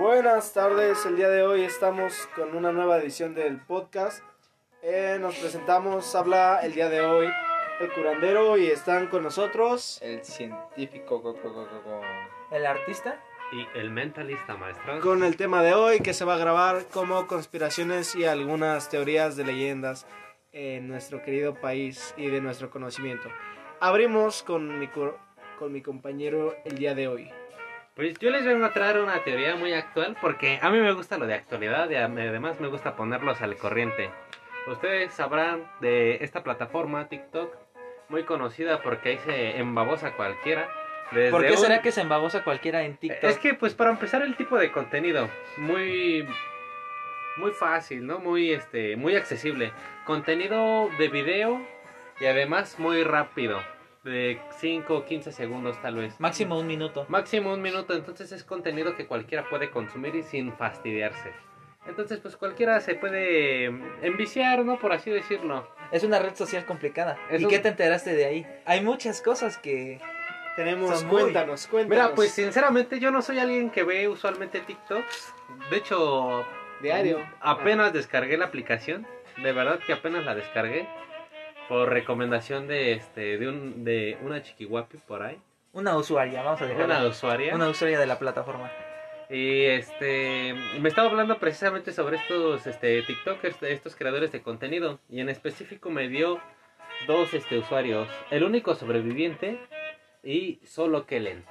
Buenas tardes, el día de hoy estamos con una nueva edición del podcast. Eh, nos presentamos, habla el día de hoy el curandero y están con nosotros. El científico. co- co- co- co- co- ¿El artista? Y el mentalista, maestro. Con el tema de hoy que se va a grabar como conspiraciones y algunas teorías de leyendas en nuestro querido país y de nuestro conocimiento. Abrimos con mi, con mi compañero el día de hoy. Pues yo les vengo a traer una teoría muy actual porque a mí me gusta lo de actualidad y además me gusta ponerlos al corriente. Ustedes sabrán de esta plataforma TikTok, muy conocida porque ahí se embabosa cualquiera. Desde ¿Por qué un- será que se embabosa cualquiera en TikTok? Es que pues para empezar el tipo de contenido muy muy fácil, ¿no? Muy este muy accesible. Contenido de video y además muy rápido, de 5 o 15 segundos tal vez. Máximo un minuto. Máximo un minuto, entonces es contenido que cualquiera puede consumir y sin fastidiarse. Entonces, pues cualquiera se puede mm, enviciar, ¿no? Por así decirlo. Es una red social complicada. Es ¿Y un- qué te enteraste de ahí? Hay muchas cosas que... Tenemos, Son muy- cuéntanos, cuéntanos. Mira, pues sinceramente yo no soy alguien que ve usualmente TikToks. De hecho, diario. apenas descargué la aplicación. De verdad que apenas la descargué. Por recomendación de este de un de una chiquihuapi por ahí. Una usuaria, vamos a Una dejarla. usuaria. Una usuaria de la plataforma. Y este me estaba hablando precisamente sobre estos este TikTokers, de estos creadores de contenido y en específico me dio dos este usuarios, el único sobreviviente y solo Kellen.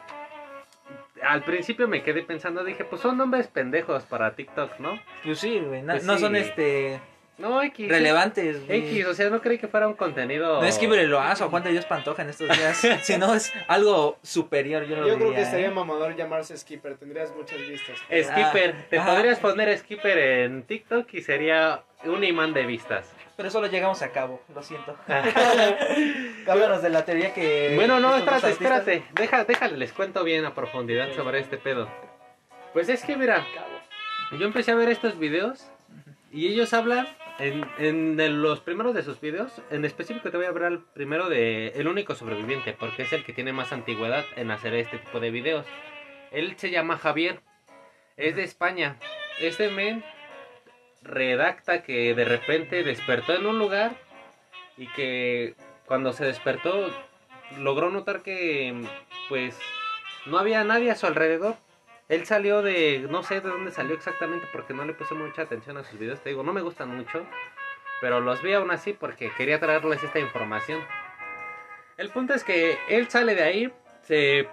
Al principio me quedé pensando, dije, pues son nombres pendejos para TikTok, ¿no? Pues sí, güey. Pues no sí. son este No, X. relevantes, güey. X, o sea, no creí que fuera un contenido No es Kimberly Loazo o Juan de Dios Pantoja en estos días. si no, es algo superior, yo lo Yo creo diría, que estaría ¿eh? mamador llamarse Skipper, tendrías muchas vistas. Skipper, te Ah. podrías poner Skipper en TikTok y sería un imán de vistas. Pero solo llegamos a cabo, lo siento. Háblanos de la teoría que... Bueno, no, espérate, artistas- espérate. Deja, déjale, les cuento bien a profundidad sobre este pedo. Pues es que, mira, yo empecé a ver estos videos y ellos hablan en, en los primeros de sus videos. En específico te voy a hablar primero de El único sobreviviente, porque es el que tiene más antigüedad en hacer este tipo de videos. Él se llama Javier, es de España. Este men redacta que de repente despertó en un lugar y que cuando se despertó logró notar que pues no había nadie a su alrededor. Él salió de, no sé de dónde salió exactamente porque no le puse mucha atención a sus videos, te digo, no me gustan mucho, pero los vi aún así porque quería traerles esta información. El punto es que él sale de ahí, se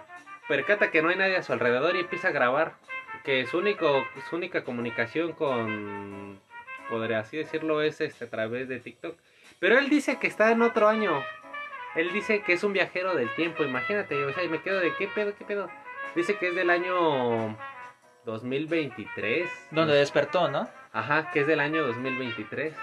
percata que no hay nadie a su alrededor y empieza a grabar, que su, único, su única comunicación con, podría así decirlo, es este, a través de TikTok. Pero él dice que está en otro año. Él dice que es un viajero del tiempo, imagínate, o me quedo de qué pedo, qué pedo. Dice que es del año 2023. Donde despertó, ¿no? Ajá, que es del año 2023.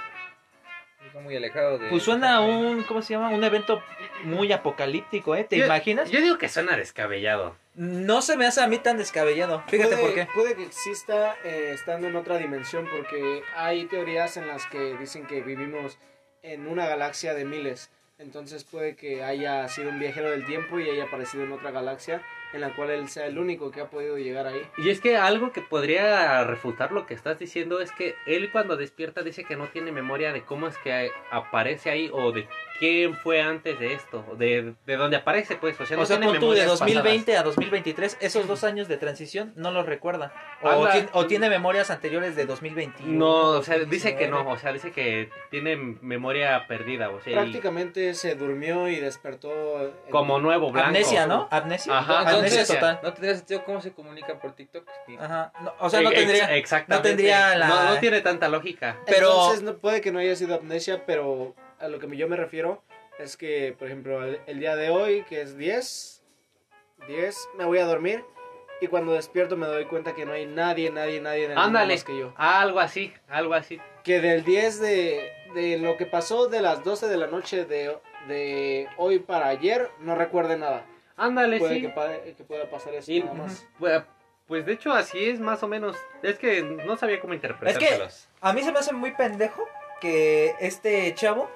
Está muy alejado de. Pues suena a un, ¿cómo se llama? Un evento muy apocalíptico, ¿eh? ¿Te Yo- imaginas? Yo digo que suena descabellado. No se me hace a mí tan descabellado. Fíjate puede, por qué. Puede que exista eh, estando en otra dimensión porque hay teorías en las que dicen que vivimos en una galaxia de miles. Entonces puede que haya sido un viajero del tiempo y haya aparecido en otra galaxia en la cual él sea el único que ha podido llegar ahí. Y es que algo que podría refutar lo que estás diciendo es que él cuando despierta dice que no tiene memoria de cómo es que aparece ahí o de quién fue antes de esto, de, de dónde aparece pues, o sea, no O sea, tiene tú de memorias 2020 a 2023, esos dos años de transición no los recuerda. O, tiene memorias anteriores de 2021. No, o sea, dice que no, 19. o sea, dice que tiene memoria perdida, o sea, y Prácticamente se durmió y despertó. como nuevo blanco. Amnesia, ¿no? Amnesia. Ajá, total. No tendría sentido cómo se comunican por TikTok. Ni- Ajá. No, o sea, no Ex- tendría. exactamente. no tendría la- No, no tiene tanta lógica. pero- Entonces no, puede que no haya sido amnesia, pero a lo que yo me refiero es que, por ejemplo, el, el día de hoy, que es 10, 10, me voy a dormir y cuando despierto me doy cuenta que no hay nadie, nadie, nadie en el mundo Ándale, más que yo. algo así, algo así. Que del 10 de, de lo que pasó de las 12 de la noche de, de hoy para ayer, no recuerde nada. Ándale, Puede sí. que, que pueda pasar eso Y- nada más. Pues, pues de hecho así es más o menos. Es que no sabía cómo interpretárselos. Es que- A mí se me hace muy pendejo que este chavo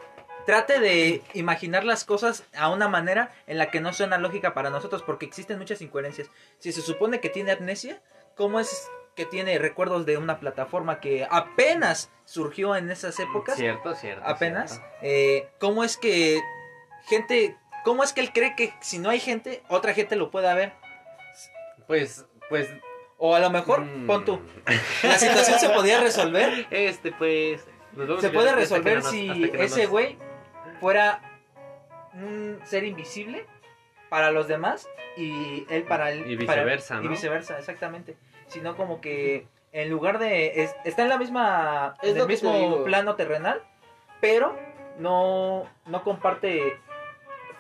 trate de imaginar las cosas a una manera en la que no suena lógica para nosotros porque existen muchas incoherencias. Si se supone que tiene amnesia, ¿cómo es que tiene recuerdos de una plataforma que apenas surgió en esas épocas, Cierto, cierto. apenas, cierto. eh, ¿cómo es que gente, cómo es que él cree que si no hay gente, otra gente lo pueda ver? Pues, pues. O a lo mejor, mm, pon tú, la situación se podía resolver, Este, pues. se puede resolver no nos- si ese güey fuera un ser invisible para los demás y él para él. Y para- viceversa, Y ¿no? viceversa, exactamente. Sino como que en lugar de... es- está en la misma... Es en el mismo plano terrenal, pero no, no comparte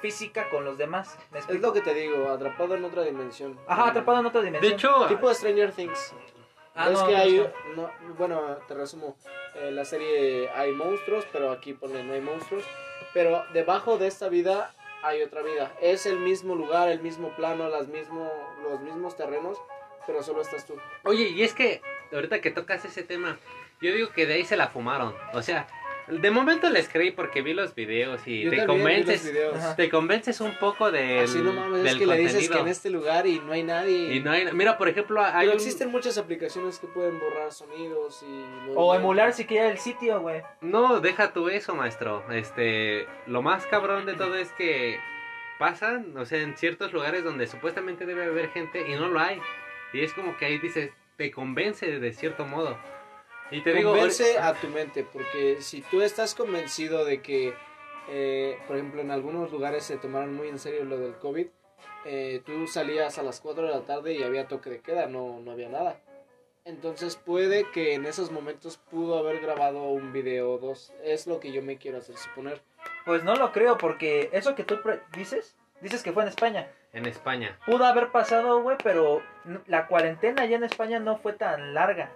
física con los demás. ¿me Es lo que te digo, atrapado en otra dimensión. Ajá, atrapado en otra De dimensión. hecho, Tipo Stranger Things. Ah, es no, que no hay, no, bueno, te resumo, en la serie hay monstruos, pero aquí pone no hay monstruos, pero debajo de esta vida hay otra vida. Es el mismo lugar, el mismo plano, las mismo, los mismos terrenos, pero solo estás tú. Oye, y es que ahorita que tocas ese tema, yo digo que de ahí se la fumaron. O sea, de momento les creí porque vi los videos y Yo te también vi los convences, te convences un poco del, Así no mames, es del que le dices contenido. que en este lugar y no hay nadie. Y no hay, mira, por ejemplo, hay pero un- existen muchas aplicaciones que pueden borrar sonidos y... O emular siquiera el sitio, güey. No, deja tú eso, maestro. Este, lo más cabrón de todo es que pasan, o sea, en ciertos lugares donde supuestamente debe haber gente y no lo hay. Y es como que ahí dices, te convence de cierto modo. Y te digo, Convence a tu mente, porque si tú estás convencido de que, eh, por ejemplo, en algunos lugares se tomaron muy en serio lo del COVID, eh, tú salías a las 4 de la tarde y había toque de queda, no, no había nada. Entonces puede que en esos momentos pudo haber grabado un video o dos. Es lo que yo me quiero hacer suponer. Pues no lo creo, porque eso que tú dices, dices que fue en España. en España. Pudo haber pasado, güey, pero la cuarentena allá en España no fue tan larga.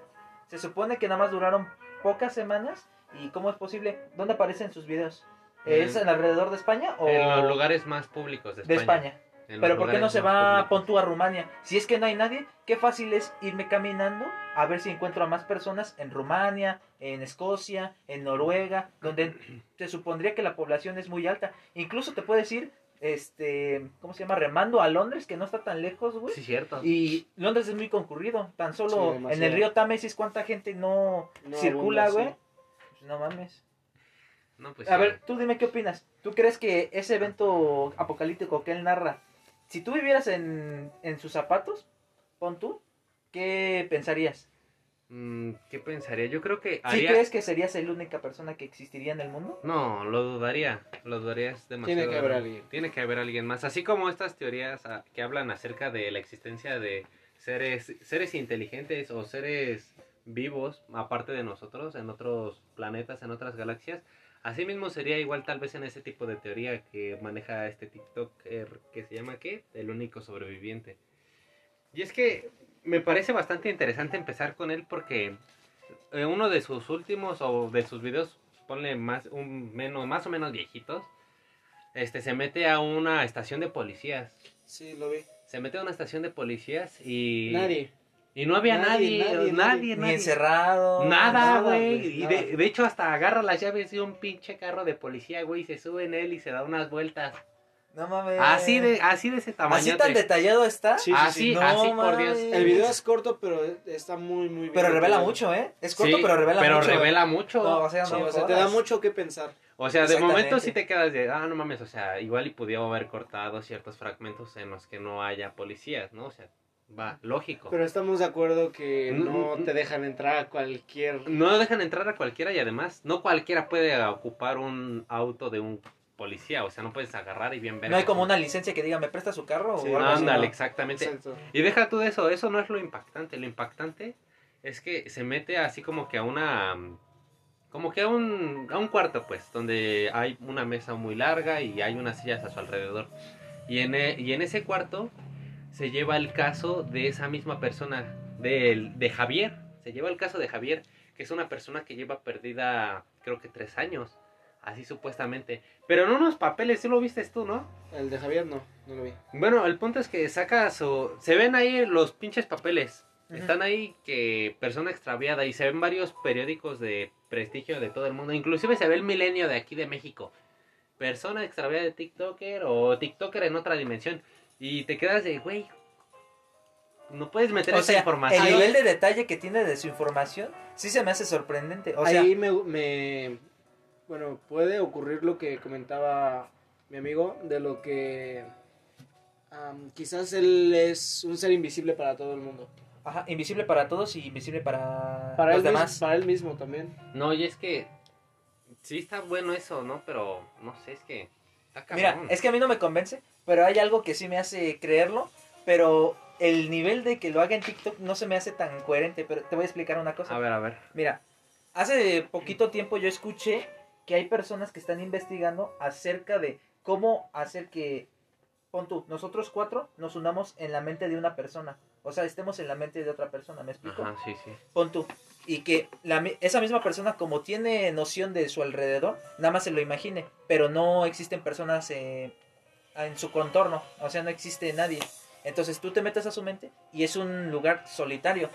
Se supone que nada más duraron pocas semanas. ¿Y cómo es posible? ¿Dónde aparecen sus videos? ¿Es En- alrededor de España o En los lugares más públicos de de España. España? En los Pero ¿por qué no se va, públicos. pon tú a Rumania? Si es que no hay nadie, qué fácil es irme caminando a ver si encuentro a más personas en Rumania, en Escocia, en Noruega, donde se supondría que la población es muy alta. Incluso te puedes ir, este, ¿cómo se llama? Remando a Londres, que no está tan lejos, güey. Sí, cierto. Y Londres es muy concurrido. Tan Sí, solo en el río Támesis, ¿cuánta gente no, No circula, güey? sí. Pues no mames. No, pues A sí. ver, tú dime qué opinas. ¿Tú crees que ese evento apocalíptico que él narra, si tú vivieras en, en sus zapatos, pon tú, ¿qué pensarías? Mm, ¿Qué pensaría? Yo creo que ¿Sí haría... crees que serías la única persona que existiría en el mundo? No, lo dudaría. Lo dudaría es demasiado. Tiene que haber alguien. Tiene que haber alguien más. Así como estas teorías ah, que hablan acerca de la existencia de seres, seres inteligentes o seres vivos, aparte de nosotros, en otros planetas, en otras galaxias. Así mismo sería igual tal vez en ese tipo de teoría que maneja este TikToker que se llama ¿qué? El único sobreviviente. Y es que me parece bastante interesante empezar con él porque eh, uno de sus últimos o de sus videos, ponle más, un, menos, más o menos viejitos, este, se mete a una estación de policías. Sí, lo vi. Se mete a una estación de policías y... Nadie. Y no había Nadie, nadie, nadie, nadie, nadie. Ni encerrado. Nada, güey. güey, Y de, de hecho hasta agarra las llaves de un pinche carro de policía, güey, y se sube en él y se da unas vueltas. No mames. Así de, así de ese tamaño. ¿Así tan detallado está? Sí, sí, Así, sí. No así por Dios. El video es corto, pero está muy, muy bien. Pero revela mucho, ¿eh? Es corto, pero revela pero mucho. revela mucho. No, o sea, Sí, no o sea, te da mucho que pensar. O sea, de momento sí te quedas de, ah, no mames, o sea, igual y pudiera haber cortado ciertos fragmentos en los que no haya policías, ¿no? O sea, va, lógico. Pero estamos de acuerdo que Mm, no mm, te dejan entrar a cualquier... No dejan entrar a cualquiera y además, no cualquiera puede ocupar un auto de un policía, o sea, no puedes agarrar y bien ver. No hay como una licencia que diga, ¿me presta su carro? Sí, o algo así, Ándale, ¿no? exactamente. Exacto. Y deja tú de eso, eso no es lo impactante. Lo impactante es que se mete así como que a una. Como que a un, a un cuarto, pues, donde hay una mesa muy larga y hay unas sillas a su alrededor. Y en, e- y en ese cuarto se lleva el caso de esa misma persona, de, de Javier. Se lleva el caso de Javier, que es una persona que lleva perdida, creo que tres años. Así supuestamente. Pero en unos papeles, tú lo viste tú, ¿no? El de Javier no, no lo vi. Bueno, el punto es que saca su... Se ven ahí los pinches papeles. Están ahí que persona extraviada y se ven varios periódicos de prestigio de todo el mundo. Inclusive se ve el milenio de aquí de México. Persona extraviada de TikToker o TikToker en otra dimensión. Y te quedas de, güey, no puedes meter O esa sea, información. el nivel de detalle que tiene de su información sí se me hace sorprendente. O sea, Ahí me, me- Bueno, puede ocurrir lo que comentaba mi amigo, de lo que... quizás él es un ser invisible para todo el mundo. ajá, invisible para todos y invisible para, Para, los demás. para él mismo también. No, y es que sí está bueno eso, ¿no? Pero no sé, es que está Mira, es que a mí no me convence, pero hay algo que sí me hace creerlo, pero el nivel de que lo haga en TikTok no se me hace tan coherente, pero te voy a explicar una cosa. A ver, a ver. Mira, hace poquito tiempo yo escuché que hay personas que están investigando acerca de cómo hacer que, pon tú, nosotros cuatro nos unamos en la mente de una persona. O sea, estemos en la mente de otra persona, ¿me explico? Ajá, sí, sí. Pon tú. Y que la esa misma persona, como tiene noción de su alrededor, nada más se lo imagine. Pero no existen personas eh, en su contorno. O sea, no existe nadie. Entonces tú te metes a su mente y es un lugar solitario.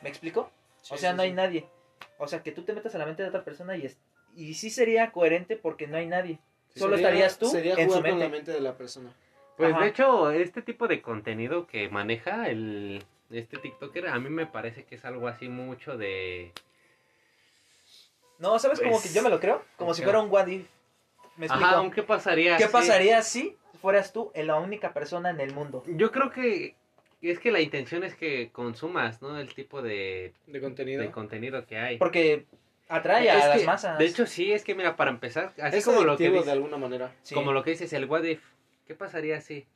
¿Me explico? Sí, o sea, sí, no hay sí. nadie. O sea, que tú te metas a la mente de otra persona y es y sí sería coherente porque no hay nadie. Solo Sería- estarías tú Sería en su jugar con mente. la mente de la persona. Pues Ajá. de hecho, este tipo de contenido que maneja el este TikToker, a mí me parece que es algo así mucho de... No, ¿sabes? Como Pues, que yo me lo creo. Como si fuera un what if. ¿Me explico? Ajá, ¿qué pasaría? ¿Qué si- pasaría si fueras tú la única persona en el mundo? Yo creo que es que la intención es que consumas, ¿no? El tipo de, De contenido. de contenido que hay. Porque atrae Es a las que, masas. De hecho, sí, es que mira, para empezar, así es como lo que dices, de alguna manera. Sí. como lo que dices, el what if, ¿qué pasaría si?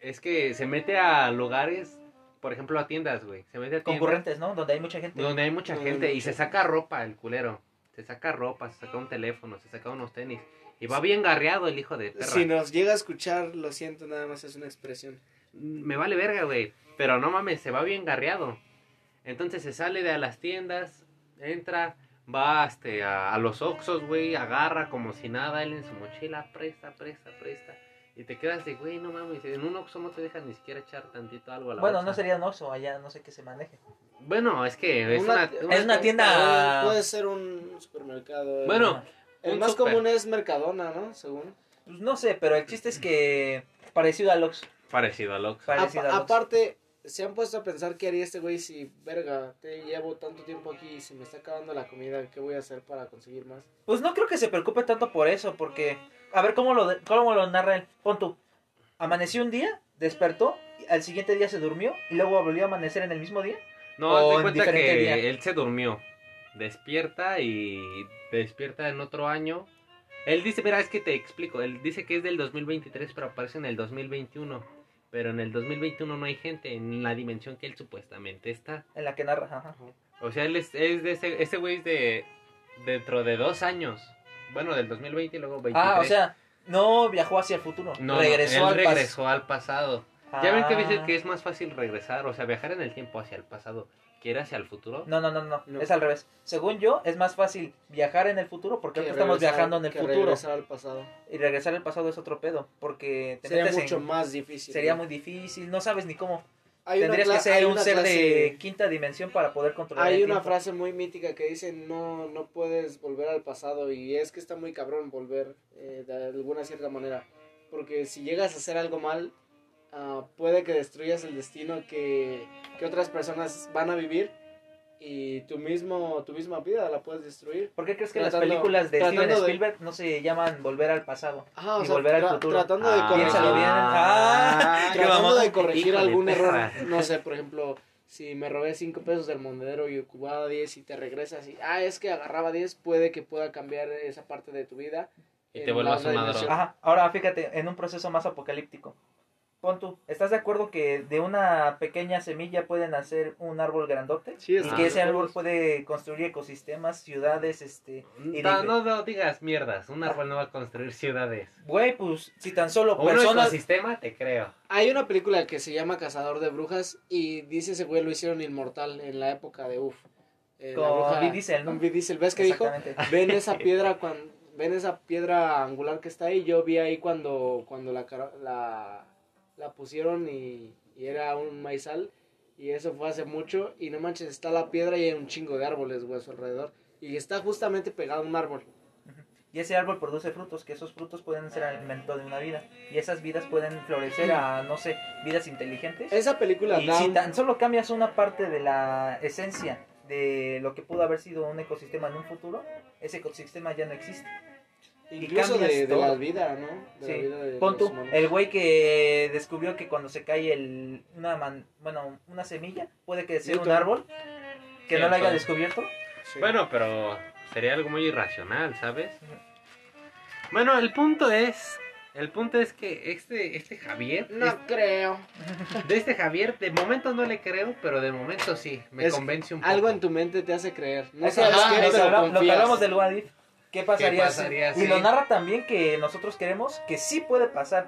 Es que se mete a lugares, por ejemplo, a tiendas, güey. Se mete a tiendas concurrentes, ¿no? Donde hay mucha gente. donde hay mucha Donde hay gente y se saca ropa, el culero. Se saca ropa, se saca un teléfono, se saca unos tenis. Y va bien garreado el hijo de perra. Si nos llega a escuchar, lo siento, nada más es una expresión. me vale verga, güey. Pero no mames, se va bien garreado. Entonces se sale de a las tiendas, entra, va este, a, a los Oxxos, güey, agarra como si nada él en su mochila, presta, presta, presta. Y te quedas de, güey, no mames, en un Oxxo no te dejan ni siquiera echar tantito algo a la Bueno, bolsa. no sería un Oxxo, allá no sé qué se maneje. Bueno, es que es una... Es una tienda- Puede ser un supermercado. Bueno, el un más super. común es Mercadona, ¿no? Según. Pues no sé, pero el chiste es que parecido al Oxxo. Parecido al Oxxo. Parecido Apa- al Oxxo. aparte, se han puesto a pensar qué haría este güey si, verga, te llevo tanto tiempo aquí y se me está acabando la comida, ¿qué voy a hacer para conseguir más? Pues no creo que se preocupe tanto por eso, porque... A ver, ¿cómo lo, de- cómo lo narra él? Pon tú. Amaneció un día, despertó, y al siguiente día se durmió, y luego volvió a amanecer en el mismo día. No, O haz de en cuenta diferente que día. él se durmió. Despierta y despierta en otro año. Él dice, mira, es que te explico. Él dice que es del 2023, pero aparece en el 2021. Pero en el 2021 no hay gente en la dimensión que él supuestamente está. En la que narra, ajá. O sea, él es, es de ese, ese güey es de dentro de dos años. Bueno, del 2020 y luego 23. Ah, o sea, no viajó hacia el futuro. no, regresó no, al pas- regresó al pasado. Ya ven que dicen Ah. que es más fácil regresar, o sea, viajar en el tiempo hacia el pasado que ir hacia el futuro. No, no, no, no, No. es al revés. Según yo, es más fácil viajar en el futuro porque ahorita estamos regresar- viajando en el que futuro. regresar al pasado. Y regresar al pasado es otro pedo, porque te Sería metes mucho en- más difícil. Sería ¿no? muy difícil, no sabes ni cómo. Hay Tendrías que ser un ser de quinta dimensión para poder controlar Hay el una tiempo. frase muy mítica que dice no no puedes volver al pasado y es que está muy cabrón volver eh, de alguna cierta manera porque si llegas a hacer algo mal ah, puede que destruyas el destino que, que otras personas van a vivir y tu mismo tu misma vida la puedes destruir. ¿Por qué crees que Tratando- las películas de Steven de- Spielberg no se llaman Volver al pasado? Ajá, Y volver al futuro. Tratando de Ah, corregir. Ah, tratando de corregir algún error. No sé, por ejemplo, si me robé 5 pesos del monedero y ocupaba 10 y te regresas y, ah, es que agarraba 10, puede que pueda cambiar esa parte de tu vida. Y te vuelvas un ladrón. Ajá, ahora fíjate, en un proceso más apocalíptico. Pon tú, ¿estás de acuerdo que de una pequeña semilla pueden hacer un árbol grandote? Sí, y estoy que ese árbol puede construir ecosistemas, ciudades, este... y No, de- no, no digas mierdas. Un árbol no va a construir ciudades. Güey, pues si tan solo O un personas... ecosistema, te creo. Hay una película que se llama Cazador de Brujas y dice ese güey lo hicieron inmortal en la época de UF. Eh, la Con bruja- Vin Diesel, ¿no? Con Vin Diesel. ¿Ves que dijo? Ven esa piedra cuando ven esa piedra angular que está ahí yo vi ahí cuando cuando la la, la pusieron y, y era un maizal y eso fue hace mucho y no manches está la piedra y hay un chingo de árboles güey a su alrededor y está justamente pegado a un árbol y ese árbol produce frutos, que esos frutos pueden ser alimento de una vida y esas vidas pueden florecer a, no sé, vidas inteligentes. Esa película Y si tan solo cambias una parte de la esencia de lo que pudo haber sido un ecosistema en un futuro, ese ecosistema ya no existe. Incluso de, de la vida, ¿no? De Sí. la vida de Pon tú, el güey que descubrió que cuando se cae el, una, man- bueno, una semilla puede que sea un árbol que no lo haya descubierto. Sí. Bueno, pero sería algo muy irracional, ¿sabes? Bueno, el punto es, el punto es que este, este Javier, no creo. es- de este Javier, de momento no le creo, pero de momento sí, me Es convence un poco. Algo en tu mente te hace creer. No Es sabes qué, lo, lo que hablamos del What If, ¿qué pasaría, ¿Qué pasaría si- si- Y lo narra también que nosotros queremos que sí puede pasar.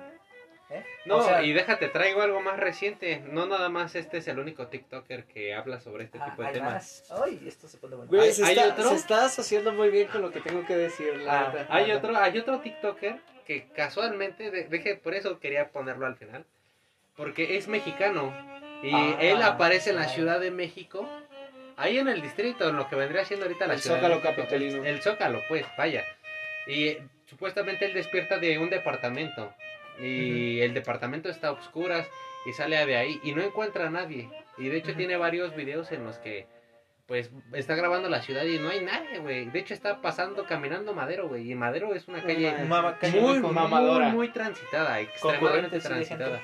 ¿eh? No, O sea, y déjate, traigo algo más reciente. No nada más este es el único TikToker que habla sobre este ah, tipo de temas. más. Ay, esto se pone bueno. Güey, ¿Hay- se, hay está, otro? se está asociando muy bien con lo que tengo que decir, la Ah. Hay otro, hay otro TikToker que casualmente, de- deje, por eso quería ponerlo al final, porque es mexicano y Ah, él aparece en la ah. Ciudad de México, ahí en el distrito, en lo que vendría siendo ahorita la El Ciudad de Zócalo capitalino. El, el Zócalo, pues, vaya. Y eh, supuestamente él despierta de un departamento y el departamento está a oscuras y sale de ahí y no encuentra a nadie. Y de hecho tiene varios videos en los que pues está grabando la ciudad y no hay nadie, güey. De hecho está pasando caminando Madero, güey. Y Madero es una No calle mames. Mama- calle muy, muy mamadora. muy, muy transitada, extremadamente transitada.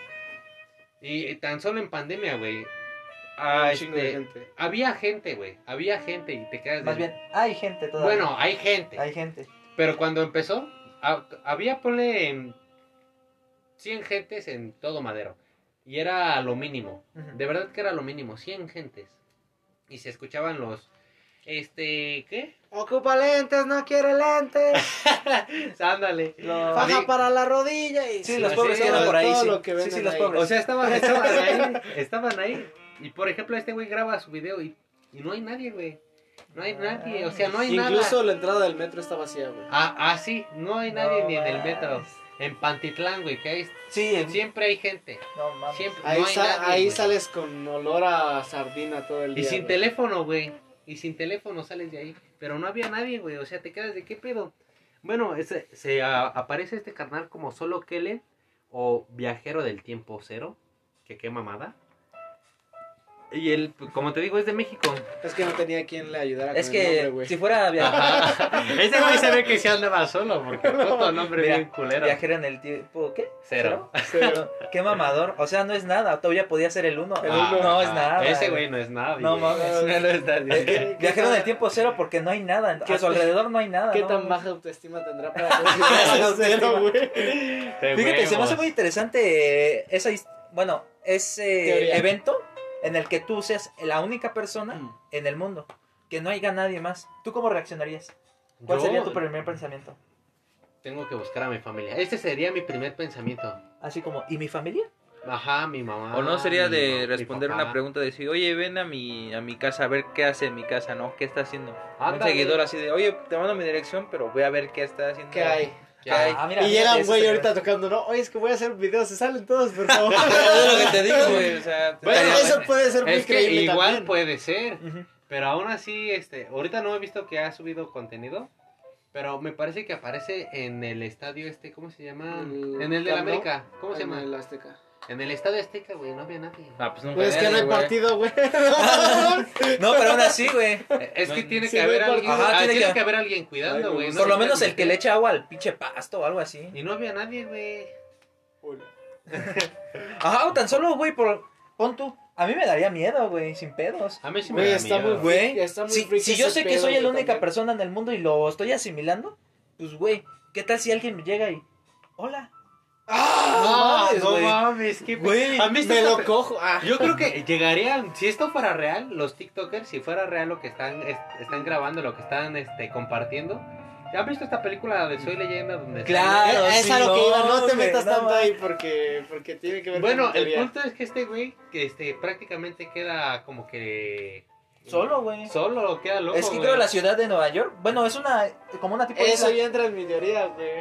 Y tan solo en pandemia, güey. Un de este, gente. había gente, güey. Había gente y te quedas Más de- bien, hay gente todavía. Bueno, hay gente. hay gente. Pero cuando empezó, ha- había, ponle, em, 100 gentes en todo Madero. Y era lo mínimo. De verdad que era lo mínimo, 100 gentes. Y se escuchaban los... Este, ¿qué? Ocupa lentes, no quiere lentes. Ándale. Faja Sí. para la rodilla. Y Sí, Sí, los sí, pobres todo- quedan por ahí. sí. lo que sí, sí, venden los ahí. pobres. O sea, estaban, estaban ahí, estaban ahí. Y por ejemplo, este güey graba su video y, y no hay nadie, güey. No hay nadie, o sea, no hay Incluso nada. la entrada del metro está vacía, güey. Ah, ah, sí, no hay nadie No ni en el metro. En Pantitlán, güey, que hay, Sí, en- siempre hay gente. no mames. Siempre. Ahí, no hay sa- nadie, ahí güey. sales con olor a sardina todo el Y día. sin güey. teléfono, güey. Y sin teléfono sales de ahí. Pero no había nadie, güey. O sea, te quedas de qué pedo. Bueno, ese, se a- aparece este carnal como solo Kellen o viajero del tiempo cero. Que qué mamada. Y él, pues, como te digo, es de México. Es que no tenía quien le ayudara Es con el que nombre, güey. si fuera via- Ajá. Este güey se ve que se andaba solo. Porque puto nombre Mira, bien culero. viajero en el tiempo, ¿qué? Cero. Cero. Qué mamador. O sea, no es nada. Todavía podía ser el uno. El Ah, uno. no es Ah, nada. Ese güey no es nada. No mames. No, no es nadie. Eh, eh, Viajero en el tiempo cero porque no hay nada. ¿Qué A su alrededor no hay nada. ¿Qué no tan baja autoestima tendrá para cero, güey? Fíjate, se me hace muy interesante esa, bueno, ese Teoría. evento en el que tú seas la única persona Mm. en el mundo, que no haya nadie más. ¿Tú cómo reaccionarías? ¿Cuál Yo sería tu primer pensamiento? Tengo que buscar a mi familia. Este sería mi primer pensamiento. Así como, ¿y mi familia? Ajá, mi mamá. O no sería mi de responder una pregunta de decir, oye, ven a mi, a mi casa a ver qué hace en mi casa, ¿no? ¿Qué está haciendo? Un seguidor así de, oye, te mando mi dirección, pero voy a ver qué está haciendo. ¿Qué hay? Ah, mira, y llega un güey ahorita tocando, ¿no? Oye, es que voy a hacer videos, se salen todos, por favor. es lo que te digo, güey. O sea, Bueno, eso bueno. puede ser muy Es que creíble igual también. puede ser. Pero aún así, este, ahorita no he visto que ha subido contenido. Pero me parece que aparece en el estadio este, ¿cómo se llama? El en el de la. América. ¿Cómo se En llama? el Azteca. En el estadio Azteca, güey, no había nadie. Ah, pues nunca Pues es que no hay güey. partido, güey. No, pero aún así, güey. Es que tiene sí, que haber alguien, ajá, ah, tiene tiene que- que haber alguien cuidando, güey. no Por lo menos el que le echa agua al pinche pasto o algo así. Y no había nadie, güey. Ajá, o tan solo, güey, por... pon tú. A mí me daría miedo, güey, sin pedos. A mí sí me Güey, da está miedo. muy Güey, está muy si, si yo sé que soy la única también. persona en el mundo y lo estoy asimilando, pues, güey, ¿qué tal si alguien me llega y... Hola. ¡Ah! mames, no mames, qué Güey, A mí esto Me lo cojo. Ah. Yo creo que llegarían, si esto fuera real, los TikTokers, si fuera real lo que están es- están grabando, lo que están este, compartiendo. ¿Han visto esta película de Soy Leyenda donde Claro. Eh, es a lo que no, iba, no te metas no tanto ahí porque, porque tiene que ver Bueno, con mi el punto es que este güey, que este prácticamente queda como que Solo, güey. Solo queda loco. Es que güey. creo la ciudad de Nueva York. Bueno, es una. Como una tipo. Eso isla. ya entra en mi teoría, güey.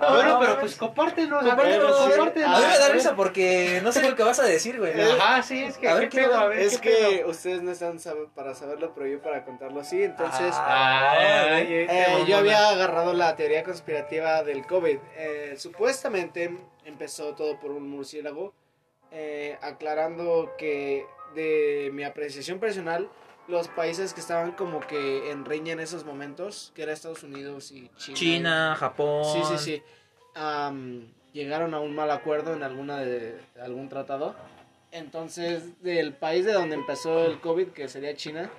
Ah, Bueno, no, pero pues compártenos. Compártelo, a ver, a mí me da risa porque no sé lo que vas a decir, güey. Ajá, sí, es que. A ver, ¿qué pedo? A ver, Es ¿qué que pedo? ustedes no están sab- para saberlo, pero yo para contarlo sí. Entonces, Ah, Ay, güey. este eh, yo había agarrado la teoría conspirativa del COVID. Eh, supuestamente empezó todo por un murciélago, eh, aclarando que de mi apreciación personal, los países que estaban como que en riña en esos momentos, que era Estados Unidos y China. China, Japón. Sí, sí, sí. am, llegaron a un mal acuerdo en alguna de algún tratado. Entonces, del país de donde empezó el COVID, que sería China,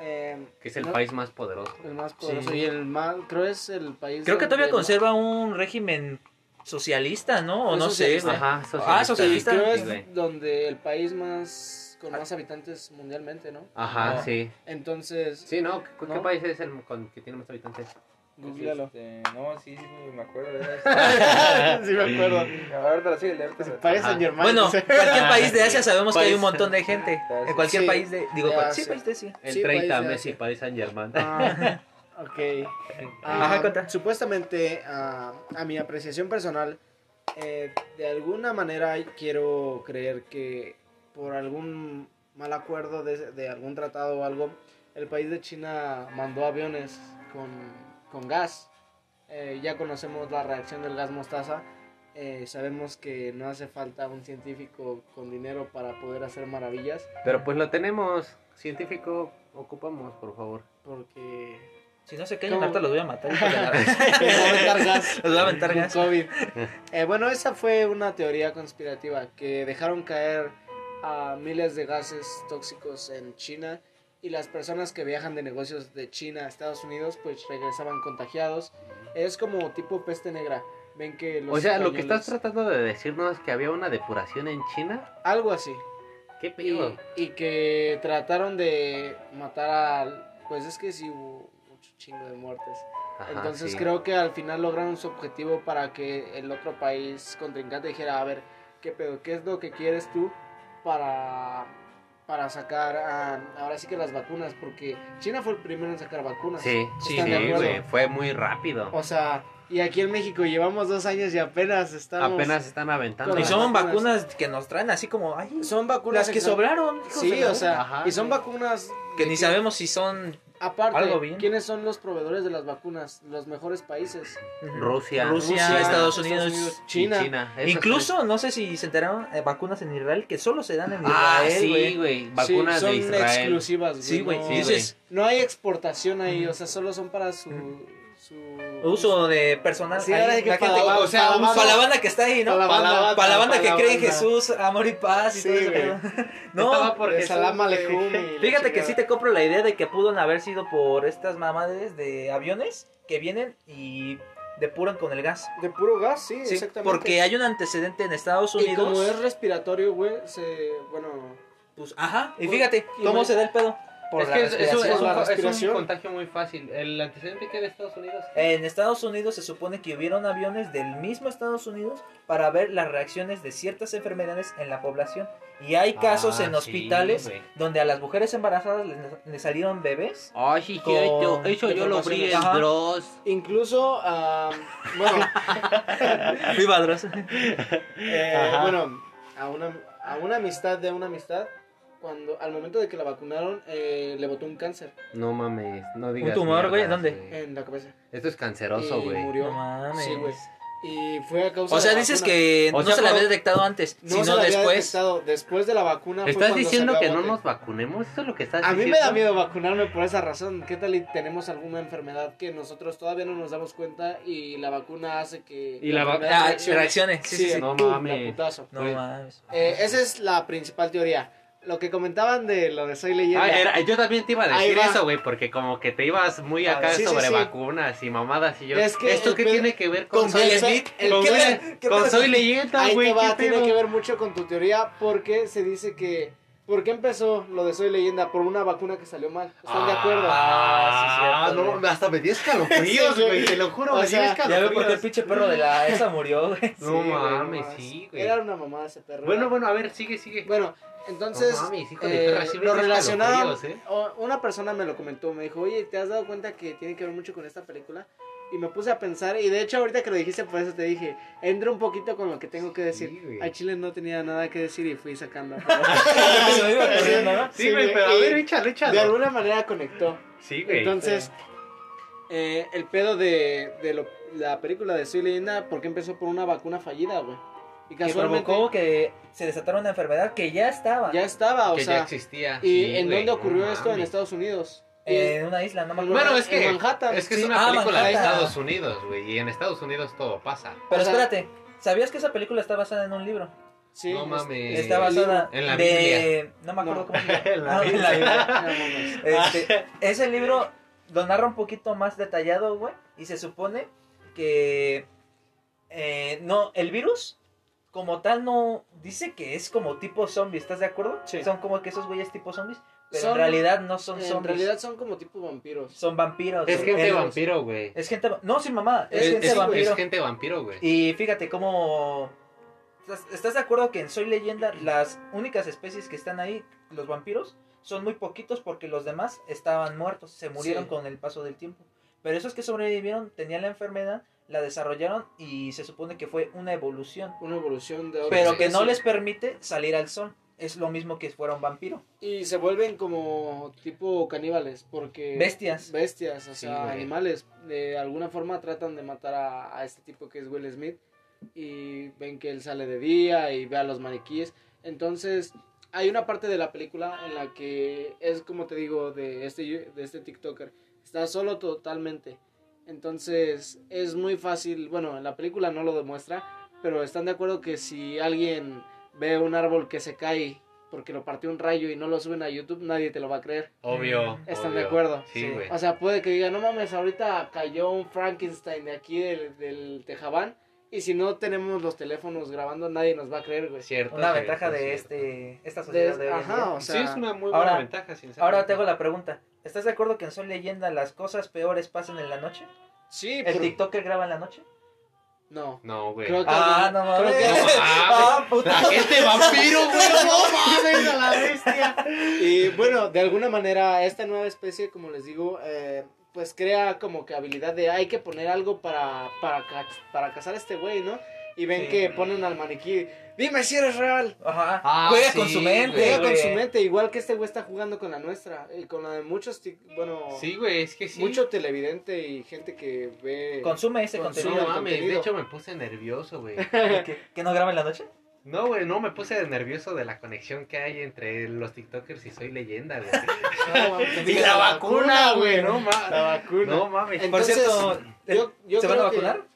em, Que es el no- país más poderoso. el más poderoso Sí. y el más, creo es el país. Creo que todavía conserva un régimen socialista, ¿no? O no sé, socialista. güey. Ajá, Ah, y socialista. creo Sí, es donde el país más con más habitantes mundialmente, ¿no? Ajá, Ah. sí. Entonces, Sí, ¿no? ¿Qué, país es el con, que tiene más habitantes? googlealo. Este, no, sí, sí, me acuerdo de eso. sí me acuerdo. Ahorita lo sigue, ahorita lo- País Ajá. Saint Germain. Bueno, cualquier país de Asia sabemos que hay un montón de gente. En cualquier Sí. país de. Digo, De sí, Asia. país de sí. El Sí, 30, país Messi, Asia. Paris Saint Germain. Ah, ok. Ah, Ajá, cuenta. supuestamente, ah, a mi apreciación personal, eh, de alguna manera quiero creer que por algún mal acuerdo de, de algún tratado o algo, el país de China mandó aviones con, con gas. Eh, ya conocemos la reacción del gas mostaza. Eh, sabemos que no hace falta un científico con dinero para poder hacer maravillas, Pero pues lo tenemos. Científico, ocupamos, por favor. porque Si no se callan, ¿Cómo? ahorita los voy a matar. Los voy a aventar gas. COVID. Eh, bueno, esa fue una teoría conspirativa que dejaron caer a miles de gases tóxicos en China y las personas que viajan de negocios de China a Estados Unidos pues regresaban contagiados. Es como tipo peste negra. Ven que los O sea, lo que estás españoles- tratando de decirnos es que había una depuración en China. algo así. ¿Qué Y, pedo? y que trataron de matar al pues es que sí hubo mucho chingo de muertes. Ajá, Entonces sí. creo que al final lograron su objetivo para que el otro país contrincante dijera, a ver, ¿qué pedo? ¿Qué es lo que quieres tú para, para sacar ah, ahora sí que las vacunas? Porque China fue el primero en sacar vacunas. Sí, Sí. Fue muy rápido. O sea, y aquí en México llevamos dos años y apenas estamos... Apenas están aventando. Y son vacunas. vacunas que nos traen así como. Ay, Son vacunas... las que sobraron. Sí, o sea, Ajá, y son sí. vacunas... Que ni sabemos si son. Aparte, algo bien. ¿quiénes son los proveedores de las vacunas? Los mejores países. Rusia. Rusia, Estados Unidos. China. Incluso, no sé si se enteraron, eh, vacunas en Israel que solo se dan en. Ah, Israel, sí, güey. Vacunas Sí, son de Israel. exclusivas, güey. Sí, güey. No, Sí, no hay exportación ahí, o sea, solo son para su... su uso de personal. Sí, ahí, la para gente- la- o sea, para la uso- banda. para la banda que está ahí, ¿no? Para la Para la, banda, para la banda para que cree en. Jesús, amor y paz y Sí, todo eso. No, Estaba por de Jesús, Salam y Fíjate que sí te compro la idea de que pudieron haber sido por estas mamadas de aviones que vienen y depuran con el gas. De puro gas, sí, Sí, exactamente. porque hay un antecedente en Estados Y Unidos. como es respiratorio, güey, se... Bueno... Pues, ajá. Y fíjate y cómo se da el pedo. Por es la que es, es un, respiración. es un- La es un respiración. contagio muy fácil. ¿El antecedente que de Estados Unidos? En Estados Unidos se supone que hubieron aviones del mismo Estados Unidos para ver las reacciones de ciertas enfermedades en la población. Y hay casos Ah, en sí, hospitales güey. donde a las mujeres embarazadas les, les salieron bebés. Ay, sí, Con eso, eso yo lo abrí en Ajá. Dross. Incluso, ah, bueno, Viva Dross. eh, bueno, a una, a una amistad de una amistad, cuando al momento de que la vacunaron, eh, le botó un cáncer No mames, no digas. tumor, güey? ¿Dónde? en la cabeza. Esto es canceroso, güey. murió. No mames. Sí, güey. Y fue a causa O de sea, la dices vacuna. que O no sea, se la había detectado antes, No sino se la había después. detectado. Después de la vacuna fue ¿Estás cuando diciendo que a no nos vacunemos? ¿Eso es lo que estás A mí diciendo? me da miedo vacunarme por esa razón. ¿Qué tal y tenemos alguna enfermedad que nosotros todavía no nos damos cuenta y la vacuna hace que Y la va- enfermedad Ah, reaccione? reacciones. Sí, sí, sí. No mames. la. No mames. Eh, esa es la principal teoría. Lo que comentaban de lo de Soy Leyenda. Ah, era- yo también te iba a decir eso, güey, porque como que te ibas muy A acá. Sí, sobre sí. vacunas y mamadas y yo. Es que ¿Esto qué pedo- tiene que ver con, con Soy Smith? con ¿qué Soy- pedo? ¿Qué con? Soy Leyenda, Ahí güey. te va, ¿qué tiene pedo? que ver mucho con tu teoría porque se dice que... ¿Por qué empezó lo de Soy Leyenda? Por una vacuna que salió mal. ¿Están de acuerdo? Ah, sí, cierto, güey. hasta me di escalofríos, güey. te lo juro, O me di Ya veo por qué el pinche perro de la esa murió, güey. No Sí, mames, sí, güey. Era una mamá ese perro. Bueno, bueno, a ver, sigue, sigue. Bueno, Entonces, No eh, lo escalofríos, ¿eh? Una persona me lo comentó, me dijo, oye, ¿te has dado cuenta que tiene que ver mucho con esta película? Y me puse a pensar, y de hecho, ahorita que lo dijiste, por eso te dije, entra un poquito con lo que tengo que decir. Güey. a Chile no tenía nada que decir y fui sacando. Sí, güey, pero a y ver, échalo, échalo. De alguna manera conectó. Sí, güey. Entonces, eh, el pedo de, de lo- la película de Soy Leyenda, porque empezó por una vacuna fallida, güey. Y Que provocó que se desatara una enfermedad que ya estaba ya estaba, o que ya sea. existía. ¿Y Sí, en güey, dónde no ocurrió esto? En. Estados Unidos. en una isla, no me acuerdo. Bueno, es en que Manhattan. es que Sí, es una ah, película de. Estados Unidos, güey, y en Estados Unidos todo pasa. Pero o sea- espérate, ¿sabías que esa película está basada en un libro? Sí, No es- mames. Está Eh, basada en la de... No me acuerdo No. cómo se llama. En la Ah, en la Biblia. Biblia. No mames. Este, ese libro lo narra un poquito más detallado, güey. Y se supone que eh, no, el virus como tal no dice que es como tipo zombie, ¿estás de acuerdo? Sí. Son como que esos güeyes tipo zombies, pero Son- en realidad no son en zombies. realidad son como tipo vampiros. son vampiros. Es gente vampiro, güey. Es gente, no, sin mamá, es, Es- gente es- vampiro. Es gente vampiro, güey. Y fíjate cómo... ¿Estás, estás de acuerdo que en Soy Leyenda las únicas especies que están ahí, los vampiros, son muy poquitos porque los demás estaban muertos, se murieron Sí. con el paso del tiempo. Pero esos que sobrevivieron tenían la enfermedad, la desarrollaron y se supone que fue una evolución. Una evolución de otra Pero que no les permite salir al sol. Es lo mismo que fuera un vampiro. Y se vuelven como tipo caníbales, porque... Bestias. Bestias, o Sí, sea, güey. animales. De alguna forma tratan de matar a, a este tipo que es Will Smith. Y ven que él sale de día y ve a los maniquíes. Entonces, hay una parte de la película en la que es como te digo, de este, de este TikToker. Está solo totalmente. Entonces, es muy fácil. Bueno, en la película no lo demuestra. Pero están de acuerdo que si alguien ve un árbol que se cae porque lo partió un rayo y no lo suben a YouTube, nadie te lo va a creer. Obvio. ¿Están obvio. de acuerdo? Sí, Sí. güey. O sea, puede que diga, no mames, ahorita cayó un Frankenstein de aquí del, del Tejabán. Y si no tenemos los teléfonos grabando, nadie nos va a creer, güey. Cierto. Una cierto, ventaja de cierto. este esta De- sociedad de, hoy ajá, día. o sea, sí, es una muy buena ahora- ventaja, sinceramente. Ahora te hago la pregunta. ¿Estás de acuerdo que en Soy Leyenda las cosas peores pasan en la noche? Sí, ¿El pero... TikToker graba en la noche? No. No, güey. Creo que... Ah, no mames. creo que- No, Ah, puta. La gente vampiro, güey. No mames, a la bestia. Y bueno, de alguna manera, esta nueva especie, como les digo, eh, pues crea como que habilidad de hay que poner algo para, para, para cazar a este güey, ¿no? Y ven Sí. que ponen al maniquí, dime si eres real. Ajá. Ah, Juega sí, con su mente, güey. Juega con su mente, igual que este güey está jugando con la nuestra, y con la de muchos, tic- bueno, Sí, güey, es que sí. mucho televidente y gente que ve... Consume ese Consume. contenido. No mames, de hecho me puse nervioso, güey. ¿Que, que no graba en la noche? No, güey, no, me puse nervioso de la conexión que hay entre los TikTokers y Soy Leyenda, güey. No, mames, Y la vacuna, güey, no mames. La vacuna. No mames. Por Entonces, cierto, yo- yo ¿se van a creo que- vacunar?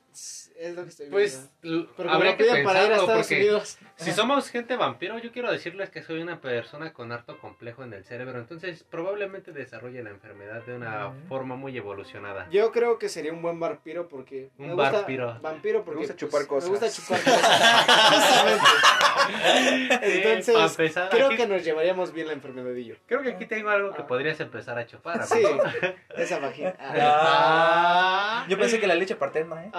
Es lo que estoy Pues viendo. Pero habría que piden para ir a pensarlo Estados porque Unidos. si somos gente vampiro, yo quiero decirles que soy una persona con harto complejo en el cerebro, entonces probablemente desarrolle la enfermedad de una forma muy evolucionada. Yo creo que sería un buen vampiro porque... Un me gusta- vampiro. Vampiro porque... Me gusta chupar cosas. Me gusta chupar cosas. Justamente. Entonces, creo aquí- que nos llevaríamos bien la enfermedadillo. creo que aquí tengo algo que podrías empezar a chupar. Sí, esa vagina. Ah, yo pensé que la leche paterna, ¿eh?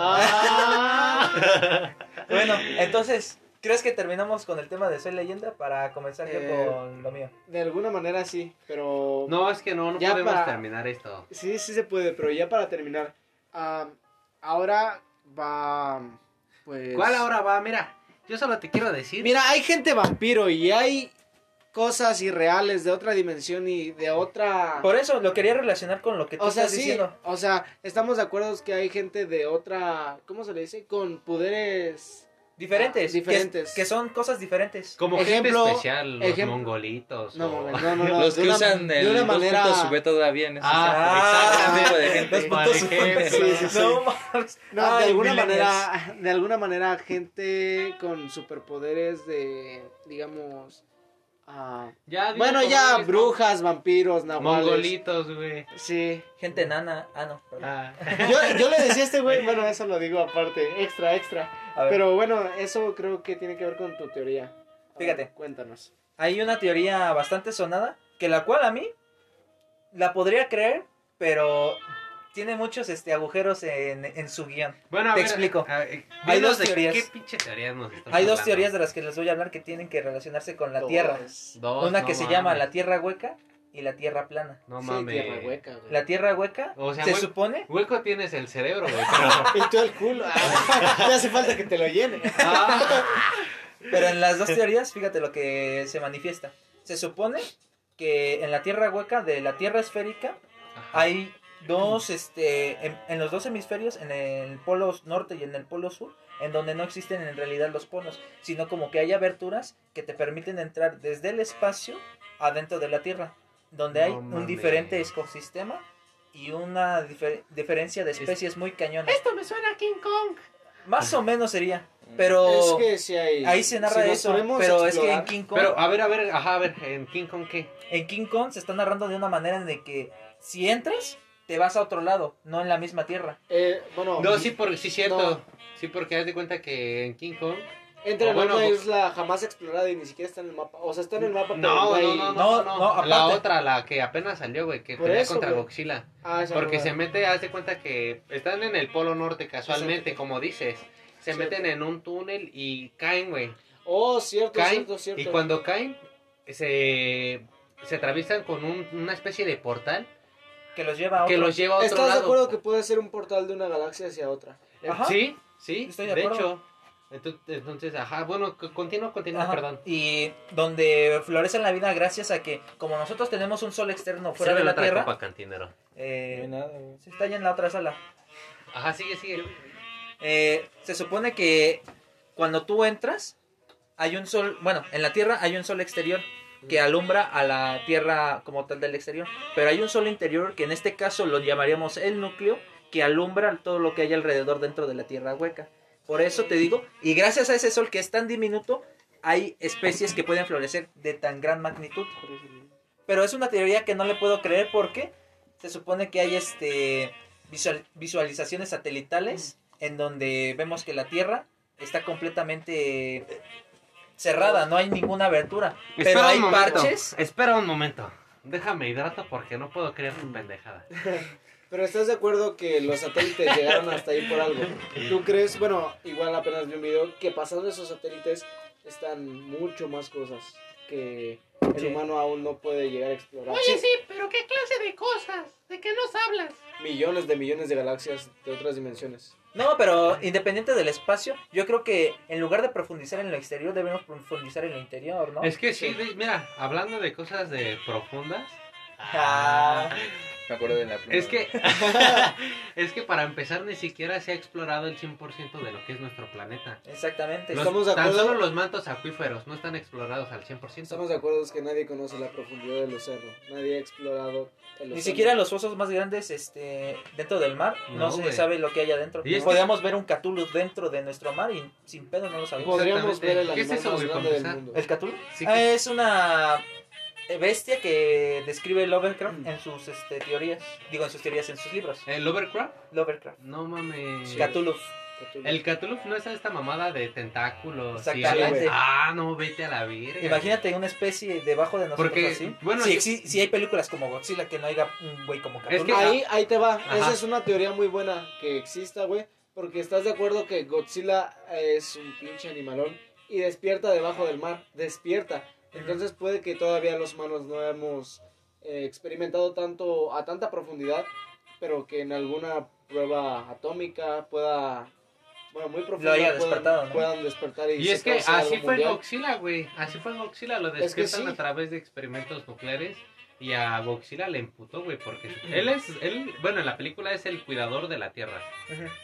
Ah. Bueno, entonces, ¿crees que terminamos con el tema de Soy Leyenda para comenzar yo Eh, con lo mío? De alguna manera sí, pero... No, es que no, no Ya podemos para- terminar esto. Sí, sí se puede, pero ya para terminar. ah, ahora va... Pues... ¿Cuál ahora va? Mira, yo solo te quiero decir. Mira, hay gente vampiro y hay cosas irreales de otra dimensión y de otra... Por eso lo quería relacionar con lo que tú O sea, estás sí, diciendo. o sea, estamos de acuerdo que hay gente de otra, ¿cómo se le dice? Con poderes Diferentes. Ah, diferentes. Que, que son cosas diferentes. Como Ejemplo- gente especial, los ejem- mongolitos. No, o- no, no, no, Los de que una- usan de el una 2.0 manera V todavía en ese Ah, de gente. Los sí. No mames. No, Ay, de alguna manera, de alguna manera gente con superpoderes de, digamos, ah, Ya, bueno, ya brujas, vampiros, nahuales. Mongolitos, güey. Sí. Gente nana. Ah, no. Ah. Yo, yo le decía a este güey, bueno, eso lo digo aparte, extra, extra. Pero bueno, eso creo que tiene que ver con tu teoría. A ver, Fíjate. cuéntanos. hay una teoría bastante sonada que la cual a mí la podría creer, pero tiene muchos este agujeros en, en su guion. Bueno, a Te ver, explico. a- Hay dos teorías. ¿Qué pinche teorías nos Hay dos hablando? teorías de las que les voy a hablar que tienen que relacionarse con la Dos. Tierra. Dos, Una no que se llama la Tierra hueca y la Tierra plana. No Sí, mames. tierra hueca, güey. La Tierra hueca O sea, se hue- supone Hueco tienes el cerebro, güey. pero- Y tú el culo. Ah, te hace falta que te lo llene. Ah, Pero en las dos teorías, fíjate lo que se manifiesta. Se supone que en la Tierra hueca de la Tierra esférica hay dos, este, en, en los dos hemisferios, en el polo norte y en el polo sur, en donde no existen en realidad los polos, sino como que hay aberturas que te permiten entrar desde el espacio adentro de la Tierra, donde No hay un diferente ecosistema y una difer- diferencia de especies muy cañona. Esto me suena a King Kong. Más o menos sería, pero Es que sí hay. ahí se narra si eso, pero es que en King Kong... Pero, a ver, a ver, ajá, a ver, en King Kong, ¿qué? En King Kong se está narrando de una manera en de que si entras, te vas a otro lado, no en la misma tierra. Eh, bueno, No, sí, por, sí, cierto. No. Sí, porque haz de cuenta que en King Kong. entra en bueno, una bu- isla jamás explorada y ni siquiera está en el mapa. O sea, está en el mapa, pero No, no, hay- no, no, No, no, no, La otra, la que apenas salió, güey, que pelea contra güey. Godzilla. Ah, esa Porque se mete, haz de cuenta que están en el polo norte casualmente, Exacto. como dices. Se Cierto. meten en un túnel y caen, güey. Oh, cierto, Caen cierto, cierto. y cuando caen se, se atraviesan con un- una especie de portal Que los lleva a otro. que los lleva a otro ¿Estás de acuerdo que puede ser un portal de una galaxia hacia otra? Ajá. Sí, sí, Estoy de, de hecho. Entonces, entonces, ajá, bueno, continúa, continúa, Ajá. perdón. Y donde florece la vida gracias a que, como nosotros tenemos un sol externo fuera de la otra Tierra, copa, cantinero. eh, nada, güey. se está allá en la otra sala. Ajá, sigue, sigue. Eh, se supone que cuando tú entras, hay un sol, bueno, en la Tierra hay un sol exterior que alumbra a la Tierra como tal del exterior, pero hay un sol interior que en este caso lo llamaríamos el núcleo, que alumbra todo lo que hay alrededor dentro de la Tierra hueca. Por eso te digo, y gracias a ese sol que es tan diminuto, hay especies que pueden florecer de tan gran magnitud. Pero es una teoría que no le puedo creer porque se supone que hay este visual- visualizaciones satelitales en donde vemos que la Tierra está completamente cerrada, no hay ninguna abertura. Pero hay momento, parches. Espera un momento. Déjame hidrato porque no puedo creer tu pendejada. Pero estás de acuerdo que los satélites llegaron hasta ahí por algo. ¿Tú crees, bueno, igual apenas vi un video, que pasando esos satélites están mucho más cosas que el Sí. humano aún no puede llegar a explorar? Oye, sí, pero ¿qué clase de cosas? ¿De qué nos hablas? Millones de millones de galaxias de otras dimensiones. No, pero independiente del espacio, yo creo que en lugar de profundizar en lo exterior, debemos profundizar en lo interior, ¿no? Es que sí, mira, hablando de cosas de profundas, Ah, Me acuerdo de la pluma. es que es que para empezar ni siquiera se ha explorado el 100% de lo que es nuestro planeta. exactamente. Los- Estamos de tan acuerdo. solo los mantos acuíferos no están explorados al 100%. Estamos de acuerdo es que nadie conoce la profundidad del océano. Nadie ha explorado el océano. Ni siquiera los fosos más grandes este, dentro del mar, no, No, se sabe lo que hay adentro. Y es que- Podríamos ver un Cthulhu dentro de nuestro mar y sin pedo no lo sabemos. Podríamos ver el ¿Qué es eso, más grande del mundo. ¿El Cthulhu? Sí Ah, que- es una bestia que describe Lovecraft en sus este, teorías. Digo, en sus teorías, en sus libros. ¿El Overcraft? Lovecraft. No mames. Cthulhu. Cthulhu. El Cthulhu no es esta mamada de tentáculos. y- Exactamente. ah, no, vete a la virga. Imagínate una especie debajo de nosotros Porque, así. bueno, si, exi- si hay películas como Godzilla que no haya un güey como Cthulhu. Es que- Ahí, ahí te va. Ajá. Esa es una teoría muy buena que exista, güey. Porque estás de acuerdo que Godzilla es un pinche animalón y despierta debajo del mar. Despierta. Entonces puede que todavía los humanos no hemos eh, experimentado tanto a tanta profundidad, pero que en alguna prueba atómica pueda, bueno, muy profunda haya puedan, despertado, ¿no? puedan despertar y, Y es que así fue mundial. Godzilla, güey. Así fue Godzilla. Lo que despiertan sí. a través de experimentos nucleares. Y a Godzilla le emputó, güey. Porque él es, él, bueno, en la película es el cuidador de la Tierra.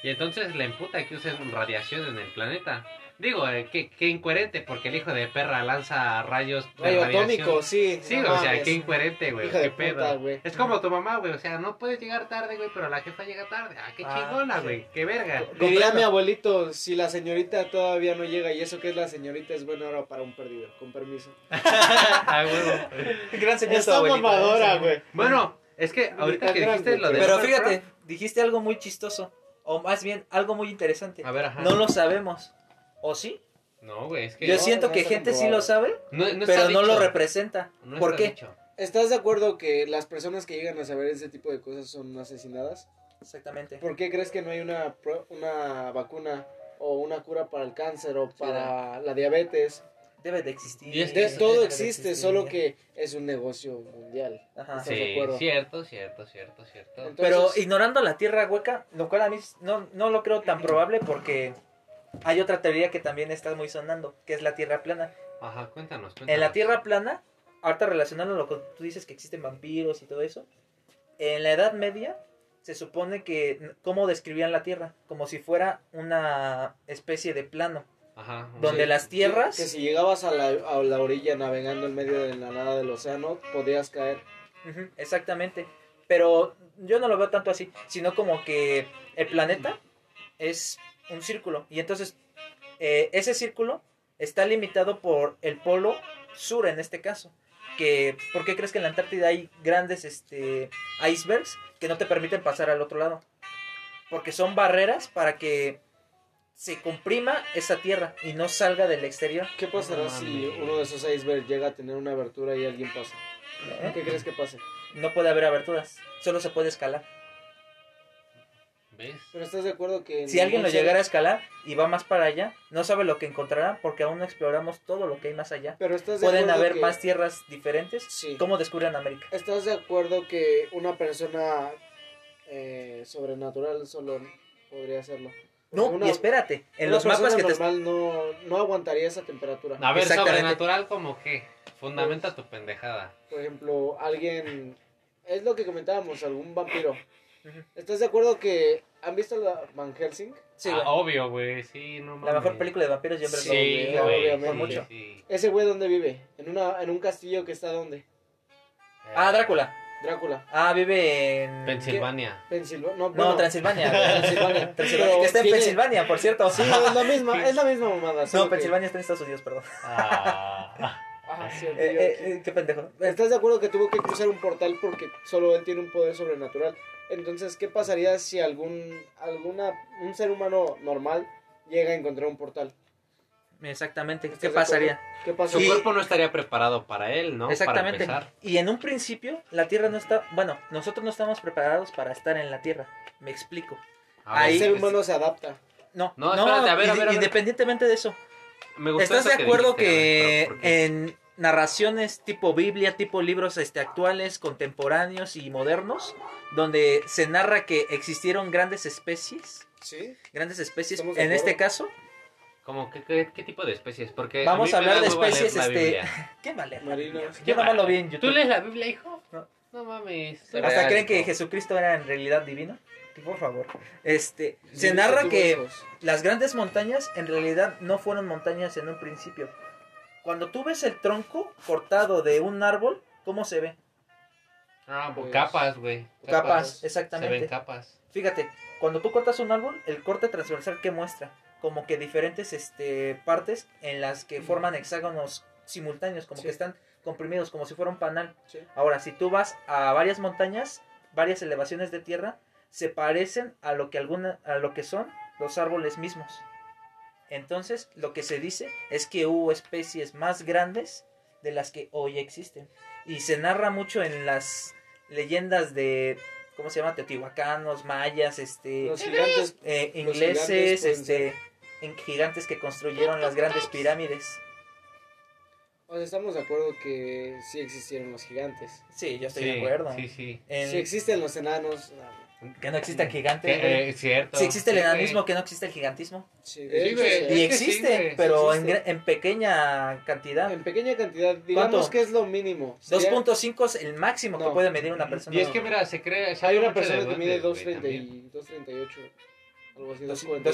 Y entonces le emputa que usen radiación en el planeta. Digo, eh, qué, qué incoherente, porque el hijo de perra lanza rayos de Rayo radiación. atómico, sí. Sí, no o sea, qué incoherente, güey. Qué de pedo. puta, güey. Es como tu mamá, güey. O sea, no puedes llegar tarde, güey, pero la jefa llega tarde. Ah, qué Ah, chingona, sí. güey. Qué verga. Diría mi abuelito, si la señorita todavía no llega y eso que es la señorita es buena hora para un perdido, con permiso. Ah, huevo. Gran señor tu Está mamadora, güey. Bueno, es que ahorita que dijiste lo de. Pero fíjate, dijiste algo muy chistoso. O más bien, algo muy interesante. A ver, ajá. No lo sabemos. ¿O sí? No, güey, es que. Yo no, siento no que gente sí lo sabe, no, no está pero no dicho. lo representa. No ¿Por qué? dicho. ¿Estás de acuerdo que las personas que llegan a saber ese tipo de cosas son asesinadas? Exactamente. ¿Por qué crees que no hay una, pro- una vacuna o una cura para el cáncer o para la diabetes? Debe de existir. Y es De- Sí, todo debe de existe, existir. solo que es un negocio mundial. Ajá. ¿Estás de Sí, cierto, cierto, cierto, cierto. Entonces- Pero ignorando la tierra hueca, lo cual a mí no, no lo creo tan probable porque hay otra teoría que también está muy sonando, que es la tierra plana. Ajá, cuéntanos, cuéntanos. En la tierra plana, ahorita relacionando lo que tú dices que existen vampiros y todo eso, en la Edad Media se supone que cómo describían la tierra, como si fuera una especie de plano, Ajá. donde sí. las tierras... Que si llegabas a la, a la orilla navegando en medio de la nada del océano, podías caer. Ujú, exactamente. Pero yo no lo veo tanto así, sino como que el planeta es un círculo. Y entonces eh, ese círculo está limitado por el polo sur en este caso. Que, ¿Por qué crees que en la Antártida hay grandes este, icebergs que no te permiten pasar al otro lado? Porque son barreras para que se comprima esa tierra y no salga del exterior. ¿Qué pasará No si uno de esos icebergs llega a tener una abertura y alguien pasa? ¿eh? ¿Qué crees que pase? No puede haber aberturas, solo se puede escalar. ¿Ves? Pero estás de acuerdo que... Si alguien lo llegara a escalar y va más para allá, no sabe lo que encontrará porque aún no exploramos todo lo que hay más allá. Pero estás de Pueden acuerdo haber que- más tierras diferentes. Sí. ¿Cómo descubren América? ¿Estás de acuerdo que una persona eh, sobrenatural solo podría hacerlo? No, Una- y espérate, en una los mapas que te... normal no, no aguantaría esa temperatura. A ver, sobrenatural como qué? Fundamenta tu pendejada. Por ejemplo, alguien... Es lo que comentábamos, algún vampiro. ¿Estás de acuerdo que... ¿Han visto la Van Helsing? Sí, Ah, obvio, güey, sí, no la mejor mames. película de vampiros siempre Sí, lo- güey, obviamente. por sí, mucho. sí. ¿Ese güey dónde vive? En, una, en un castillo que está ¿dónde? Ah, Drácula. Drácula. Ah, vive en... Pensilvania. Pensilvania. No, Transilvania. Transilvania. Transilvania, Pero que está en tiene- Pensilvania, por cierto. Sí, es la misma, es la misma mamada. No, que- Pensilvania está en Estados Unidos, perdón. Ah. Ah, cierto, Eh, eh, qué pendejo. ¿Estás de acuerdo que tuvo que cruzar un portal porque solo él tiene un poder sobrenatural? Entonces, ¿qué pasaría si algún alguna un ser humano normal llega a encontrar un portal? Exactamente. ¿Estás ¿Qué pasaría? Su cuerpo no estaría preparado para él, ¿no? Exactamente. Para. Y en un principio, la Tierra no está. Bueno, nosotros no estamos preparados para estar en la Tierra. Me explico. A Ahí- El ser humano se adapta. No, No, espérate, a ver, a ver, a ver. Independientemente de eso, me ¿estás eso de acuerdo dijiste, a ver, que en narraciones tipo Biblia, tipo libros este, actuales, contemporáneos y modernos, donde se narra que existieron grandes especies, ¿Sí? grandes especies, Estamos en este caso, ¿Cómo, qué, qué, qué tipo de especies? Porque Vamos a hablar de especies, la este, Biblia. ¿qué vale? Marinos. Yo nomás lo vi en ¿Tú YouTube. lees la Biblia, hijo? No. No mames. ¿Hasta Real, creen que. Jesucristo era en realidad divino? Por favor. Este, se narra que las grandes montañas en realidad no fueron montañas en un principio. Cuando tú ves el tronco cortado de un árbol, ¿cómo se ve? Ah, pues capas, güey. Capas, Se ven exactamente. capas. Fíjate, cuando tú cortas un árbol, el corte transversal que muestra, como que diferentes este, partes en las que forman hexágonos simultáneos, como Sí. que están comprimidos, como si fuera un panal. Sí. Ahora, si tú vas a varias montañas, varias elevaciones de tierra, se parecen a lo que alguna, a lo que son los árboles mismos. Entonces, lo que se dice es que hubo especies más grandes de las que hoy existen. Y se narra mucho en las leyendas de, ¿cómo se llama? Teotihuacanos, mayas, este, Los gigantes. eh, los ingleses, gigantes este, en- gigantes que construyeron las grandes pirámides. O sea, estamos de acuerdo que sí existieron los gigantes. Sí, yo estoy sí, de acuerdo. Sí, sí. En- Si existen los enanos. Que no existan gigantes. Que, güey. eh, cierto. si existe el Sí, enanismo, que no existe el gigantismo. Sí, güey. Y existe, sí pero en, existe. gra- en pequeña cantidad. En pequeña cantidad, digamos ¿Cuánto? que es lo mínimo. Sería- 2.5 es el máximo que puede medir una persona. Y es que mira, se cree. se Hay una persona que mide duendes, güey, 2.30 también. y 2.38. Algo así, 250,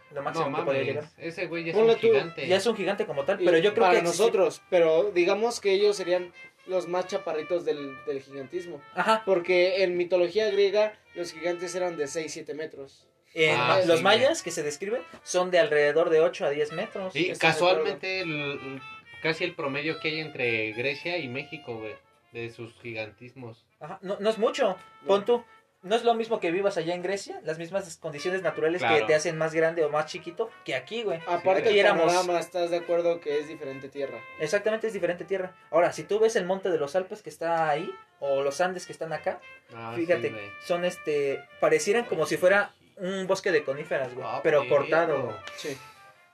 2.48. lo máximo No que podría llegar. ese güey ya es Ponle un tú, gigante. Ya es un gigante como tal, Y pero yo creo para que existe- nosotros, pero digamos que ellos serían los más chaparritos del, del gigantismo. Ajá. Porque en mitología griega los gigantes eran de 6-7 metros. En Ah, ma- sí, los mayas que se describen son de alrededor de 8 a 10 metros. De casualmente, el- casi el promedio que hay entre Grecia y México, güey. De sus gigantismos. Ajá, No, no es mucho. Pon tú. No es lo mismo que vivas allá en Grecia, las mismas condiciones naturales que te hacen más grande o más chiquito que aquí, güey. Aparte el éramos- panorama, ¿estás de acuerdo que es diferente tierra? Exactamente, es diferente tierra. Ahora, si tú ves el monte de los Alpes que está ahí, o los Andes que están acá, Ah, fíjate, sí, son este, parecieran como si fuera un bosque de coníferas, güey, Ah, pero cortado. Sí.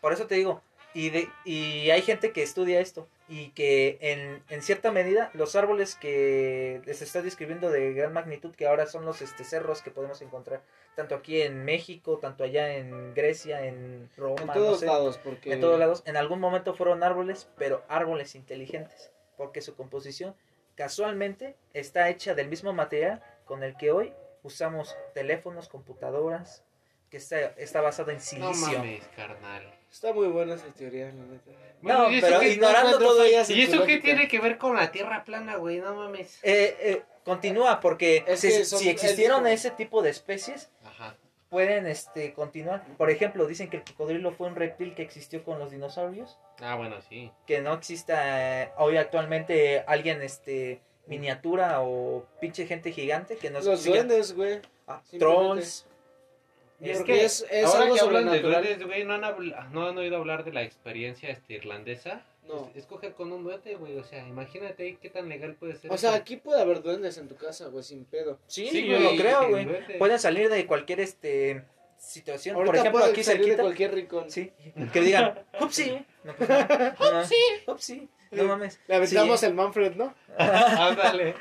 Por eso te digo, y, de, y hay gente que estudia esto y que en, en cierta medida los árboles que les está describiendo de gran magnitud, que ahora son los este, cerros que podemos encontrar, tanto aquí en México, tanto allá en Grecia, en Roma, En no todos sé, lados, porque... en todos lados, en algún momento fueron árboles, pero árboles inteligentes, porque su composición casualmente está hecha del mismo material con el que hoy usamos teléfonos, computadoras, que está, está basado en No silicio. mames, carnal. Está muy buena esa teoría, la neta. No, ¿y eso pero qué- ignorando todo fallas ¿Y eso qué tiene que ver con la tierra plana, güey? No mames. Eh, eh, continúa, porque Es si, que existieron ese tipo de especies, Ajá. pueden este, continuar. Por ejemplo, dicen que el cocodrilo fue un reptil que existió con los dinosaurios, Ah, bueno, sí. que no exista eh, hoy actualmente alguien este miniatura o pinche gente gigante que no Los duendes, güey. Ah, trolls. Es que es, es Ahora algo que hablan de güey, ¿no han, no han oído hablar de la experiencia este, irlandesa. No. Es- Escoger con un duende, güey. O sea, imagínate ahí qué tan legal puede ser. O sea, eso. aquí puede haber duendes en tu casa, güey, sin pedo. Sí, Sí, yo lo creo, güey. Pueden salir de cualquier este situación. Ahorita Por ejemplo, aquí salir de cerquita. cualquier rincón. Sí, que digan, upsi. No, pues, no, Sí, upsi. No mames. Le aventamos Sí. el Manfred, ¿no? Ándale.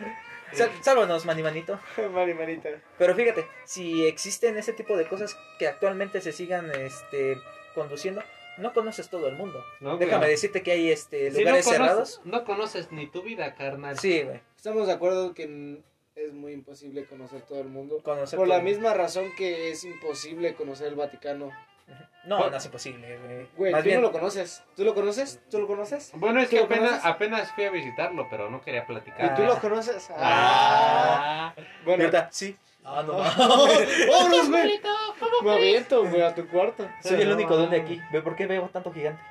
Sal- Sálvanos, mani manito. Mari, manita. Pero fíjate, si existen ese tipo de cosas que actualmente se sigan este conduciendo, no conoces todo el mundo. No, Déjame güey. decirte que hay este Si lugares no conoces, cerrados. No conoces ni tu vida, carnal. Sí, güey. Estamos de acuerdo que es muy imposible conocer todo el mundo. Conocer Por la misma razón que es imposible conocer el Vaticano. No, no es imposible, güey. Güey, Más tú bien, no lo conoces. ¿Tú lo conoces? ¿Tú lo conoces? Bueno, es ¿Tú que apenas, fui a visitarlo, pero no quería platicar. ¿Y tú Ah. lo conoces? Ah. Ah. Bueno. ¿verdad? Sí. Ah, no. ¡Vámonos, güey! abuelito, ¿cómo Me aviento, güey, a tu cuarto. Soy el No, único donde aquí. Ve por qué veo tanto gigante.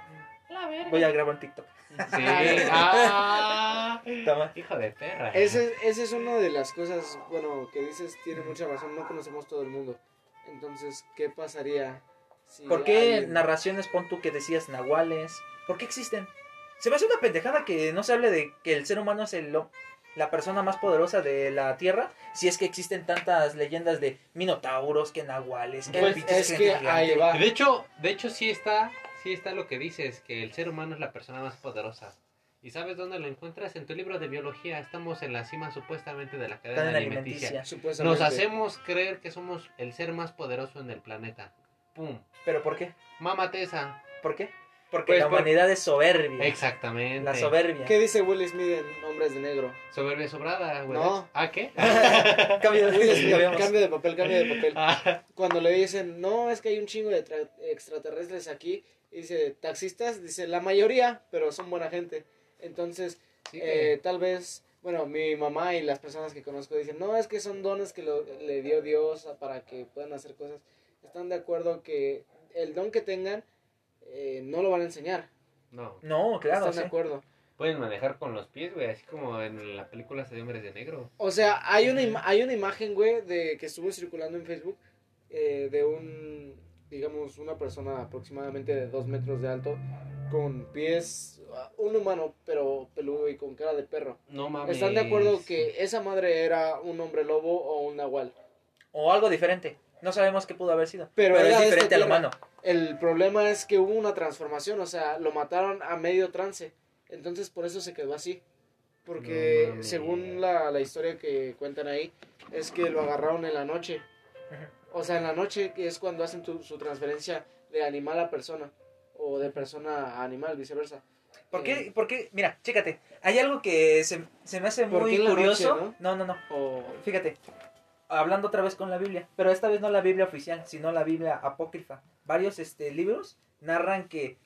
La verga. Voy a grabar en TikTok. Sí. Ah. Toma. Hijo de perra. Ese, ese es una de las cosas, bueno, que dices, tiene mucha razón, no conocemos todo el mundo. Entonces, ¿qué pasaría ¿Por qué alguien- narraciones pon tú que decías nahuales? ¿Por qué existen? Se me hace una pendejada que no se hable de que el ser humano es el, lo- la persona más poderosa de la Tierra, si es que existen tantas leyendas de minotauros, que nahuales, que Pues pinches es gente que gigante. ahí va. De hecho, de hecho sí está, sí está lo que dices, que el ser humano es la persona más poderosa. ¿Y sabes dónde lo encuentras? En tu libro de biología. Estamos en la cima supuestamente de la cadena alimenticia. alimenticia. Supuestamente. Nos hacemos creer que somos el ser más poderoso en el planeta. ¡Pum! ¿Pero por qué? Mámate esa. ¿Por qué? Porque Pues la por- humanidad es soberbia. Exactamente. La soberbia. ¿Qué dice Will Smith en Hombres de Negro? Soberbia sobrada, güey. No. ¿Ah, qué? Cambio de- Will Smith, cambio de papel, cambio de papel. Ah, Cuando le dicen, no, es que hay un chingo de tra- extraterrestres aquí, dice, taxistas, dice, la mayoría, pero son buena gente. Entonces, sí, eh, tal vez, bueno, mi mamá y las personas que conozco dicen, no, es que son dones que lo- le dio Dios para que puedan hacer cosas. Están de acuerdo que el don que tengan eh, no lo van a enseñar. no. No, claro, Están sí. de acuerdo. Pueden manejar con los pies, güey, así como en la película de Hombres de Negro. O sea, hay una, ima- hay una imagen, güey, de que estuvo circulando en Facebook eh, de un, digamos, una persona aproximadamente de dos metros de alto con pies, ah, un humano, pero peludo y con cara de perro. No mames. ¿Están de acuerdo que esa madre era un hombre lobo o un nahual? O algo diferente. No sabemos qué pudo haber sido. Pero Pero, es diferente tierra. humano. El problema es que hubo una transformación, o sea, lo mataron a medio trance. Entonces por eso se quedó así. Porque No según la, la historia que cuentan ahí, es que lo agarraron en la noche. O sea, en la noche que es cuando hacen tu- su transferencia de animal a persona. O de persona a animal, viceversa. ¿Por qué? Eh, ¿Por qué? Mira, chécate. Hay algo que se, se me hace ¿Por muy curioso. noche, no, no, no. o Fíjate. Hablando otra vez con la Biblia. Pero esta vez no la Biblia oficial, sino la Biblia apócrifa. Varios este, libros narran que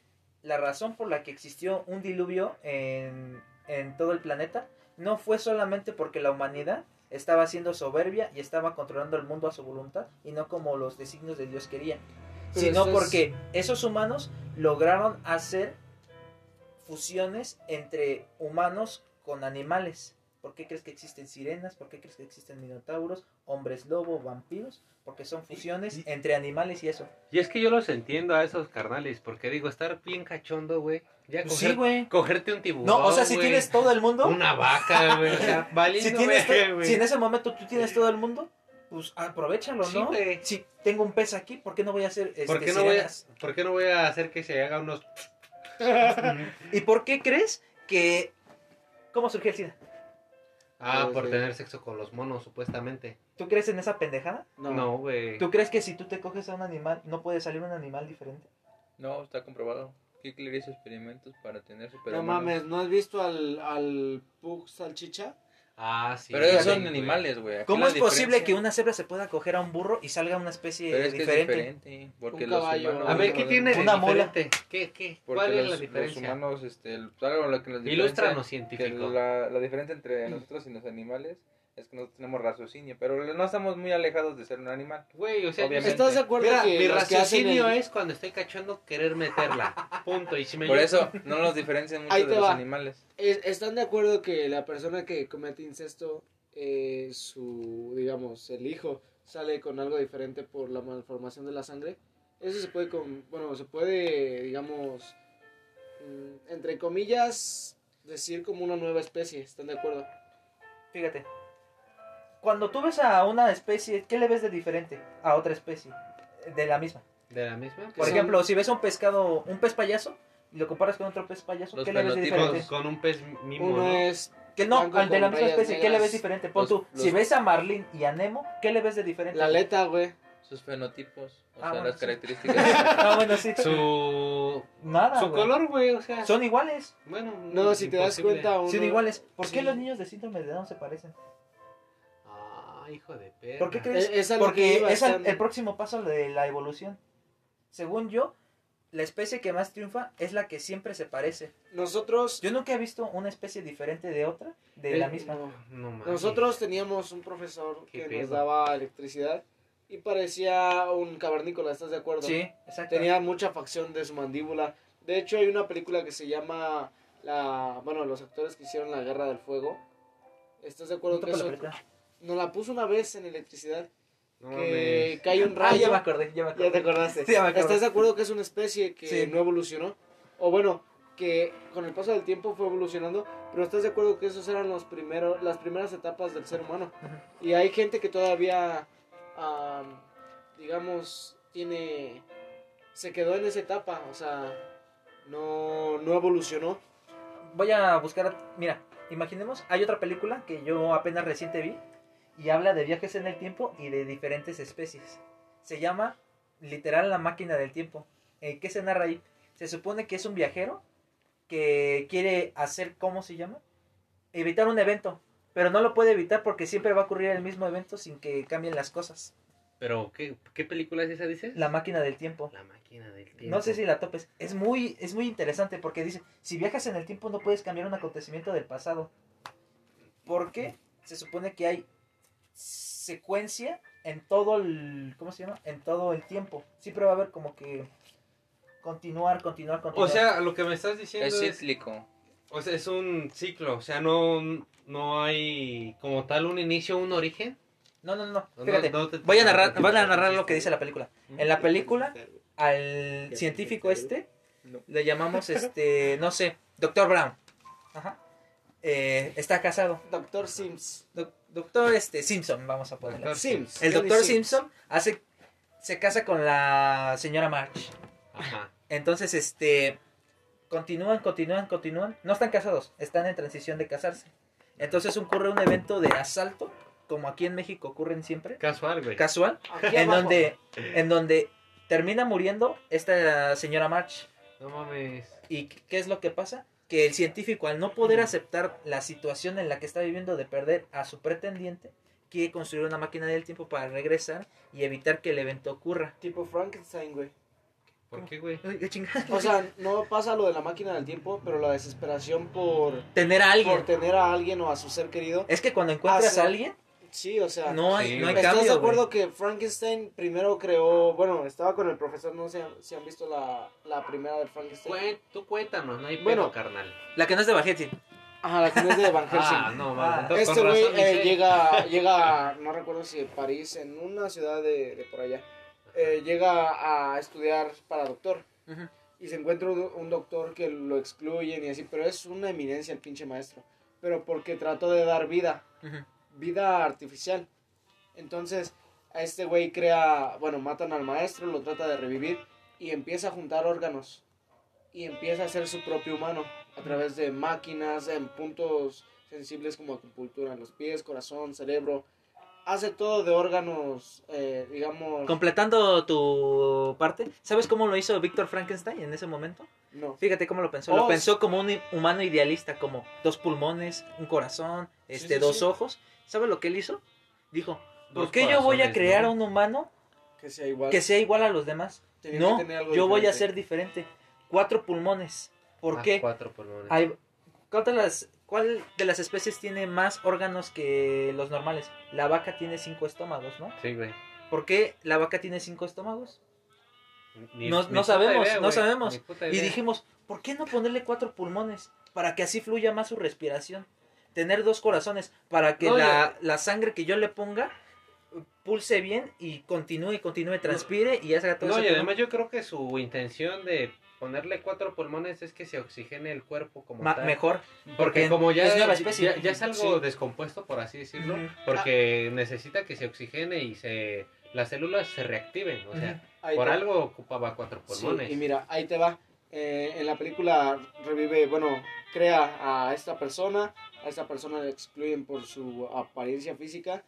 la razón por la que existió un diluvio en, en todo el planeta no fue solamente porque la humanidad estaba siendo soberbia y estaba controlando el mundo a su voluntad y no como los designios de Dios querían, Pero sino eso es- porque esos humanos lograron hacer fusiones entre humanos con animales. ¿Por qué crees que existen sirenas? ¿Por qué crees que existen minotauros, hombres lobo, vampiros? Porque son fusiones y- entre animales y eso. Y es que yo los entiendo a esos carnales, porque digo, estar bien cachondo, güey. Ya Pues coger- sí, güey. cogerte un tiburón. No, o sea, si tienes todo el mundo, Una vaca, güey. O sea, valiendo si, tienes en ese momento tú tienes todo el mundo, pues aprovechalo, Sí, ¿no? güey. Si tengo un pez aquí, ¿por qué no voy a hacer este, ¿Por qué, no voy a? ¿Por qué no voy a hacer que se haga unos... ¿Y por qué crees que... ¿Cómo surgió el SIDA? Ah, Pues, por sí. tener sexo con los monos, supuestamente. ¿Tú crees en esa pendejada? No, güey. ¿Tú crees que si tú te coges a un animal, no puede salir un animal diferente? No, está comprobado. Hitler hizo experimentos para tener No superhumanos. mames, ¿no has visto al, al Pug Salchicha? Ah, sí. Pero ellos son animales, güey. ¿Cómo la es posible que una cebra se pueda coger a un burro y salga una especie Pero es que diferente? es diferente. Porque Un los caballo. humanos... A ver, ¿qué tiene de Una diferente? ¿Qué, qué? Porque ¿Cuál los, es la los diferencia? humanos, este, el- algo lo que nos diferencia- Ilústranos, que científico. la, la diferencia entre nosotros y los animales es que nosotros tenemos raciocinio, pero no estamos muy alejados de ser un animal. Güey, o sea, Obviamente. ¿Estás de acuerdo Mira, que mi que raciocinio el- es cuando estoy cachondo querer meterla. Punto. Y si me Por eso no nos diferencian mucho Ahí de los animales. es- ¿Están de acuerdo que la persona que comete incesto, eh, su, digamos, el hijo, sale con algo diferente por la malformación de la sangre? Eso se puede, con, bueno, se puede, digamos, mm, entre comillas, decir como una nueva especie. ¿Están de acuerdo? Fíjate. Cuando tú ves a una especie, ¿qué le ves de diferente a otra especie? De la misma. ¿De la misma? Por son- ejemplo, si ves un pescado, un pez payaso, y lo comparas con otro pez payaso, Los ¿qué le ves de diferente? con un pez mimo, Uno ¿no? es Que no, al de la misma especie, ¿qué le ves diferente? Pon Los- tú, los- si ves a Marlin y a Nemo, ¿qué le ves de diferente? la aleta, güey. Sus fenotipos, o Ah, sea, bueno, las sí. características. Ah, bueno, sí. Su... Nada, Su color, güey, o sea... Son iguales. Bueno, No, si te das cuenta, uno... Son iguales. ¿Por qué los niños de síndrome de Down se parecen? Hijo de perra. ¿Por qué crees? Es- es Porque es el, próximo paso de la evolución. Según yo, la especie que más triunfa es la que siempre se parece. Nosotros... Yo nunca he visto una especie diferente de otra, de Eh, la misma. no. No. Nosotros teníamos un profesor Qué que pedo. nos daba electricidad y parecía un cavernícola, ¿estás de acuerdo? Sí, exacto. Tenía mucha facción de su mandíbula. De hecho, hay una película que se llama la, bueno, los actores que hicieron la Guerra del Fuego. ¿Estás de acuerdo No que eso. Nos la puso una vez en electricidad? No que mames. cae un Ah, rayo. ya me acordé, ya me acordé. Ya te acordaste. Sí, ya me acordé. ¿Estás de acuerdo que es una especie que Sí. no evolucionó? O bueno, que con el paso del tiempo fue evolucionando, pero ¿estás de acuerdo que esos eran los primeros, las primeras etapas del ser humano? Y hay gente que todavía, am, digamos, tiene, se quedó en esa etapa, o sea, no, no evolucionó. Voy a buscar, mira, imaginemos, hay otra película que yo apenas reciente vi y habla de viajes en el tiempo y de diferentes especies. Se llama literal La máquina del tiempo. Eh, ¿Qué se narra ahí? Se supone que es un viajero que quiere hacer, ¿cómo se llama? Evitar un evento, pero no lo puede evitar porque siempre va a ocurrir el mismo evento sin que cambien las cosas. Pero, ¿qué, ¿qué película es esa, dices? La máquina del tiempo. La máquina del tiempo. No sé si la topes. Es muy, es muy interesante porque dice, si viajas en el tiempo no puedes cambiar un acontecimiento del pasado. Porque se supone que hay secuencia en todo el, ¿cómo se llama? En todo el tiempo. Siempre va a haber como que continuar, continuar, O continuar. sea, lo que me estás diciendo es es... cíclico. O sea, es un ciclo. O sea, no, no hay como tal un inicio, un origen. no, no, no, No, Fíjate, no te- voy a narrar, voy a narrar lo que dice la película. En la película, al científico este le llamamos este, no sé, Doctor Brown. Ajá. Eh, está casado. Doctor Sims. Doctor este Simpson, vamos a. Doctor Sims. El doctor. Simpson hace se casa con la señora March. Ajá. Entonces, este continúan, continúan, continúan. No están casados, están en transición de casarse. Entonces ocurre un evento de asalto, como aquí en México ocurren siempre, Casual, güey. casual, Aquí en abajo. donde en donde termina muriendo esta señora March. No mames. ¿Y qué es lo que pasa? Que el científico, al no poder aceptar la situación en la que está viviendo de perder a su pretendiente, quiere construir una máquina del tiempo para regresar y evitar que el evento ocurra. Tipo Frankenstein, güey. ¿Por qué, güey? Ay, qué chingada. O sea, no pasa lo de la máquina del tiempo, pero la desesperación por, tener a alguien. por tener a alguien o a su ser querido. Es que cuando encuentras a alguien, Sí, o sea. no hay, Sí, no hay. ¿Estás cambio. de acuerdo güey. que Frankenstein primero creó, bueno, estaba con el profesor, no sé si han visto la, la primera de Frankenstein? Tú cuéntanos, no hay Bueno. pedo, carnal. La que no es de Bajetti. Ajá, la que no es de Van Helsing. Ah, no, Ah, man. Este güey eh, llega, llega, no recuerdo si en París, en una ciudad de, de por allá, eh, llega a estudiar para doctor y se encuentra un, un doctor que lo excluyen y así, pero es una eminencia el pinche maestro, pero porque trató de dar vida, Ujú. Vida artificial. Entonces, a este güey crea, bueno, matan al maestro, lo trata de revivir y empieza a juntar órganos y empieza a hacer su propio humano a través de máquinas en puntos sensibles como acupuntura en los pies, corazón, cerebro. Hace todo de órganos, eh, digamos... Completando tu parte, ¿sabes cómo lo hizo Víctor Frankenstein en ese momento? No. Fíjate cómo lo pensó. Oh, lo pensó como un humano idealista, como dos pulmones, un corazón, este, sí, dos sí. ojos. ¿Sabes lo que él hizo? Dijo, ¿por qué yo voy a crear ¿no? a un humano Que sea igual. que sea igual a los demás? Tenía No, yo voy a ser diferente. Cuatro pulmones. ¿Por Ah, qué? Cuatro pulmones. Hay- ¿cuál, de las, ¿Cuál de las especies tiene más órganos que los normales? La vaca tiene cinco estómagos, ¿no? Sí, güey. ¿Por qué la vaca tiene cinco estómagos? Ni- No- ni no sabemos, idea, no sabemos. Y dijimos, ¿por qué no ponerle cuatro pulmones? Para que así fluya más su respiración. Tener dos corazones, para que No, la, la sangre que yo le ponga pulse bien y continúe, continúe, transpire y haga todo No, y además yo creo que su intención de ponerle cuatro pulmones es que se oxigene el cuerpo como Ma- tal. mejor. Porque porque como ya es nueva ya, especie. ya es algo Sí. descompuesto, por así decirlo, porque necesita que se oxigene y se las células se reactiven. O sea, por algo ocupaba cuatro Sí, pulmones. y mira, ahí te va. Eh, en la película revive, bueno, crea a esta persona, a esta persona le excluyen por su apariencia física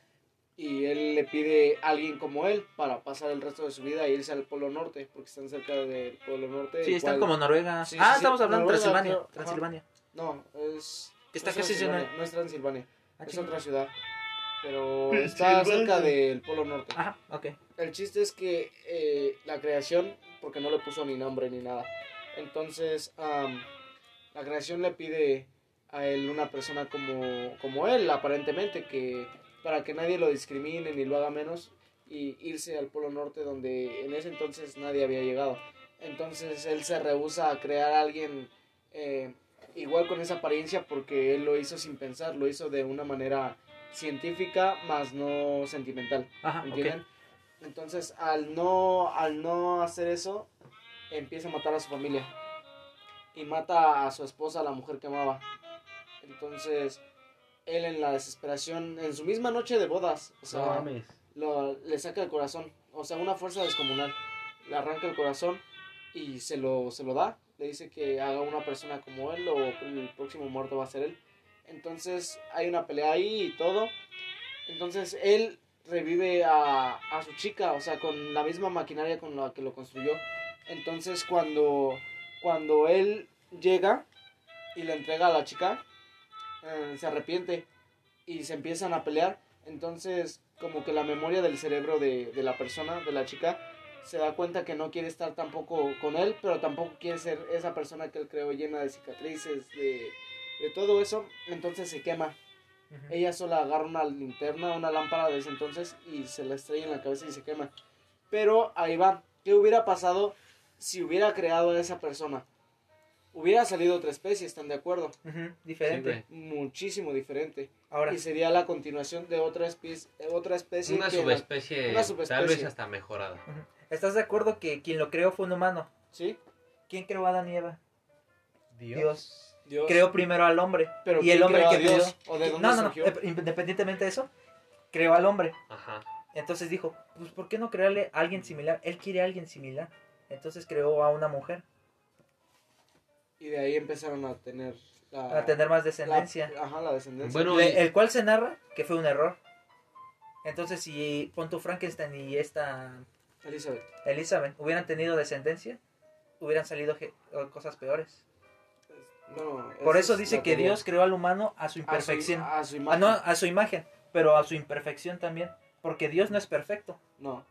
y él le pide a alguien como él para pasar el resto de su vida e irse al Polo Norte, porque están cerca del Polo Norte. Sí, están cual- como Noruega. Sí, ah, sí. estamos hablando de Transilvania. creo. Transilvania. No, es... Está no es casi Transilvania, en- No es Transilvania, Ah, es otra ciudad, pero está cerca del Polo Norte. Ajá, ok. El chiste es que eh, la creación, porque no le puso ni nombre ni nada. Entonces, la creación le pide a él una persona como, como él, aparentemente, que para que nadie lo discrimine ni lo haga menos, y irse al Polo Norte donde en ese entonces nadie había llegado. Entonces él se rehúsa a crear a alguien eh, igual con esa apariencia porque él lo hizo sin pensar, lo hizo de una manera científica más no sentimental. Ajá. ¿Entienden? Entonces, al no, al no hacer eso, empieza a matar a su familia. Y mata a su esposa, la mujer que amaba. Entonces, él en la desesperación, en su misma noche de bodas, o sea, lo- le saca el corazón. O sea, una fuerza descomunal. Le arranca el corazón y se lo, se lo da. Le dice que haga una persona como él o el próximo muerto va a ser él. Entonces hay una pelea ahí y todo. Entonces él revive a, a su chica, o sea, con la misma maquinaria con la que lo construyó. Entonces cuando, cuando él llega y le entrega a la chica, eh, se arrepiente y se empiezan a pelear. Entonces como que la memoria del cerebro de, de la persona, de la chica, se da cuenta que no quiere estar tampoco con él, pero tampoco quiere ser esa persona que él creó llena de cicatrices, de, de todo eso. Entonces se quema. Ella sola agarra una linterna, una lámpara de ese entonces y se la estrella en la cabeza y se quema. Pero ahí va. ¿Qué hubiera pasado si hubiera creado a esa persona? Hubiera salido otra especie, ¿están de acuerdo? Ujú, Diferente. Sí, Muchísimo diferente. Ahora, Y sería la continuación de otra especie, otra especie Una que la- subespecie, una subespecie. tal vez hasta mejorada. ¿estás de acuerdo que quien lo creó fue un humano? ¿Sí? ¿Quién creó a Adán y Eva? Dios. Dios. Creó primero al hombre. Pero y el ¿quién hombre creó que Dios? creó- ¿O de dónde no, no, no. surgió? eh, Independientemente de eso, creó al hombre. Ajá. Entonces dijo, pues ¿por qué no crearle a alguien similar? Él quiere a alguien similar. Entonces creó a una mujer Y de ahí empezaron a tener la, para tener más la- descendencia. ajá, la descendencia. Bueno, Le- y- el cual se narra que fue un error. Entonces si pon tu Frankenstein y esta Elizabeth. Elizabeth hubieran tenido descendencia, hubieran salido cosas peores. No, Por eso es dice que teoría. Dios creó al humano a su A su- imperfección. A su, Ah, imagen. no, a su imagen, pero a su imperfección también. Porque Dios no es perfecto. No.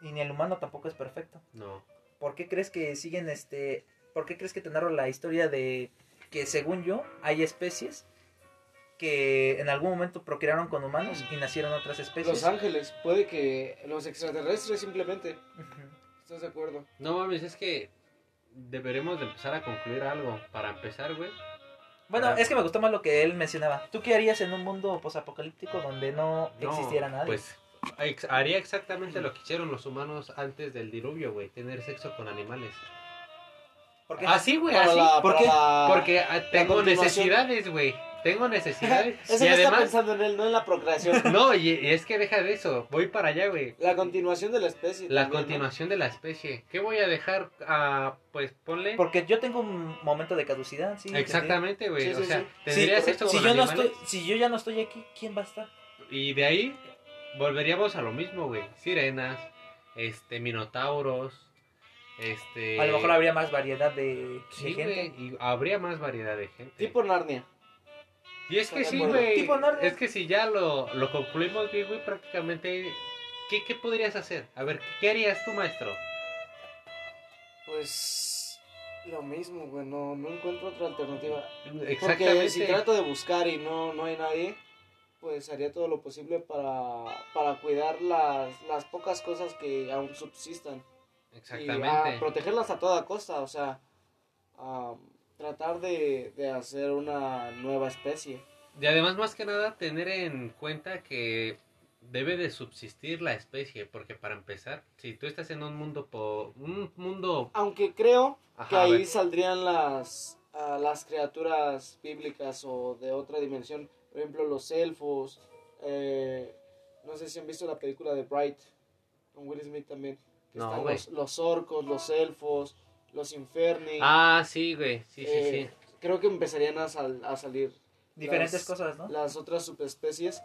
Y ni el humano tampoco es perfecto. No. ¿Por qué crees que siguen este... ¿Por qué crees que te narro la historia de que según yo hay especies que en algún momento procrearon con humanos y nacieron otras especies? Los ángeles, puede que los extraterrestres simplemente. ¿Estás de acuerdo? No mames, es que deberemos de empezar a concluir algo. Para empezar, güey, Bueno, es que me gustó más lo que él mencionaba. ¿Tú qué harías en un mundo posapocalíptico donde no, No, existiera nadie? Pues ex- haría exactamente lo que hicieron los humanos antes del diluvio, güey. Tener sexo con animales. ¿Por qué? Así, güey, así. la- ¿Por qué? la- Porque ah, tengo necesidades, güey. Tengo necesidades. Eso y no está además, pensando en él, no en la procreación. no, y, y es que deja de eso. Voy para allá, güey. La continuación de la especie. La también, ¿no? continuación de la especie. ¿Qué voy a dejar? a pues ponle. Porque yo tengo un momento de caducidad, sí. Exactamente, güey. Sí, o sea, sí. tendría Sí, sexo si con yo no animales. estoy, si yo ya no estoy aquí, ¿quién va a estar? Y de ahí volveríamos a lo mismo, güey. Sirenas, este, minotauros, este... A lo mejor habría más variedad de, gente. güey, y habría más variedad de gente. Tipo Narnia. y es que sí, güey. Es que si ya lo, lo concluimos bien, güey, prácticamente... ¿qué, ¿Qué podrías hacer? A ver, ¿qué harías tú, maestro? Pues lo mismo, güey, no, no encuentro otra alternativa. Porque Exactamente. si trato de buscar y no, no hay nadie, pues haría todo lo posible para, para cuidar las, las pocas cosas que aún subsistan. Y Exactamente. a protegerlas a toda costa, o sea, a tratar de, de hacer una nueva especie. Y además, más que nada, tener en cuenta que debe de subsistir la especie, porque para empezar, si tú estás en un mundo po un mundo Aunque creo que Ajá, ahí saldrían las, ah, las criaturas bíblicas o de otra dimensión. Por ejemplo, los elfos. eh, no sé si han visto la película de Bright. Con Will Smith también. que No, están los, los orcos, los elfos, los inferni. Ah, sí, güey, sí, sí, Eh, sí. Creo que empezarían a, sal- a salir Diferentes las- cosas, ¿no? las otras subespecies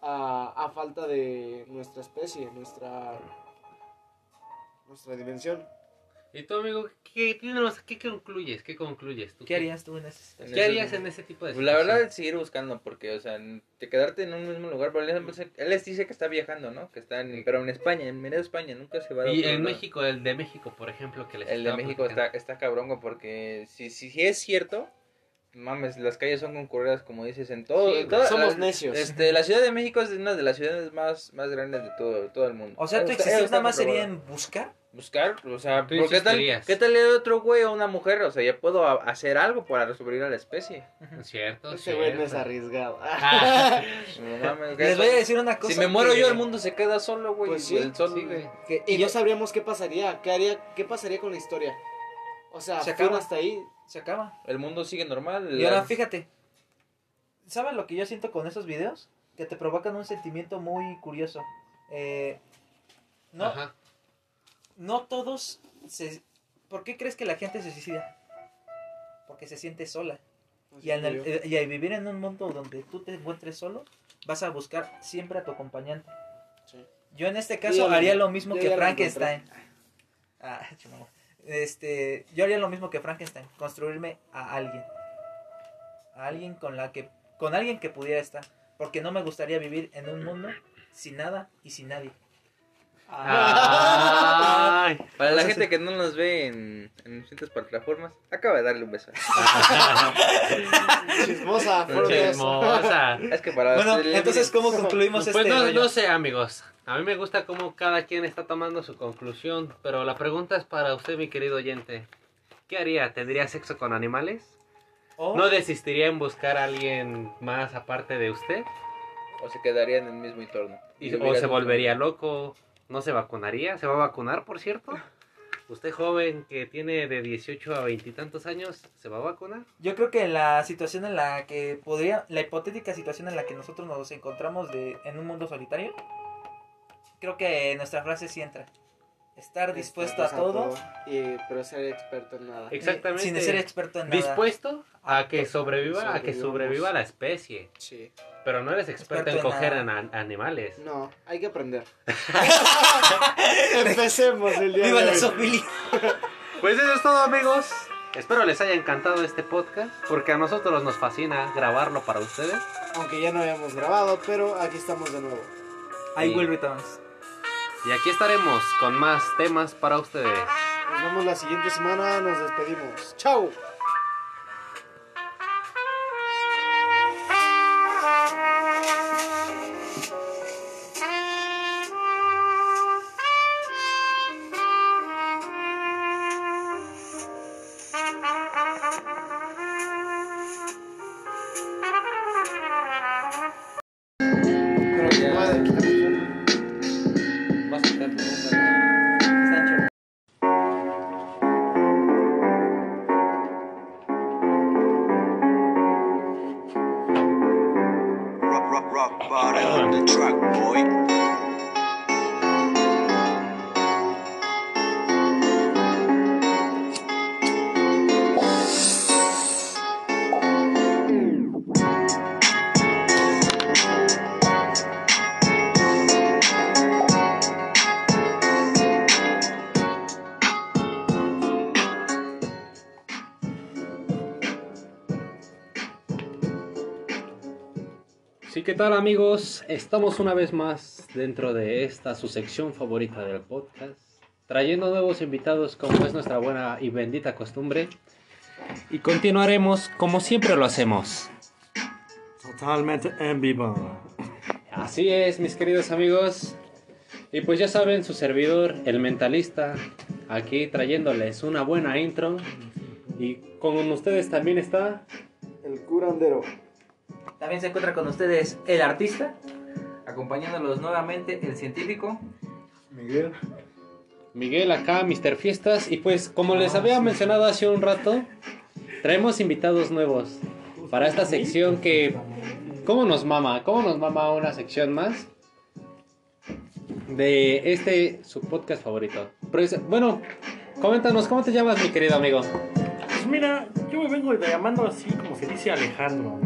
a, a falta de nuestra especie, nuestra, nuestra dimensión. ¿Y tú, amigo, qué, dinos, qué concluyes? ¿Qué concluyes? ¿Tú ¿Qué harías tú en ese En ¿Qué harías en ese tipo de Pues la situación? verdad es seguir buscando, porque, o sea, de quedarte en un mismo lugar, por ejemplo, él les dice que está viajando, ¿no? Que está en, pero en España, en medio de España, nunca se va a Y en. México, el de México, por ejemplo, que les El de México está, está cabrón, güey, porque si, si, si es cierto, mames, las calles son concurridas, como dices, en todo. Sí, en toda- Somos la- necios. Este, la Ciudad de México es una de las ciudades más, más grandes de todo, todo el mundo. O sea, tu Está- existencia está nada más sería en buscar. Buscar, o sea, Tú ¿por ¿qué tal. ¿qué tal le doy otro güey o una mujer? O sea, ya puedo a- hacer algo para sobrevivir a la especie. Cierto, Ese güey no es arriesgado. Ah, No mames, Les voy a decir una cosa. Si me muero que- yo, el mundo se queda solo, güey. Pues sí, el sol, sí, güey. que- y y no sabríamos qué pasaría, qué haría, qué pasaría con la historia. O sea, Se acaba. hasta ahí. se acaba. El mundo sigue normal. Y ahora las- fíjate, ¿sabes lo que yo siento con esos videos? Que te provocan un sentimiento muy curioso. Eh, no, Ajá. No todos se... ¿Por qué crees que la gente se suicida? Porque se siente sola. Y al, eh, y al vivir en un mundo donde tú te encuentres solo, vas a buscar siempre a tu acompañante. Sí. Yo en este caso haría lo mismo yo que Frankenstein. Ah, este, yo haría lo mismo que Frankenstein, construirme a alguien. A alguien con la que con alguien que pudiera estar, porque no me gustaría vivir en un mundo sin nada y sin nadie. Ay. Para la Entonces, gente que no nos ve en, en distintas plataformas, acaba de darle un beso. Chismosa, por Dios. Chismosa. Es que para Bueno, hacerle- entonces cómo concluimos Pues este no, rollo? no sé, amigos. A mí me gusta cómo cada quien está tomando su conclusión, pero la pregunta es para usted, mi querido oyente. ¿Qué haría? ¿Tendría sexo con animales? O- ¿No desistiría en buscar a alguien más aparte de usted? o se quedaría en el mismo entorno. Y- ¿O se volvería loco? ¿No se vacunaría? ¿Se va a vacunar, por cierto? ¿Usted joven que tiene de 18 a 20 y tantos años, se va a vacunar? Yo creo que la situación en la que podría, la hipotética situación en la que nosotros nos encontramos de, en un mundo solitario, creo que nuestra frase sí entra. Estar dispuesto a todo, y, pero ser experto en nada. Exactamente. sin ser experto en nada. Dispuesto a que sobreviva, a que sobreviva la especie. Sí. Pero no eres experto, Experto en en coger an- animales. No, hay que aprender. Empecemos el día ¡Viva de la zoofilia! Pues eso es todo amigos. Espero les haya encantado este podcast porque a nosotros nos fascina grabarlo para ustedes. Aunque ya no habíamos grabado, pero aquí estamos de nuevo. I Sí. will return. Y aquí estaremos con más temas para ustedes. Nos vemos la siguiente semana, nos despedimos. ¡Chao! Tal amigos? Estamos una vez más dentro de esta su sección favorita del podcast, trayendo nuevos invitados como es nuestra buena y bendita costumbre. Y continuaremos como siempre lo hacemos. Totalmente en vivo. Así es, mis queridos amigos. Y pues ya saben, su servidor, el mentalista, aquí trayéndoles una buena intro. Y con ustedes también está El curandero. También se encuentra con ustedes el artista, acompañándolos nuevamente el científico. Miguel. Miguel acá, Mr. Fiestas. Y pues como les había mencionado hace un rato, traemos invitados nuevos para esta sección que... ¿Cómo nos mama? ¿Cómo nos mama una sección más? De este, su podcast favorito. Pero es- bueno, coméntanos, ¿cómo te llamas, mi querido amigo? Pues mira, yo me vengo llamando así como se dice Alejandro.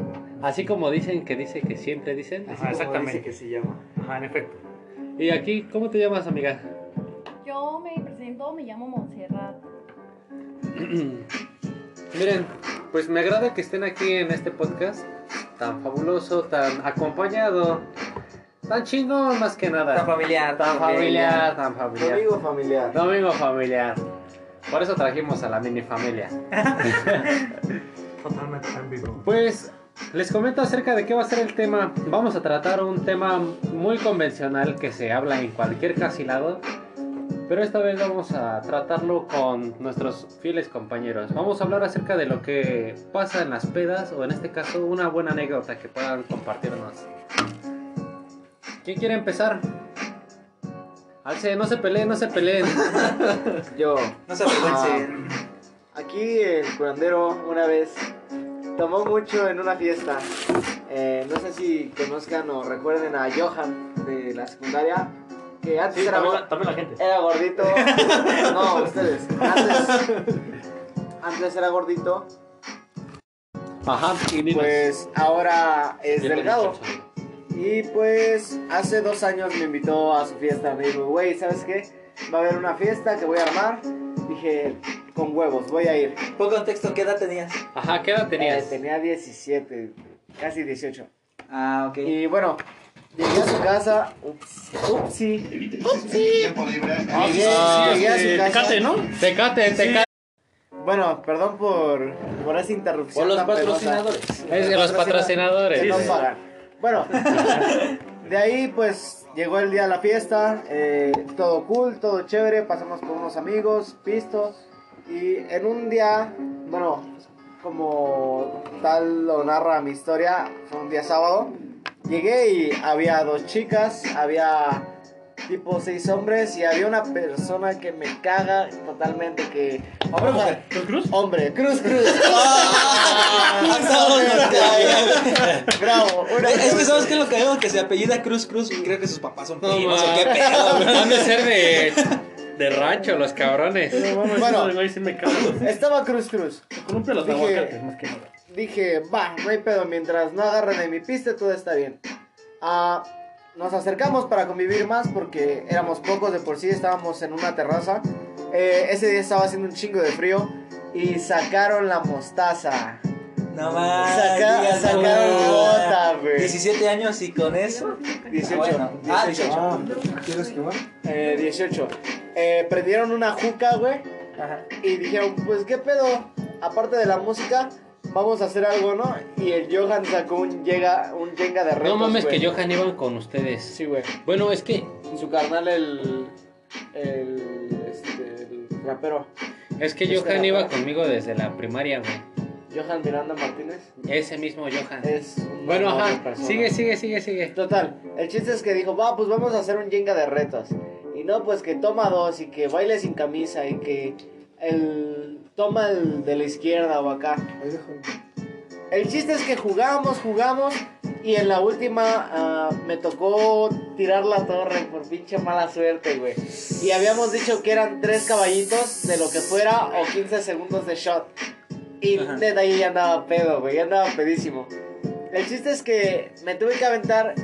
Así como dicen que dice que siempre dicen. Ajá, exactamente. Dice que se llama. Ajá, en efecto. Y aquí, ¿cómo te llamas, amiga? Yo me presento, me llamo Montserrat. Miren, pues me agrada que estén aquí en este podcast tan fabuloso, tan acompañado, tan chingón más que nada. Tan familiar. Tan familiar, tan familiar. Amigo familiar. Domingo familiar. Por eso trajimos a la mini familia. Totalmente en vivo. Pues les comento acerca de qué va a ser el tema. Vamos a tratar un tema muy convencional que se habla en cualquier casi lado. Pero esta vez vamos a tratarlo con nuestros fieles compañeros. Vamos a hablar acerca de lo que pasa en las pedas o en este caso una buena anécdota que puedan compartirnos. ¿Quién quiere empezar? Alce, no se peleen, no se peleen. Yo. No se avergüencen. Aquí el curandero una vez tomó mucho en una fiesta. Eh, no sé si conozcan o recuerden a Johan de la secundaria. Que antes Sí, era, también la, también la gente. era gordito. No, ustedes. Antes, antes era gordito. Ajá, y. Pues ahora es delgado. Y pues hace dos años me invitó a su fiesta. Me dijo, güey, ¿sabes qué? Va a haber una fiesta que voy a armar. Dije, con huevos, voy a ir. Por contexto, ¿qué edad tenías? Ajá, ¿qué edad tenías? Eh, tenía 17, casi 18. Ah, ok. Y bueno, llegué a su casa. Ups, upsi. Llegué, Ah, llegué a su casa. Tecate, ¿no? Tecate, tecate. Bueno, perdón por, por esa interrupción. Por los penosa. patrocinadores. Es de los Patrocina- patrocinadores. que no sí. pagan. Bueno, de ahí pues llegó el día de la fiesta, eh, todo cool, todo chévere, pasamos con unos amigos, pisto, y en un día, bueno, como tal lo narra mi historia, fue un día sábado, llegué y había dos chicas, había tipo seis hombres y había una persona que me caga totalmente que... ¿Hombre o mujer? ¿Los Cruz? Hombre, Cruz Cruz. Ah, cagan. Bravo. Es que sabes que lo que veo que se apellida Cruz Cruz creo que sus papás son No, primos qué pedo. Han de ser de, de rancho los cabrones. Bueno. sí me. Estaba Cruz Cruz. Columpios de Dije- aguacate, más que nada. Dije, va, no hay pedo, mientras no agarren de mi pista, todo está bien. Ah, nos acercamos para convivir más porque éramos pocos de por sí, estábamos en una terraza. Eh, ese día estaba haciendo un chingo de frío y sacaron la mostaza. No más. Saca- sacaron gota, güey. 17 años y con eso. 18. Ah, bueno. Ah, 18. 18. ¿Quieres quemar? Eh, 18. Eh, prendieron una juca, güey. Ajá. Y dijeron, pues qué pedo, aparte de la música, vamos a hacer algo, ¿no? Y el Johan sacó un Jenga, un Jenga de retos, No mames güey. que Johan iba con ustedes. Sí, güey. Bueno, es que Y su carnal, el... El... Este... El rapero. es que Es Johan iba conmigo desde la primaria, güey. Johan Miranda Martínez. Ese mismo Johan. Es un Bueno, ajá. persona. Sigue, sigue, sigue, sigue. Total, el chiste es que dijo, va, pues vamos a hacer un Jenga de retos. Y no, pues que toma dos y que baile sin camisa y que el toma el de la izquierda o acá. El chiste es que jugamos, jugamos Y en la última ah, me tocó tirar la torre por pinche mala suerte, güey. Y habíamos dicho que eran tres caballitos de lo que fuera o 15 segundos de shot. Y neta ahí ya andaba pedo, güey, ya andaba pedísimo. El chiste es que me tuve que aventar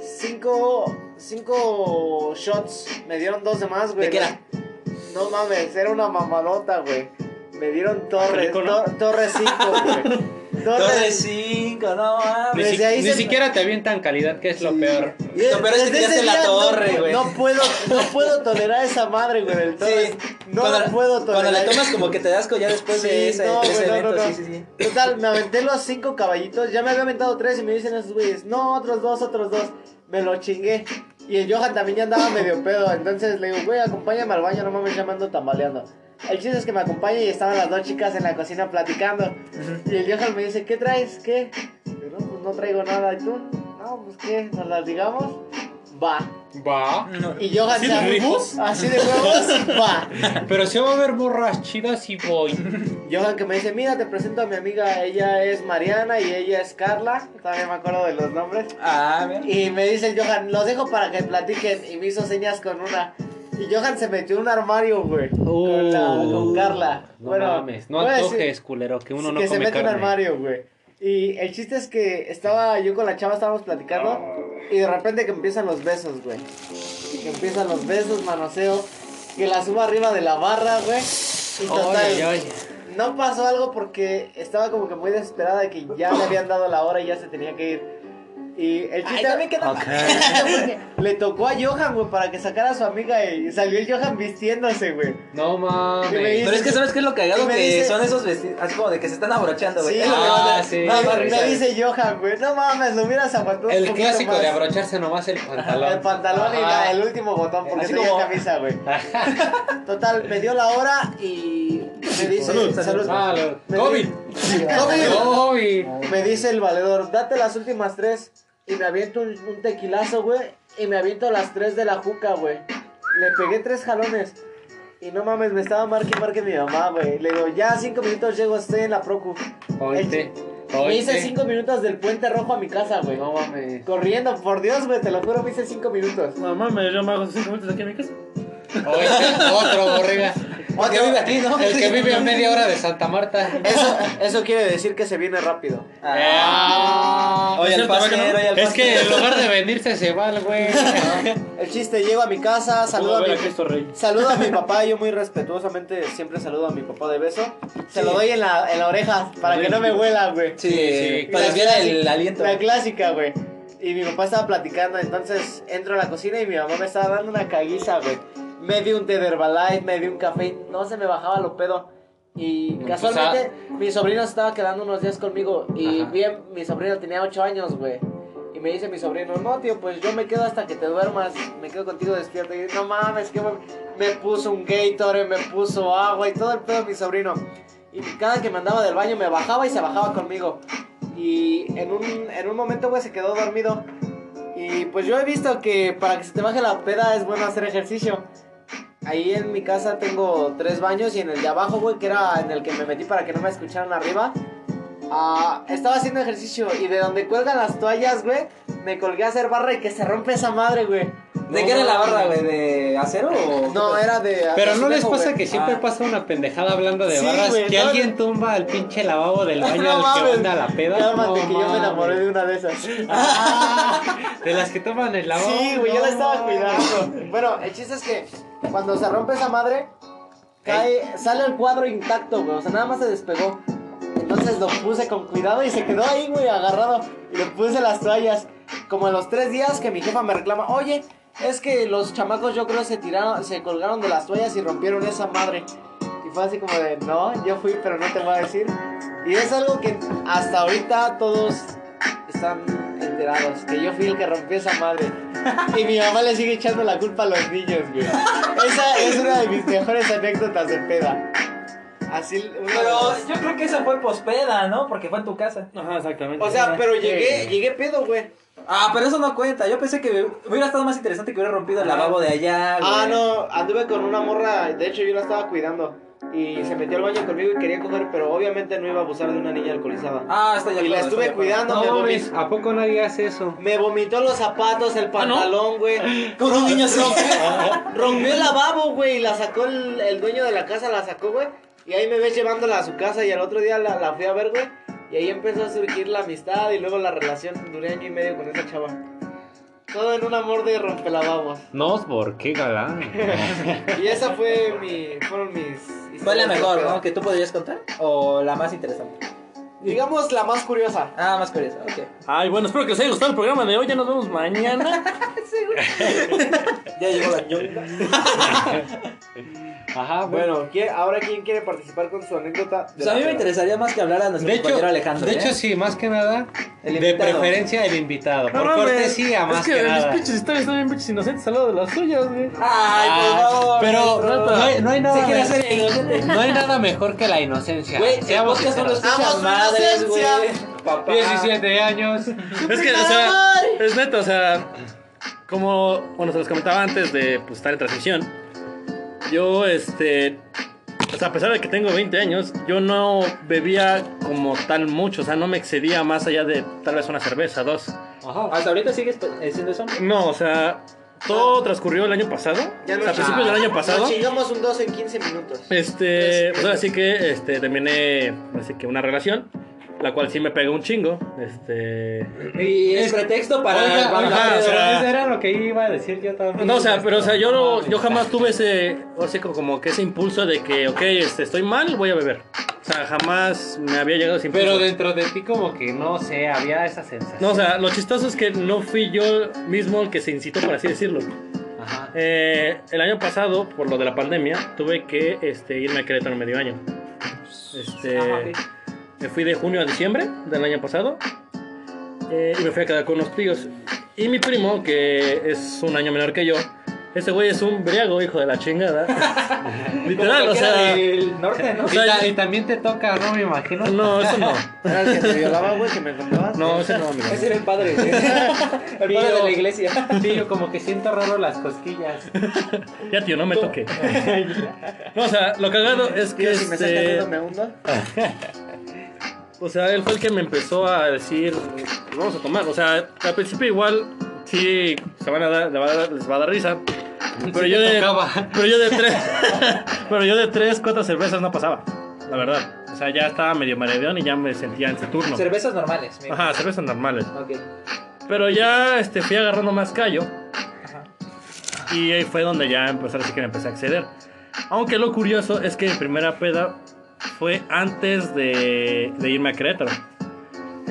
cinco, cinco shots. Me dieron dos de más, güey. ¿De qué era? No mames, era una mamalota, güey. Me dieron torres, torres 5, güey. Torre 5, no Ni, mames. si- Desde ahí ni se- siquiera te avientan calidad, que es lo peor. Y Lo peor es que ese la torre, güey. No puedo, no puedo tolerar esa madre, güey, del torres. No cuando, puedo tolerar. Cuando la tomas como que te das ya después Sí, de ese, no, de ese no, evento, no, no. sí, sí, sí. Total, me aventé los cinco caballitos. Ya me había aventado tres y me dicen esos güeyes, no, otros dos, otros dos. Me lo chingué. Y el Johan también ya andaba medio pedo. Entonces le digo, güey, acompáñame al baño, no mames, ya me ando tambaleando. El chiste es que me acompaña y estaban las dos chicas en la cocina platicando. Y el Johan me dice, ¿qué traes? ¿Qué? Yo, no, pues no traigo nada. ¿Y tú? No, pues ¿qué? ¿Nos las digamos? Va. Va. Y Johan ¿Así se de? Así de huevos, va. Pero si va a haber morras chidas y voy. Johan que me dice, mira, te presento a mi amiga, ella es Mariana y ella es Carla, todavía me acuerdo de los nombres. Ah. Y me dice el Johan, los dejo para que platiquen y me hizo señas con una. Y Johan se metió en un armario, güey, con, la- con Carla. No bueno, mames, no antojes, culero, que uno no que se mete en un armario, güey. Y el chiste es que estaba yo con la chava, estábamos platicando y de repente que empiezan los besos, güey. Que empiezan los besos, manoseo, que la subo arriba de la barra, güey. Y total, ay, ay. no pasó algo porque estaba como que muy desesperada de que ya le habían dado la hora y ya se tenía que ir. Y el Ay, chiste también queda Ok. porque le tocó a Johan, güey, para que sacara a su amiga y salió el Johan vistiéndose, güey. No mames. dice- Pero es que sabes qué es lo cagado que dice- son esos vestidos, así como de que se están abrochando, güey. Sí, Es ah, sí. da me, risa, me dice Johan, güey, no mames, lo hubieras aguantado El clásico más. de abrocharse nomás el pantalón. El pantalón y la- el último botón porque Así tenía como- camisa, güey. Total, me dio la hora y me dice... Salud, salud. Salud. Me COVID. COVID. COVID. Me dice el valedor, date las últimas tres. Y me aviento un, un tequilazo, güey. Y me aviento las tres de la juca, güey. Le pegué tres jalones. Y no mames, me estaba marque y marque mi mamá, güey. Le digo, ya cinco minutos llego, estoy en la procu. Oíste. Me hice cinco minutos del puente rojo a mi casa, güey. No mames. Corriendo, por Dios, güey, te lo juro, me hice cinco minutos. No mames, yo me hago 5 minutos aquí en mi casa. Oíste. Otro borrega. Porque vive aquí, ¿no? El que vive a media hora de Santa Marta. Eso, eso quiere decir que se viene rápido. Ah. Oye, ¿Es al cierto, pasero, verdad? oye, al Es que en lugar de venirse se va el güey. El chiste, llego a mi casa, saludo Saluda a mi, a Cristo Rey. Saludo a mi papá, yo muy respetuosamente siempre saludo a mi papá de beso. Se lo doy en la, en la oreja para que no me huela, güey. Sí, Sí, para desviar el aliento. La clásica, güey. Y mi papá estaba platicando, entonces entro a la cocina y mi mamá me estaba dando una caguiza, güey. Me di un té de Herbalife, me di un café, no se me bajaba lo pedo. Y casualmente mi sobrino se estaba quedando unos días conmigo y Ajá. bien, mi sobrino tenía 8 años, güey. Y me dice mi sobrino, no, tío, pues yo me quedo hasta que te duermas, me quedo contigo despierto. Y no mames, que me, me puso un Gatorade, me puso agua y todo el pedo mi sobrino. Y cada que me andaba del baño me bajaba y se bajaba conmigo. Y en un, en un momento, güey, se quedó dormido. Y pues yo he visto que para que se te baje la peda es bueno hacer ejercicio. Ahí en mi casa tengo tres baños y en el de abajo, güey, que era en el que me metí para que no me escucharan arriba. ah, estaba haciendo ejercicio y de donde cuelgan las toallas, güey, me colgué a hacer barra y que se rompe esa madre, güey. ¿De qué era la barra, güey? ¿De acero o.? No, era de. Pero no les pasa que siempre Ah. pasa una pendejada hablando de barras. que alguien tumba al pinche lavabo del baño al que mames. anda a la peda. Cálmate, que yo me enamoré de una de esas. De las que toman el lavabo. Sí, güey, yo la estaba cuidando. Bueno, el chiste es que cuando se rompe esa madre, cae, sale el cuadro intacto, güey. O sea, nada más se despegó. Entonces lo puse con cuidado y se quedó ahí, güey, agarrado. Y le puse las toallas. Como a los tres días que mi jefa me reclama, oye, es que los chamacos yo creo se tiraron, se colgaron de las toallas y rompieron esa madre. Y fue así como de, no, yo fui, pero no te voy a decir. Y es algo que hasta ahorita todos están enterados, que yo fui el que rompió esa madre. Y mi mamá le sigue echando la culpa a los niños, güey. Esa es una de mis mejores anécdotas de peda. Así, una Pero yo creo que esa fue pospeda, ¿no? Porque fue en tu casa. Ajá, exactamente. O sea, pero llegué, llegué pedo, güey. Ah, pero eso no cuenta. Yo pensé que hubiera estado más interesante que hubiera rompido el lavabo de allá, güey. Ah, no, anduve con una morra, de hecho yo la estaba cuidando. y se metió al baño conmigo y quería coger, pero obviamente no iba a abusar de una niña alcoholizada. Ah, está ya Y la estuve cuidando, me, No vomi- mames, ¿a poco nadie hace eso? me vomitó los zapatos, el pantalón, güey. Con un niño así. Rompió el lavabo, güey, y la sacó el, el dueño de la casa, la sacó, güey. Y ahí me ves llevándola a su casa y al otro día la, la fui a ver, güey. Y ahí empezó a surgir la amistad y luego la relación. Duré año y medio con esa chava. Todo en un amor de rompelavabos. No, ¿por qué galán? Y esa fue mi, fueron mis... ¿Cuál es la mejor, no? ¿Que tú podrías contar? ¿O la más interesante? Digamos la más curiosa. Ah, más curiosa, ok. Ay, bueno, espero que les haya gustado el programa de hoy. Ya nos vemos mañana. Ya llegó la ñonga. Ajá, bueno. Bueno, ¿quién- ahora quién quiere participar con su anécdota? de Pues a mí me interesaría más que hablar a nuestro De hecho, compañero Alejandro. de ¿eh? hecho, sí, más que nada, El de invitado. preferencia el invitado. No por mames, cortesía, más es que, que, mis nada. pinches historias están bien pinches inocentes al lado de las suyas, güey. Ay, por Ah, favor. pero no hay, no hay Se nada quiere me- hacer inocente. no hay nada mejor que la inocencia. Güey, el Seamos podcast no lo sinceros. escuchan ¡Amo su madres, güey. inocencia! Papá. 17 años. Es que, o sea, es neto, o sea, como, bueno, se los comentaba antes de pues, estar en transmisión, yo, este, o sea, a pesar de que tengo 20 años, yo no bebía como tal mucho, o sea, no me excedía más allá de tal vez una cerveza, dos. Ajá. ¿Hasta ahorita sigues haciendo eso? No, o sea, todo transcurrió el año pasado, Ya o no sea, a principios del año pasado. Nos chingamos un 2 en 15 minutos. Este, pues ahora sí que este, terminé así que una relación, la cual sí me pegó un chingo. Este, Y es pretexto para Oiga, para oiga, hablar de o sea, drogas. eso era lo que iba a decir yo también. no, o sea, pero o sea, yo no, yo jamás tuve ese, o sea, como que ese impulso de que, ok, este, estoy mal, voy a beber. O sea, jamás me había llegado ese impulso. Pero dentro de ti como que no sé, había esa sensación. No, o sea, lo chistoso es que no fui yo mismo el que se incitó, por así decirlo. Ajá. Eh, el año pasado, por lo de la pandemia, tuve que este, irme a Querétaro medio año. Este, Ajá, ok. Me fui de junio a diciembre del año pasado eh, y me fui a quedar con unos tíos. Y mi primo, que es un año menor que yo, ese güey es un briago, hijo de la chingada. Literal, o sea. del norte, ¿no? o sea, y, ta- y también te toca, ¿no? Me imagino. No, eso no. Era el que te violaba, güey, que me contabas. No, ese no, amigo. Ese era el padre. güey. El padre de la iglesia. Sí, yo como que siento raro las cosquillas. Ya, tío, no me toque. No, o sea, lo cagado es que. Tío, si me este, dedo, me hundo. O sea, él fue el que me empezó a decir, vamos a tomar. O sea, al principio igual, sí, se van a dar, les va a dar, les va a dar risa. Pero Sí yo de, tocaba. pero yo de tres, pero yo de tres, cuatro cervezas no pasaba, la verdad. O sea, ya estaba medio maredeón y ya me sentía en ese turno. Cervezas normales. mira. Ajá, cervezas normales. Ok. Pero ya este, fui agarrando más callo. Ajá. Y ahí fue donde ya empezó así que me empecé a acceder. Aunque lo curioso es que mi primera peda fue antes de, de irme a Querétaro.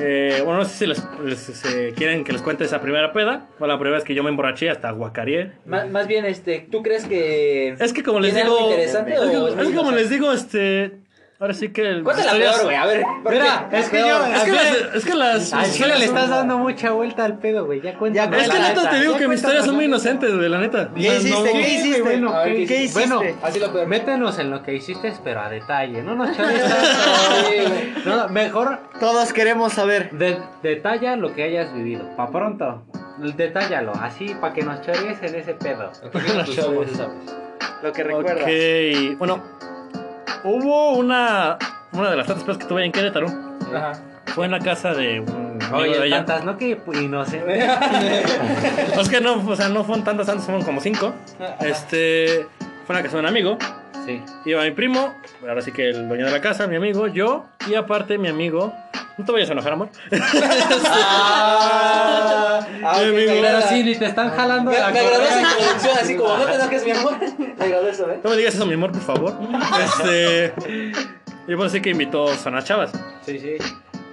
Eh, bueno, no sé si les, les- quieren que les cuente esa primera peda. Bueno, la primera vez que yo me emborraché hasta guacareé. Má- Más bien, este, ¿tú crees que Es que como les ¿Tiene digo... es que- es como les digo, este... Ahora sí que... el- Cuéntala historias- peor, güey, a ver. ¿por Mira, es que yo... Es que, las, es que las... Mis chile le estás dando mucha vuelta al pedo, güey. Ya cuéntame. Es que la neta te digo que mis historias son muy la inocentes, güey, la neta. ¿Qué hiciste? ¿Qué hiciste? Bueno, ¿qué, ¿qué hiciste? Bueno, Así lo peor. métenos en lo que hiciste, pero a detalle. No nos güey. No, mejor Todos queremos saber. de- detalla lo que hayas vivido. Pa' pronto. Detállalo, así, para que nos chores en ese pedo. Lo que recuerdas. Ok, bueno, hubo una, una de las tantas pedas que tuve en Querétaro. Ajá. Fue en la casa de un amigo de Oye, ella. tantas, ¿no? Que inocente. Es que no, o sea, no fueron tantas, tantas, fueron como cinco. Este, fue en la casa de un amigo. Sí. Iba mi primo, ahora sí que el dueño de la casa, mi amigo, yo, y aparte mi amigo. No te vayas a enojar, amor. Ah, ah, me Pero sí, ni te están jalando Me, la me agradó esa introducción, así como no te enojes, mi amor. Me agradó eso, ¿eh? No me digas eso, mi amor, por favor. Este. Y por así que invitó a unas chavas. Sí, sí.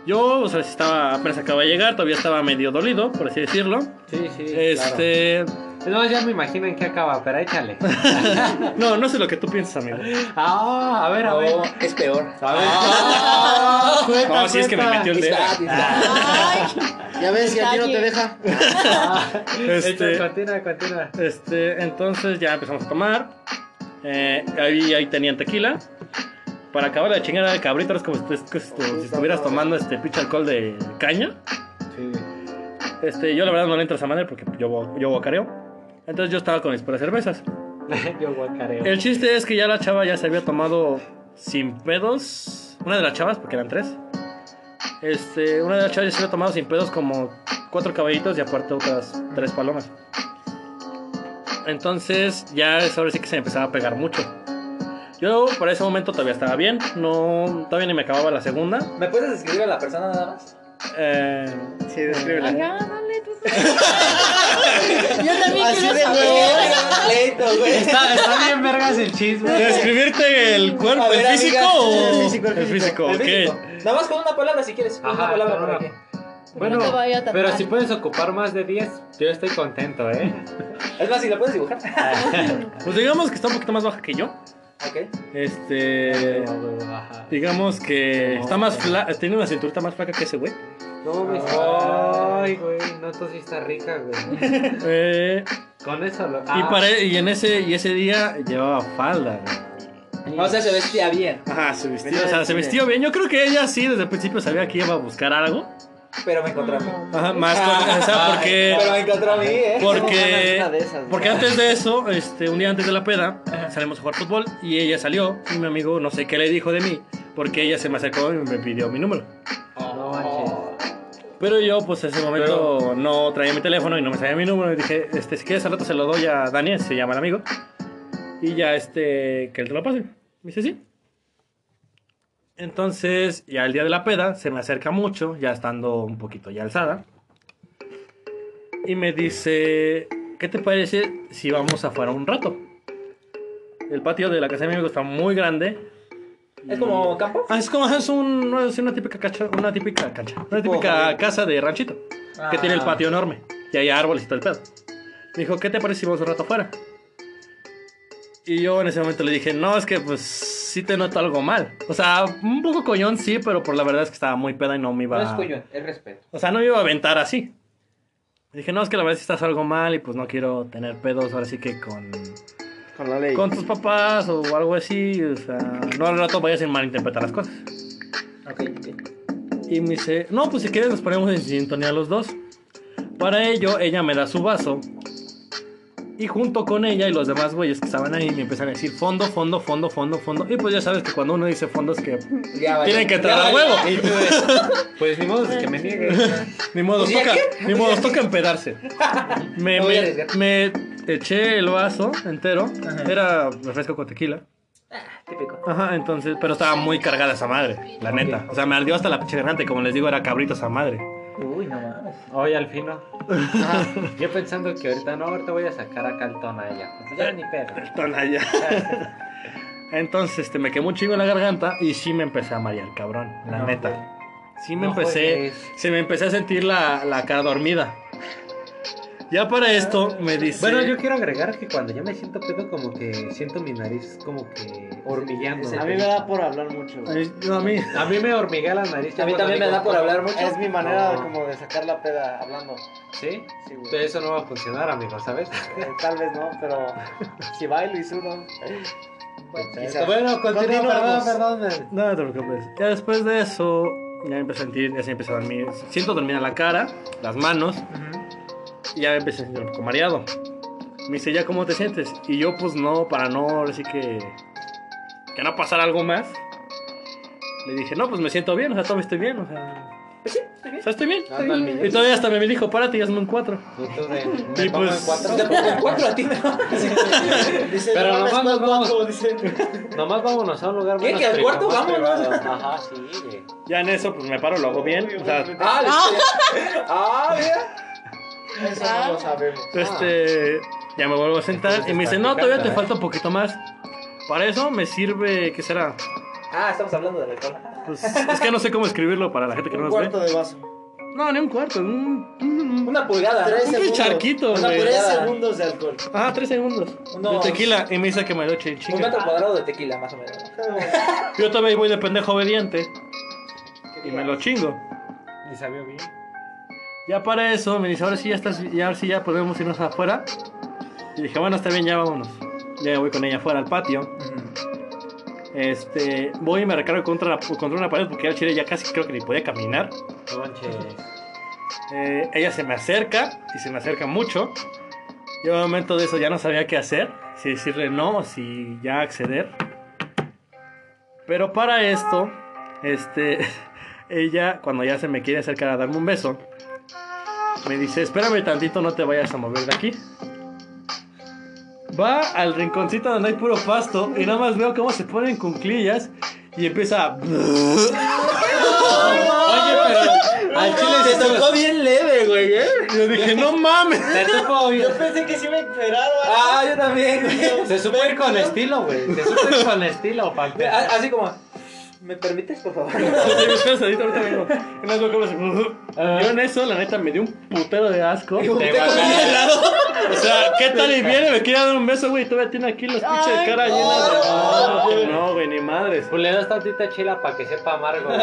Yo, o sea, estaba, apenas acaba de llegar, todavía estaba medio dolido, por así decirlo. Sí, sí. Este. No, ya me imagino en qué acaba, pero échale. No, no sé lo que tú piensas, amigo. Ah, a ver, a ver. No, es peor. A ver. Ah, cuenta, No, si es que me metió el dedo. Ya ves, y a ti no te deja. Este, Échale, Continúa, continúa. este, entonces ya empezamos a tomar. Eh, ahí, ahí tenían tequila. Para acabar la chingada de cabrito, es como si estuvieras tomando este pinche alcohol de caña. Sí. Este, yo la verdad no le entro a esa manera porque yo, yo guacareo. Entonces yo estaba con mis puras cervezas. Yo guacareo. El chiste es que ya la chava ya se había tomado sin pedos. Una de las chavas, porque eran tres. Este, una de las chavas ya se había tomado sin pedos como cuatro caballitos y aparte otras tres palomas. Entonces ya es ahora sí que se me empezaba a pegar mucho. Yo para ese momento todavía estaba bien, no todavía ni me acababa la segunda. ¿Me puedes describir a la persona nada más? Eh, Sí, descríbela. Yo también Así quiero de güey. Está, está bien vergas el chisme. ¿Describirte el cuerpo, A ver, el físico amiga. o El físico, el el físico? El ok. físico. Nada más con una palabra si quieres. Con Ajá, una palabra para que. Bueno, No te vaya a tapar. pero si puedes ocupar más de 10, yo estoy contento, ¿eh? Es más, si la puedes dibujar. Pues digamos que está un poquito más baja que yo. Ok. Este. Digamos que está más flaca, tiene una cinturita más flaca que ese güey. No, mis. Ay, güey, no, tú sí estás rica, güey. Eh, Con eso lo. y, Ah, pare- y en ese y ese día llevaba falda, güey. O sea, se vestía bien. Ajá, se Venía o sea, se cine. vistió bien. Yo creo que ella sí desde el principio sabía que iba a buscar algo. Pero me encontró a mí. Ajá, más con- o sea, porque Pero me encontró a mí, ¿eh? porque Una de esas, ¿no? porque antes de eso, este, un día antes de la peda, salimos a jugar fútbol y ella salió y mi amigo no sé qué le dijo de mí, porque ella se me acercó y me pidió mi número. No manches. Pero yo, pues, en ese momento no traía mi teléfono y no me sabía mi número. Y dije, este, si quieres, al rato se lo doy a Daniel, se llama el amigo. Y ya, este, que él te lo pase. Me dice, sí. Entonces, ya el día de la peda, se me acerca mucho, ya estando un poquito ya alzada. Y me dice, ¿qué te parece si vamos afuera un rato? El patio de la casa de mi amigo está muy grande. ¿Es como campo? Ah, es como es, un, es una típica cancha, una típica cancha, una típica casa de ranchito que Ah. tiene el patio enorme y hay árboles y todo el pedo. Me dijo, ¿qué te parece si vamos un rato afuera? Y yo en ese momento le dije, no, es que pues sí te noto algo mal. O sea, un poco coñón sí, pero por la verdad es que estaba muy peda y no me iba No es cuyo, es respeto. O sea, no me iba a aventar así. Le dije, no, es que la verdad sí estás algo mal y pues no quiero tener pedos ahora sí que con, Con la ley. con tus papás o algo así. O sea, no al rato vayas a malinterpretar las cosas. Ok, ok. Y me dice, no, pues si quieres nos ponemos en sintonía los dos. Para ello, ella me da su vaso. Y junto con ella y los demás güeyes que estaban ahí me empiezan a decir fondo, fondo, fondo, fondo, fondo. Y pues ya sabes que cuando uno dice fondo es que Ya tienen que entrar Ya a vale. huevo. Y tú Pues ni modo de que me niegue. Ni modo, Pues, ¿y a toca, qué? ni modo, toca empedarse. Me, eché el vaso entero. Era refresco con tequila. Típico. Ajá, entonces, pero estaba muy cargada esa madre, la neta. O sea, me ardió hasta la pinche garganta y como les digo, era cabrito esa madre. Uy, no mames. Oye, al fin no. Yo pensando que ahorita no, ahorita voy a sacar acá el Tonaya. Pues ya ni pedo. Tonalla. Entonces, este, me quemó un chingo la garganta y sí me empecé a marear, cabrón, la No, neta. Sí me No empecé, juegues. se me empecé a sentir la, la cara dormida. Ya para esto me dice... Bueno, yo quiero agregar que cuando yo me siento pedo, como que siento mi nariz como que hormigueando. A mí me da por hablar mucho. güey. Ay, no, a mí... A mí me hormiguea la nariz. A mí también me da por hablar mucho. Es mi manera No. como de sacar la peda hablando. ¿Sí? Sí, güey. Pero eso no va a funcionar, amigo, ¿sabes? Eh, Tal vez no, pero si bailo y sudo. quizás. Bueno, continúa, perdón, Continuamos. perdón. No te preocupes. Ya después de eso, ya me empecé a sentir, ya se empecé a dormir. Siento dormir en la cara, las manos, y ya me empecé a sentir un poco mareado. Me dice, ¿ya cómo te sientes? Y yo, pues no, para no, ahora sí que. que no pasara algo más. Le dije, no, pues me siento bien, o sea, todavía estoy bien, o sea. Pues sí, estoy bien. O sea, estoy bien. estoy bien. Y todavía hasta me dijo, párate y hazme un cuatro. Y tú de, Y ¿me pongo pues-? Te pongo cuatro a ti, ¿no? Dice, Pero no, nomás nos ¿cuál vamos. cuatro? Dice. Nomás vámonos a un lugar ¿Qué? menos ¿Que al cuarto? Vámonos. Ajá, sí, güey. Ya en eso, pues me paro, lo hago bien. O sea, Ah. Ah, mira. Eso no lo sabemos. Este, ya me vuelvo a sentar y me dice, no, todavía te falta un poquito más. Para eso me sirve, ¿qué será? Ah, estamos hablando del alcohol. Pues, es que no sé cómo escribirlo para la gente que no Un nos ve. cuarto de vaso. No, ni un cuarto, un, un- Una pulgada. Tres un segundos. charquito, Una güey. Tres segundos de alcohol. Ah, tres segundos. Unos- De tequila y me dice que me lo eche en Un metro cuadrado de tequila, más o menos. Yo todavía voy de pendejo obediente y me lo chingo. Y sabió bien. Ya para eso me dice, ahora sí ya estás, ya ahora sí ya podemos irnos afuera. Y dije, bueno, está bien, ya vámonos. Ya voy con ella afuera al patio. Este, voy y me recargo contra, la- contra una pared porque al chile ya casi creo que ni podía caminar. Eh, ella se me acerca y se me acerca mucho. Yo en un momento de eso ya no sabía qué hacer, si decirle no o si ya acceder. Pero para esto, este, ella cuando ya se me quiere acercar a darme un beso, me dice, espérame tantito, no te vayas a mover de aquí. Va al rinconcito donde hay puro pasto y nada más veo cómo se ponen cunclillas y empieza a... Oye, pero al chile se tocó bien leve, güey, ¿eh? Yo dije, no mames. Te supo bien. Yo pensé que sí me esperaron. Ah, yo también, güey. Se supo ir con estilo, güey. Se supo ir con estilo, pa' que- A- Así como, ¿me permites, por favor? Oye, espera, ahorita, ahorita vengo. Y nada más veo cómo se- Yo en eso, la neta, me dio un putero de asco. Te. O sea, ¿qué tal y viene? Me quiere dar un beso, güey. y Todavía tiene aquí los pinches de cara llenas de. No, no, güey, ni madres. Pues le das tantita chila para que sepa amargo.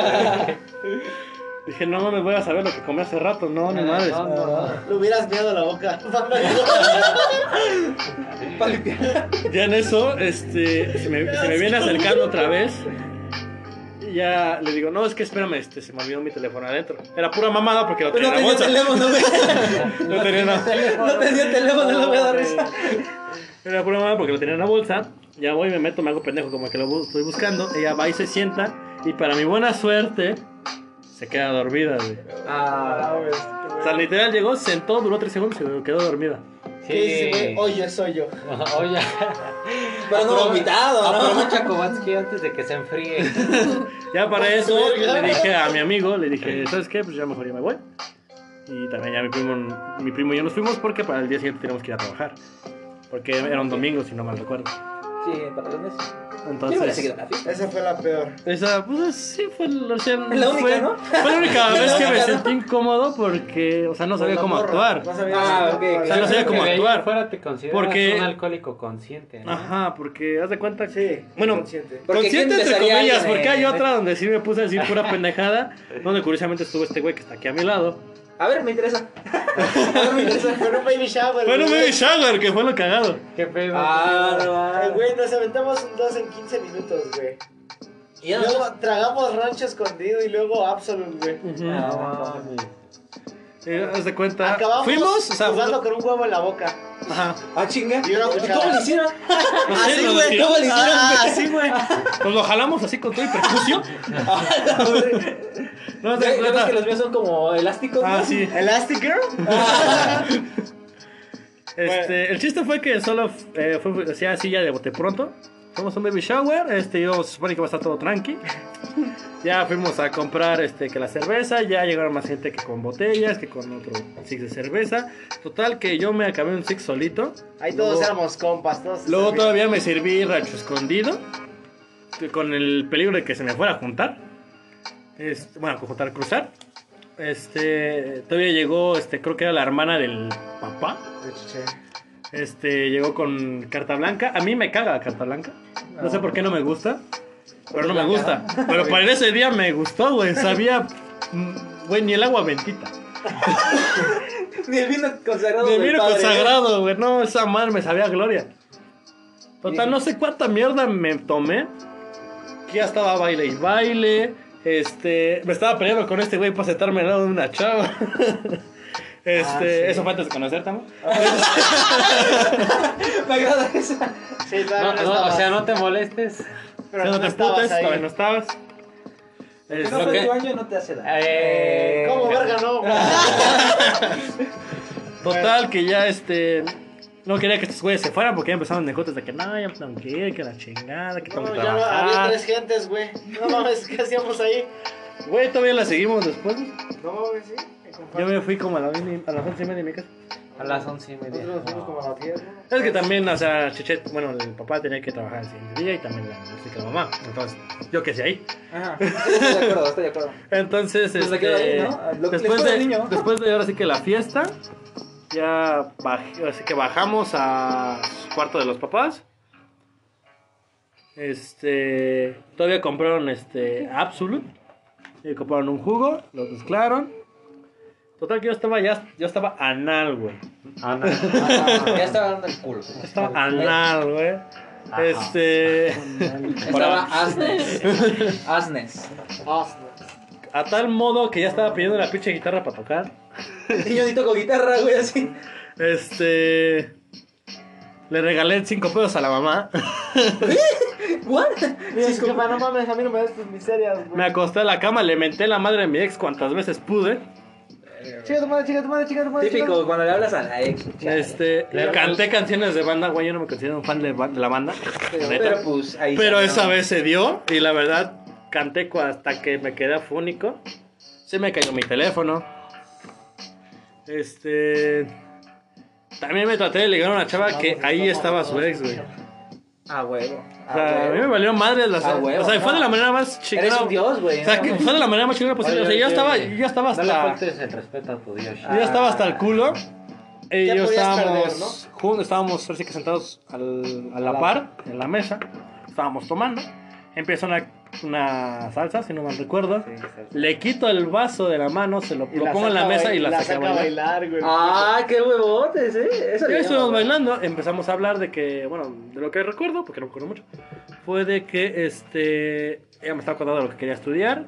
Dije, no mames, voy a saber lo que comí hace rato. No, ni madres. No, no, no. Le hubieras meado a la boca. Ya en eso, este, se me, se me viene acercando otra vez. Ya le digo, no, es que espérame, este, se me olvidó mi teléfono adentro. Era pura mamada porque lo Pues tenía no en la tenía bolsa. teléfono, güey. No tenía nada. No tenía teléfono, no me da risa. Era pura mamada porque lo tenía en la bolsa. Ya voy, me meto, me hago pendejo como que lo estoy buscando. Ella va y se sienta. Y para mi buena suerte, se queda dormida, güey. Ah, O sea, literal llegó, sentó, duró tres segundos y se quedó dormida. ¿Qué dice, güey? Sí. Oye, soy yo. Oye. pero no vomitado, ¿no? Aprovecha Kovatsky antes de que se enfríe. Ya para eso le dije a mi amigo, le dije, ¿sabes qué? Pues ya mejor ya me voy. Y también ya mi primo, mi primo y yo nos fuimos porque para el día siguiente teníamos que ir a trabajar. Porque era un domingo, si no mal recuerdo. Sí. Yo hubiera Entonces, seguido la fiesta. Esa fue la peor. esa, pues sí, fue, o sea, La única, fue, ¿no? fue la única vez que me sentí incómodo porque, o sea, no sabía cómo actuar. No sabía Ah, cómo ok. actuar. O sea, no sabía cómo actuar. Fuera te consideras Porque- un alcohólico consciente, ¿no? Ajá, porque haz de cuenta que. Sí, Bueno, consciente. Porque consciente ¿quién entre comillas, porque hay en- otra donde sí me puse a decir pura pendejada. Donde curiosamente estuvo este güey que está aquí a mi lado. A ver, me interesa. A ver, me interesa. Fue un baby shower. Bueno, güey. baby shower, que fue lo cagado. ¿Qué pedo? Ah, no, Eh, ah. Güey, nos aventamos un 2 en 15 minutos, güey. Y ya Luego tragamos rancho escondido y luego Absolute, güey. Ah, mames. Eh, haz de cuenta. Acabamos Fuimos, o sea, jugando con un huevo en la boca. Ajá. Ah, chinga. Y una. ¿Cómo le hicieron? Así, lo güey. ¿Cómo le hicieron? Ah, güey? así, güey. Pues lo jalamos así con todo y percusión. No haz ¿Ya de ya ves cuenta. que los míos son como elásticos? Ah, ¿no? sí. Elastic Girl. Este, el chiste fue que solo eh, fue hacía así ya de bote pronto. Fuimos a un baby shower, este, yo se supone que va a estar todo tranqui. Ya fuimos a comprar este, que la cerveza, ya llegaron más gente que con botellas, que con otro six de cerveza. Total que yo me acabé un six solito. Ahí todos Luego- éramos compas, todos. Luego servían. todavía me serví rancho escondido. que Con el peligro de que se me fuera a juntar. Este, bueno, juntar, cruzar. Este, todavía llegó, este, creo que era la hermana del papá. Este, llegó con carta blanca. A mí me caga la carta blanca. No sé por qué no me gusta. Pero no me gusta. Pero para ese día me gustó, güey. Sabía, mm, güey, ni el agua bendita. Ni el vino consagrado. De del vino padre, consagrado, güey. No, esa madre me sabía a gloria. Total, no sé cuánta mierda me tomé. Que ya estaba baile y baile. Este, me estaba peleando con este güey para sentarme al lado de una chava. Este, eso fue antes de conocer, ¿tamo? ¿eh? Me agrada esa. Sí, No, todavía no, no, o sea, no te molestes. Pero no no te estabas putes, todavía no estabas. Este, no que- año no te hace daño. Eh, ¿Cómo verga no? total, que ya este. No quería que estos güeyes se fueran porque ya empezaron de jotes de que no, ya tengo que ir, que la chingada, que tengo No, que ya no, había tres gentes, güey. No mames, ¿qué hacíamos ahí? Güey, todavía la seguimos después. No mames, sí. Yo me fui como a, la, a las once y media de mi casa. A las once y media. Nosotros nos fuimos como a las 10, ¿no? Es que también, o sea, Chechet, bueno, el papá tenía que trabajar el siguiente día y también la música la mamá. Entonces, yo qué sé ahí. Ajá. Estoy de acuerdo, estoy de acuerdo. Entonces, Pues este, ahí, ¿no? Que después, de, niño. después de ahora sí que la fiesta, ya baj- así que bajamos a cuarto de los papás. Este, todavía compraron este Absolute. Y compraron un jugo, lo mezclaron. Total que yo estaba ya, yo estaba anal, güey. Ana. Ya estaba dando el culo. Estaba anal, güey. Este, Estaba Asnes. Asnes. Austin. A tal modo que ya estaba pidiendo la pinche guitarra para tocar. Y yo ni toco guitarra, güey, así. Este. Le regalé 5 pesos a la mamá. ¿What? Mira, es que, no mames, a mí no me das tus miserias, güey. Me acosté a la cama, le menté la madre de mi ex cuantas veces pude. Chica tu madre, chica tu madre, chica tu madre. Típico chica cuando le hablas a la ex. Este, canté canciones de banda, güey. Yo no me considero un fan de, ba- de la banda. Pero, pues ahí Pero esa vez se dio y la verdad canté hasta que me quedé afónico. Se me cayó mi teléfono. Este. También me traté de ligar a una chava que ahí estaba su ex, güey. Ah, huevo. O sea, a mí me valió madre las. Ah, huevo, o sea, fue de la manera más Eres chingona. un dios, güey. O sea, que fue de la manera más chingona posible. O sea, yo estaba, yo estaba No le hasta. el respeto a tu Dios. Yo ya estaba hasta el culo. Y Ya yo podías estábamos, perder, ¿no? jun- estábamos así que sentados al- a la par, en la mesa. Estábamos tomando. Empieza una, una salsa, si no mal recuerdo. Le quito el vaso de la mano, se lo, Y lo la pongo en la mesa y la, bail- saqué a saca a bailar. bailar, güey. Ah, qué huevotes, eh. Eso Ya le estuvimos bailando, empezamos a hablar de que, bueno, de lo que recuerdo, porque no me acuerdo mucho, fue de que este, ella me estaba contando de lo que quería estudiar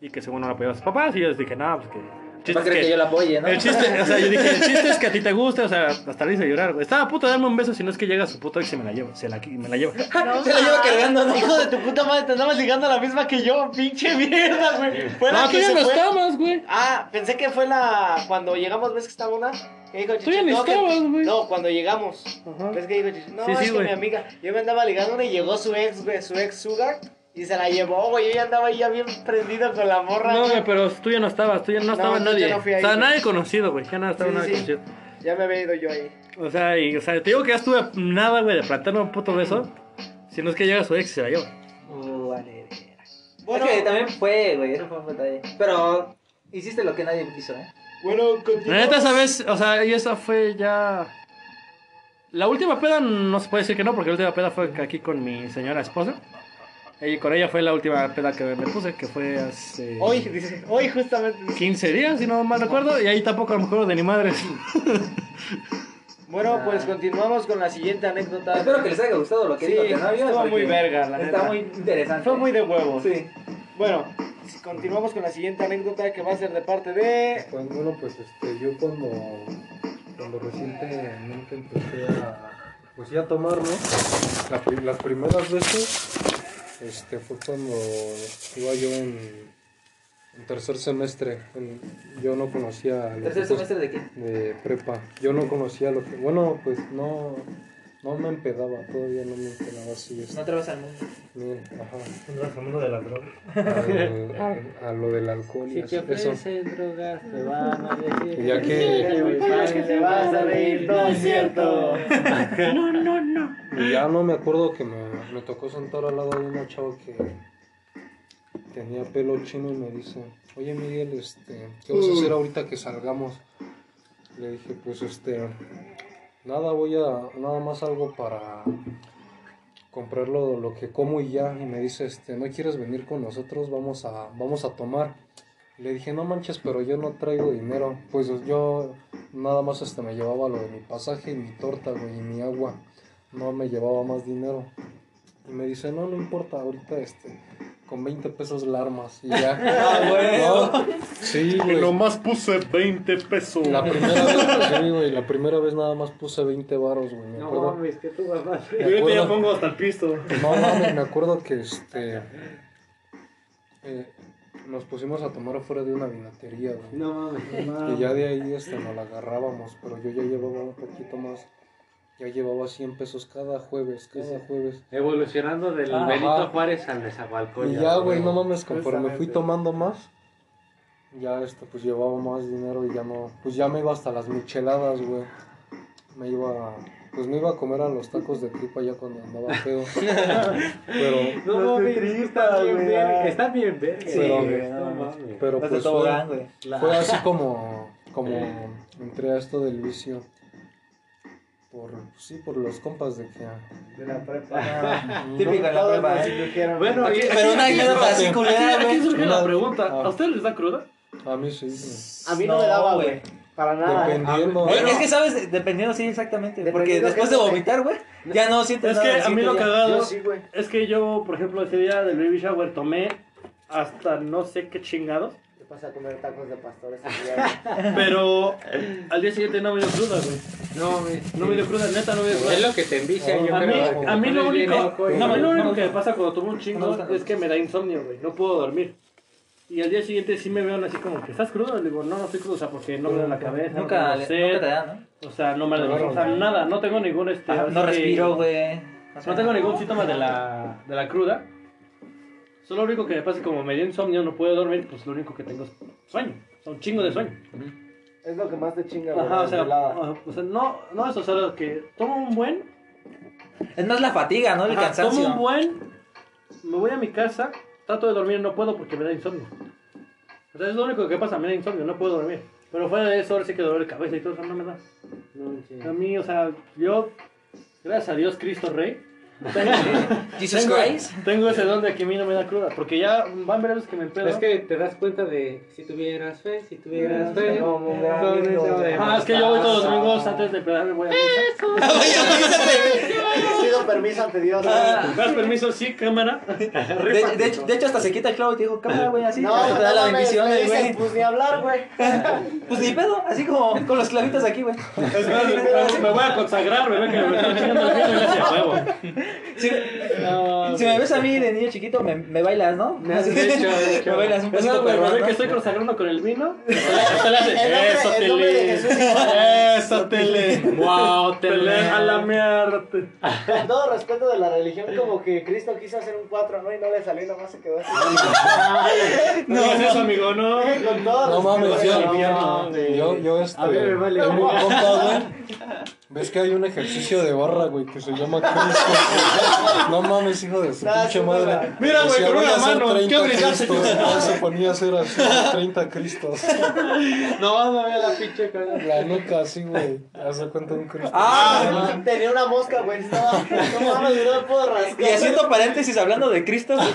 y que según no la apoyaba a sus papás. Y yo les dije, no, pues que. El chiste ¿Para es creer que yo la apoye, no? El chiste, o sea, yo dije, el chiste es que a ti te guste, o sea, hasta le hice llorar, güey. Estaba a punto de darme un beso, si no es que llega su puto ex y me la llevo, se la, me la llevo. Se la lleva cargando, ¿no? Hijo de tu puta madre, te andabas ligando a la misma que yo, pinche mierda, güey. Fue la No, tú que ya se no fue. estabas, güey. Ah, pensé que fue la. Cuando llegamos, ¿ves que estaba una? Que dijo Tú ya no, estabas, güey. No, cuando llegamos. Ajá. ¿Ves que dijo Chichi? No, Sí, sí, es que mi amiga. Yo me andaba ligando una y llegó su ex, güey, su ex Sugar. Y se la llevó, güey. Yo ya andaba ahí ya bien prendido con la morra. No, güey. pero tú ya no estabas, tú ya no, No, estaba nadie. yo no fui o sea, nadie conocido, güey, ya nada estaba Sí, nadie sí. conocido. Ya me había ido yo ahí. O sea, y, o sea, te digo que ya estuve a nada, güey, de plantarme un puto beso. Si no es que llega su ex y se la lleva. Uh, vale, Bueno, es que también fue, güey, eso fue un detalle. Pero hiciste lo que nadie quiso, ¿eh? bueno, La continuamos. neta, esa vez, o sea, y esa fue ya. La última peda no se puede decir que no, porque la última peda fue aquí con mi señora esposa. Y con ella fue la última peda que me puse, que fue hace Hoy, dice, hoy justamente. dice. 15 días, si no mal recuerdo, y ahí tampoco a lo mejor de ni madres. Bueno, pues continuamos con la siguiente anécdota. Espero que les haya gustado lo que Sí, dijo Tenabio, estuvo porque muy verga, la Está neta. muy interesante. Fue muy de huevos. Sí. Bueno, continuamos con la siguiente anécdota que va a ser de parte de. Pues bueno, pues este, yo cuando, cuando recientemente empecé a, pues ya a tomar, ¿no? La pri- las primeras veces, este, fue cuando iba yo en, en tercer semestre. En- yo no conocía... ¿Tercer semestre de qué? de prepa. Yo no conocía lo que... Bueno, pues no, no me empedaba, todavía no me empedaba así. este, No te vas al mundo. ni- ajá, Entras al mundo de las drogas. al- a, lo del alcohol y Si así, te eso. ofrecen drogas, te van a decir. Y ya que- que te vas a reír, no es cierto. No, no, no. Y ya no me acuerdo que me, me tocó sentar al lado de una chava que tenía pelo chino y me dice, oye Miguel, este, ¿qué vas a hacer ahorita que salgamos? Le dije, pues este, nada, voy a, nada más algo para comprar lo, lo que como y ya. Y me dice, este, ¿no quieres venir con nosotros? Vamos a, vamos a tomar. Le dije, no manches, pero yo no traigo dinero. Pues yo nada más este, me llevaba lo de mi pasaje y mi torta, güey, y mi agua. No me llevaba más dinero. Y me dice, no, no importa, ahorita este, con 20 pesos la armas. Y ya. Ah, güey. No, sí, Y güey. nomás puse 20 pesos. La primera vez, sí, güey, la primera vez nada más puse 20 varos, güey. No mames, que tú mamás. me Yo ahorita ya pongo hasta el pisto. No mames, me acuerdo que este eh, nos pusimos a tomar afuera de una vinatería, güey. No mames, Y ya de ahí este, nos la agarrábamos, pero yo ya llevaba un poquito más. Ya llevaba 100 pesos cada jueves, cada jueves. Evolucionando del Ajá. Benito Juárez al Nezahualcóyotl. Y ya, güey, no mames, conforme fui tomando más, ya este, pues llevaba más dinero y ya no, pues ya me iba hasta las micheladas, güey. Me iba, pues me iba a comer a los tacos de tripa ya cuando andaba feo. Pero, No mames, están bien verga. Están bien verga. Sí, güey, no no mames. pero de pues fue así como, como entré a esto del vicio. Por, sí, por los compas de que... De la prepa. Típico en la prepa, ¿eh? Bueno, Aquí- aquí- pero una anécdota así culera, Aquí surge la pregunta. Ah. ¿A ustedes les da cruda? A mí sí. A mí no, me daba, güey. Para nada. Dependiendo. Eh, es que sabes, dependiendo, sí, exactamente. Porque después de es que- vomitar, güey, ya no sientes Es nada. que al a mí lo cagado Yo sí, güey. es que yo, por ejemplo, ese día del baby shower tomé hasta no sé qué chingados. Vas a comer tacos de pastores. Pero al día siguiente no me dio cruda, güey. No, güey. No me dio cruda, neta, no me dio cruda. Es lo que te envicia, yo A mí, creo. a mí lo único, no, a mí lo único que me pasa cuando tomo un chingo es que me da insomnio, güey. No puedo dormir. Y al día siguiente sí me veo así como que estás crudo. Le digo, no, no estoy crudo, o sea, porque no me da la cabeza. Nunca, no le- tengo nunca te sed, da, ¿no? O sea, no me da o sea, nada, no tengo ningún este. Ah, No respiro, güey. No tengo ningún síntoma de la, de la cruda. Solo lo único que me pasa es como me dio insomnio, no puedo dormir, pues lo único que tengo es sueño. O sea, un chingo de sueño. Es lo que más te chinga, güey. Ajá, o sea, ajá, o sea, no, no eso, solo que tomo un buen, Es más la fatiga, ¿no? El ajá, cansancio. tomo un buen, me voy a mi casa, trato de dormir, no puedo porque me da insomnio. O sea, es lo único que pasa, me da insomnio, no puedo dormir. Pero fuera de eso, ahora sí que dolor de cabeza y todo eso no me da. A mí, o sea, yo, gracias a Dios, Cristo Rey, tengo, Jesus tengo- Christ. tengo ese don de que a mí no me da cruda. Porque ya van veces que me empedo. Es que te das cuenta de si tuvieras fe, si tuvieras fe. Como un gran ¿dónde amigo. te voy a Ah, es que yo voy todos los domingos antes de empezar, voy a misa. Pido permiso ante Dios. Ah. ¿Me das permiso? Sí, cámara. De, de hecho, de hecho, hasta se quita el clavo y te digo, cámara, güey, así. No, te da la no, me, bendición, güey. pues ni hablar, güey. Pues ni pedo, así como con los clavitos aquí, güey. Es más, me, voy a consagrar, ve que me estoy chingando el huevo. Si, No, si me ves a mí de niño chiquito, me, me bailas, ¿no? Me has hecho. Me bailas un Es que estoy consagrando con el vino. Eso, tele. Eso, tele. Wow, tele. A la mierda. Con todo respeto de la religión, como que Cristo quiso hacer un 4, ¿no? Y no le salió, nomás se quedó así. No hagas eso, amigo, no. Con todo No mames, respeto, yo, yo, yo este, A me vale. ¿Ves que hay un ejercicio de barra, güey, que se llama Cristo? No mames, hijo de su Ah, pinche madre. Mira, güey, con una a hacer mano, 30 qué. Cristos. No, se ponía a hacer así, 30 Cristos. No, no vea la pinche cara. La nuca así, güey. Hace cuenta de un Cristo. Ah, tenía una mosca, güey. Estaba, no mames, no me puedo rascar. Y haciendo paréntesis hablando de Cristo, güey,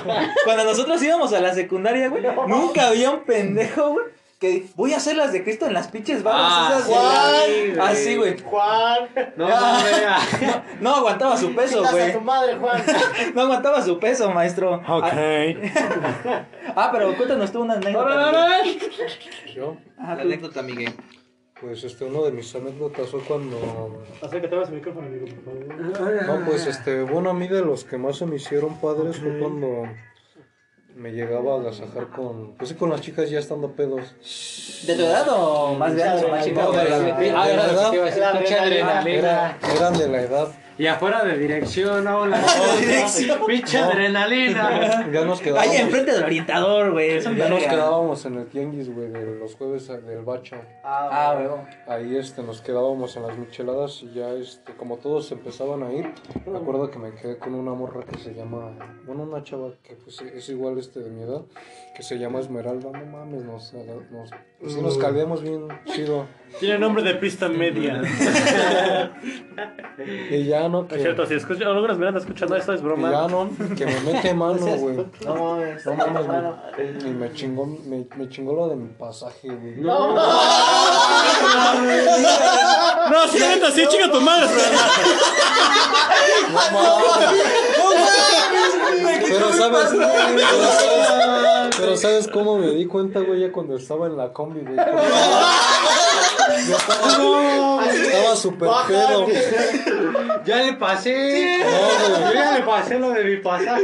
cuando nosotros íbamos a la secundaria, güey, nunca había un pendejo, güey, que voy a hacer las de Cristo en las pinches barras Ah, esas de Juan. la- Así, güey. Juan, No, no vea. No aguantaba su peso, güey. tu madre, Juan. No aguantaba su peso, maestro. Ah, ah, pero cuéntanos tú una anécdota. Yo, Ajá, La anécdota, Miguel. pues este, uno de mis anécdotas fue cuando. Acércate el micrófono, amigo, por favor. No, pues este, bueno, a mí de los que más se me hicieron padres fue cuando me llegaba a agasajar con. Pues sí, con las chicas ya estando pedos. ¿De tu edad o más grande o más chica? No, de la- güey? de Ah, la edad. eran de la edad. Y afuera de dirección, hola. Pinche adrenalina. Ya nos quedábamos. Ahí enfrente del orientador, güey. Ya nos quedábamos en el tianguis, güey, de los jueves del bacho. Ah, güey. Ahí este, nos quedábamos en las micheladas y ya este, como todos empezaban a ir, me acuerdo que me quedé con una morra que se llama, bueno, una chava que pues es igual este de mi edad, que se llama Esmeralda, no mames, nos, nos, pues, sí nos caldeamos bien chido. Tiene nombre de pista media. Y ya no, que, Es cierto, si escuchan, algunas miran escuchando esto es y broma. ya no, que me mete mano, güey. No mames. No mames, güey. Y me chingó, me, me chingó lo de mi pasaje, güey. No, si neta, sí, chica tu madre. Pero sabes, pero sabes, pero sabes cómo me di cuenta, güey, ya cuando estaba en la combi, güey. Yo estaba, estaba súper pedo. Ya le pasé. No, güey. Yo ya le pasé lo de mi pasaje.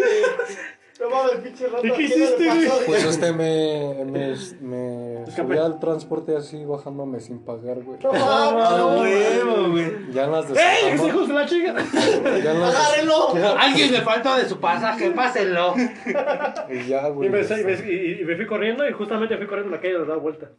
No mames, pinche rato. ¿Qué ¿a quién hiciste, pasó? Pues este me, me, me subí al transporte así bajándome sin pagar, güey. No mames, güey. Ya en las ¡Ey! ¡Ese Mar- hijo de la chica! ya en las Agárrenlo. Alguien le faltó de su pasaje, pásenlo. y ya, Y güey. me, y, me, y- me fui corriendo y justamente fui corriendo en la calle y le daba vuelta.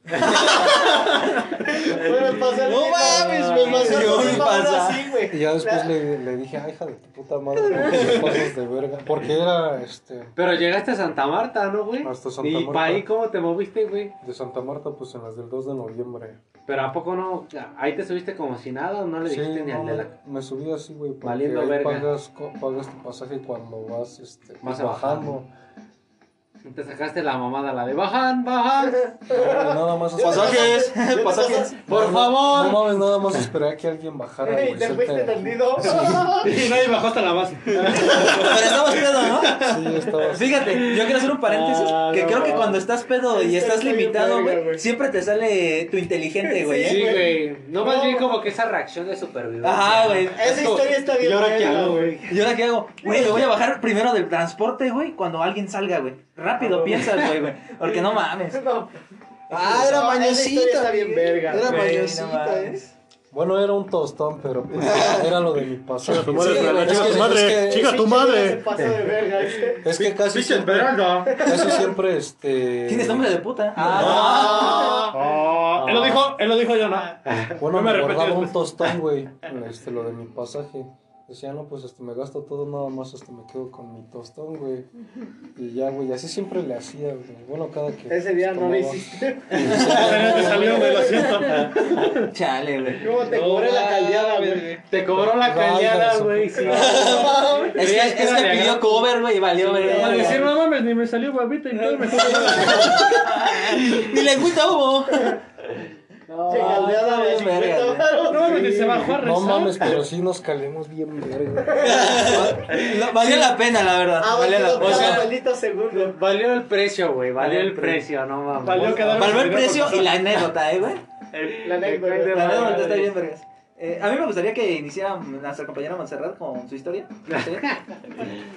Güey, me No mames, me pasó pasaje. así, güey. Y ya después le, le dije, ay, hija de tu puta madre, ¿por qué pasas de verga? Porque era, este, Pero llegaste a Santa Marta, ¿no, güey? Hasta Santa ¿Y Marta. para ahí cómo te moviste, güey? de Santa Marta, pues en las del 2 de noviembre. Pero ¿a poco no? ¿Ahí te subiste como si nada o no le Sí, dijiste ni no, al de la... me subí así, güey, Valiendo ahí verga. pagas, pagas tu pasaje cuando vas, este, Vas bajando. Te sacaste la mamada, la de bajan, bajan. Nada más Pasajes, pasajes. Por No, favor. No mames, nada más esperé a que alguien bajara. Ey, güey, te fuiste tendido. Y nadie bajó hasta la base. Pero estabas pedo, ¿no? Sí, estaba. Fíjate, yo quiero hacer un paréntesis. Ah, que no, creo que cuando estás pedo y estás limitado, güey, siempre te sale tu inteligente, güey. Sí, ¿eh? güey. No más bien como que esa reacción de supervivencia. Ajá, güey. Esa historia está bien. ¿Y ahora qué hago, güey? ¿Y ahora qué hago? Güey, me voy a bajar primero del transporte, güey, cuando alguien salga, güey. Rápido piensas, güey, güey. Porque no mames. No. Ah, era No, esa historia mañosita. está bien verga. Era Güey, no mañosita, eh. Bueno, era un tostón, pero pues, era lo de mi pasaje. tu madre, Sí, güey, chica es tu que- madre, es chica que- tu madre. pasó de verga este. Es que casi siempre, casi siempre, este... Tienes nombre de puta. Ah, Oh, él lo dijo, él lo dijo yo, ¿no? Bueno, No me me guardaba un tostón, güey, este, lo de mi pasaje. Decía, no, pues este, me gasto todo, nada más hasta me quedo con mi tostón, güey. Y ya, güey, así siempre le hacía, güey. Bueno, cada que... Ese día no lo hiciste. Te salió, güey, lo siento. chale, güey. ¿Cómo te cobré la caldeada, güey? Te cobró la caldeada, güey. sí. Es que, es que pidió cover, güey, y valió, güey. Al decir, no mames, ni me salió babita y todo, me Ni lengüita hubo. No, caldeada de no, verga, 50 güey. varos. No mames, se bajó a No rezar. mames, pero sí nos calemos bien verga. No, Valió la pena, la verdad. Ah, Valió la pena. cada maldito segundo. Valió el precio, güey. Valió el precio, no mames. Valió Valió el precio y la anécdota, eh, güey. La anécdota. La anécdota está bien, vergas. Eh, a mí me gustaría que iniciara nuestra compañera Montserrat con su historia. ¿Sí?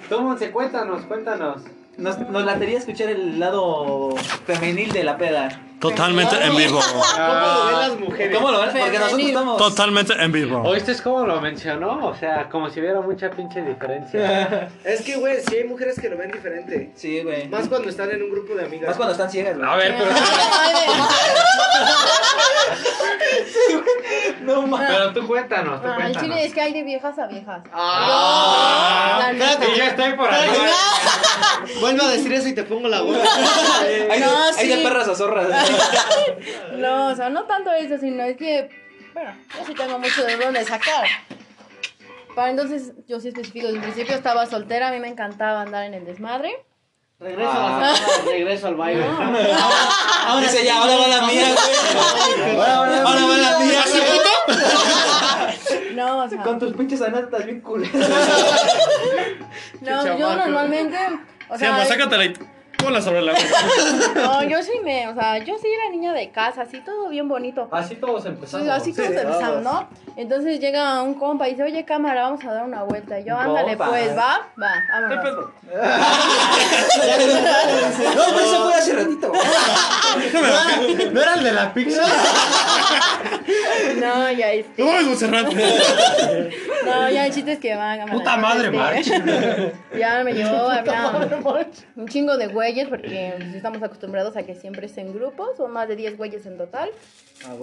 Tú, Monse, cuéntanos, cuéntanos. Nos, nos latería escuchar el lado femenil de la peda. Totalmente en vivo. ¿Cómo lo ven las mujeres? ¿Cómo lo ven? Porque nosotros estamos... Totalmente en vivo. ¿Oíste cómo lo mencionó? O sea, como si hubiera mucha pinche diferencia. Es que, güey, sí hay mujeres que lo ven diferente. Sí, güey. Más cuando están en un grupo de amigas. Más cuando están ciegas, güey. A ver, pero, No mames. Pero tú cuéntanos, tú Ah, el cuéntanos. chile es que hay de viejas a viejas. Ah. Y yo estoy por ahí. Vuelvo a decir eso y te pongo la boca. Hay, No, hay de perras a zorras. No, o sea, no tanto eso, sino es que, bueno, yo sí tengo mucho de dónde sacar. Para entonces, yo sí especifico, desde el principio estaba soltera, a mí me encantaba andar en el desmadre. Regreso a la regreso al baile. Ahora dice ya, ahora va la mía, güey. Ahora va la mía, güey. No, o sea, Con tus pinches anécdotas bien cool. no, yo normalmente, o sea, sácatela y ponla sobre la mesa. no, yo sí me, o sea, yo sí era niña de casa, así todo bien bonito. Así todos empezamos. así todos empezamos, ¿no? Entonces llega un compa y dice, oye, cámara, vamos a dar una vuelta. Y yo, ándale, Compa. pues, va, va, vámonos. No, pero eso fue hace ratito. ¿No era el de la pizza? No, ya este. No mames, Monserrat. No, ya el chiste es que van. Puta madre, Entonces, Ya me llevó, había un chingo de güeyes porque pues, estamos acostumbrados a que siempre es en grupos, son más de 10 güeyes en total.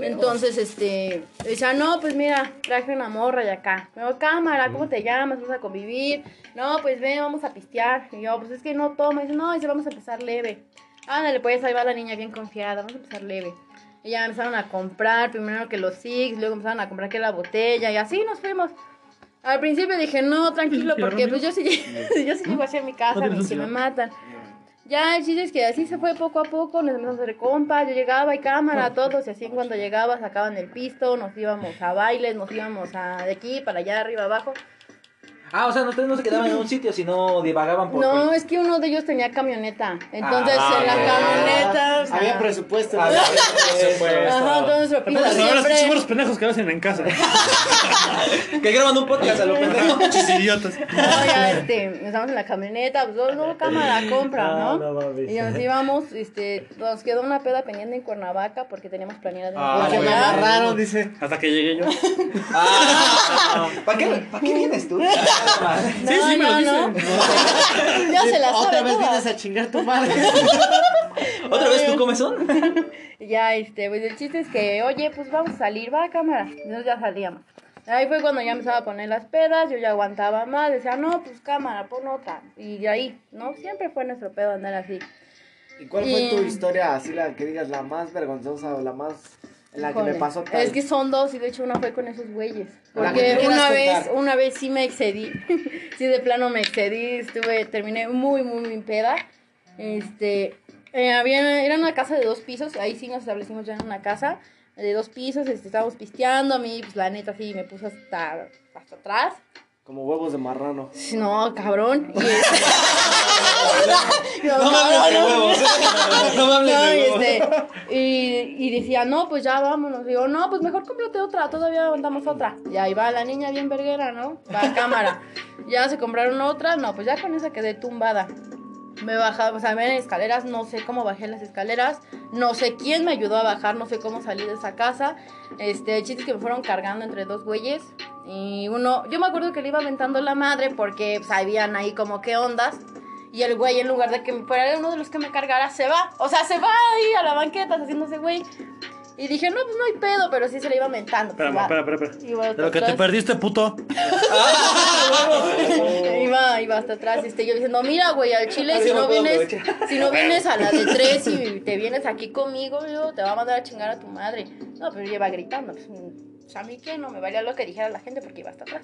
Entonces, este, decía, no, pues mira, traje una morra y acá. Me digo, cámara, ¿cómo te llamas? ¿Vas a convivir? No, pues ven, vamos a pistear. Y yo, pues es que no toma. Y dice, no, dice, vamos a empezar leve. Ándale, pues ahí va la niña bien confiada, vamos a empezar leve. Y ya empezaron a comprar, primero que los six, luego empezaron a comprar que la botella, y así nos fuimos. Al principio dije, no, tranquilo, porque pues yo sí, yo sí llego hacia mi casa, ni si me matan. Ya el chiste es que así se fue poco a poco, nos empezamos a hacer compas, yo llegaba y cámara, todos, y así cuando llegaba sacaban el pisto, nos íbamos a bailes, nos íbamos a de aquí para allá, arriba, abajo. Ah, o sea, ustedes no se quedaban en un sitio, sino divagaban por. No, por- es que uno de ellos tenía camioneta, entonces Ah, en la camioneta... o sea, Había presupuesto. Ah, presupuesto. Ajá, entonces lo Entonces, ahora siempre... los pendejos que lo hacen en casa. Que graban un podcast a lo pendejo. Muchos idiotas. No, ya este, estamos en la camioneta, pues no, no, cámara, compra, ¿no? Y nos íbamos, este, nos quedó una peda pendiente en Cuernavaca porque teníamos planeado Ah, Porque me ya. amarraron, dice. Hasta que llegué yo. Ah, ¿Para qué, ¿Para qué vienes tú? No, Sí, sí, me lo no, dice. no. Ya se la Otra vez todas. vienes a chingar tu madre. ¿Otra vez tú comes son? Y Ya, este, pues el chiste es que, oye, pues vamos a salir, va a cámara. Entonces ya salíamos. Ahí fue cuando ya empezaba a poner las pedas, yo ya aguantaba más, decía, no, pues cámara, pon otra. Y de ahí, ¿no? Siempre fue nuestro pedo andar así. ¿Y cuál fue tu historia, así la que digas, la más vergonzosa o la más la que me pasó tal? Es que son dos y de hecho una fue con esos güeyes. Porque una vez, contar. una vez sí me excedí. sí, de plano me excedí, estuve, terminé muy, muy, muy peda. Este, eh, había, era una casa de dos pisos, ahí sí nos establecimos ya en una casa de dos pisos, este, estábamos pisteando, a mí, pues la neta sí me puso hasta, hasta atrás. Como huevos de marrano. No, cabrón. Y este- No me hables de huevos. No me hables No, de y, huevos. este, y, y decía, no, pues ya vámonos. Digo, no, pues mejor cómprate otra, todavía andamos otra. Y ahí va la niña bien verguera, ¿no? Va a cámara. Ya se compraron otra, no, pues ya con esa quedé tumbada. Me bajaba, o sea, me en escaleras, no sé cómo bajé las escaleras, no sé quién me ayudó a bajar, no sé cómo salí de esa casa. Este, el chiste es que me fueron cargando entre dos güeyes. Y uno, yo me acuerdo que le iba aventando la madre porque pues, habían ahí como que ondas. Y el güey, en lugar de que me fuera uno de los que me cargara, se va. O sea, se va ahí a la banqueta haciéndose güey. Y dije, no, pues no hay pedo, pero sí se le iba aventando. pues, espera, espera, espera. Iba De lo que te atrás. perdiste, puto. iba, iba hasta atrás, este, yo diciendo, mira, güey, al chile, si no no puedo vienes, aprovechar. si no vienes a la de tres y te vienes aquí conmigo, yo te va a mandar a chingar a tu madre. No, pero yo iba gritando, pues, mm, pues, a mí que no me valía lo que dijera la gente porque iba hasta atrás.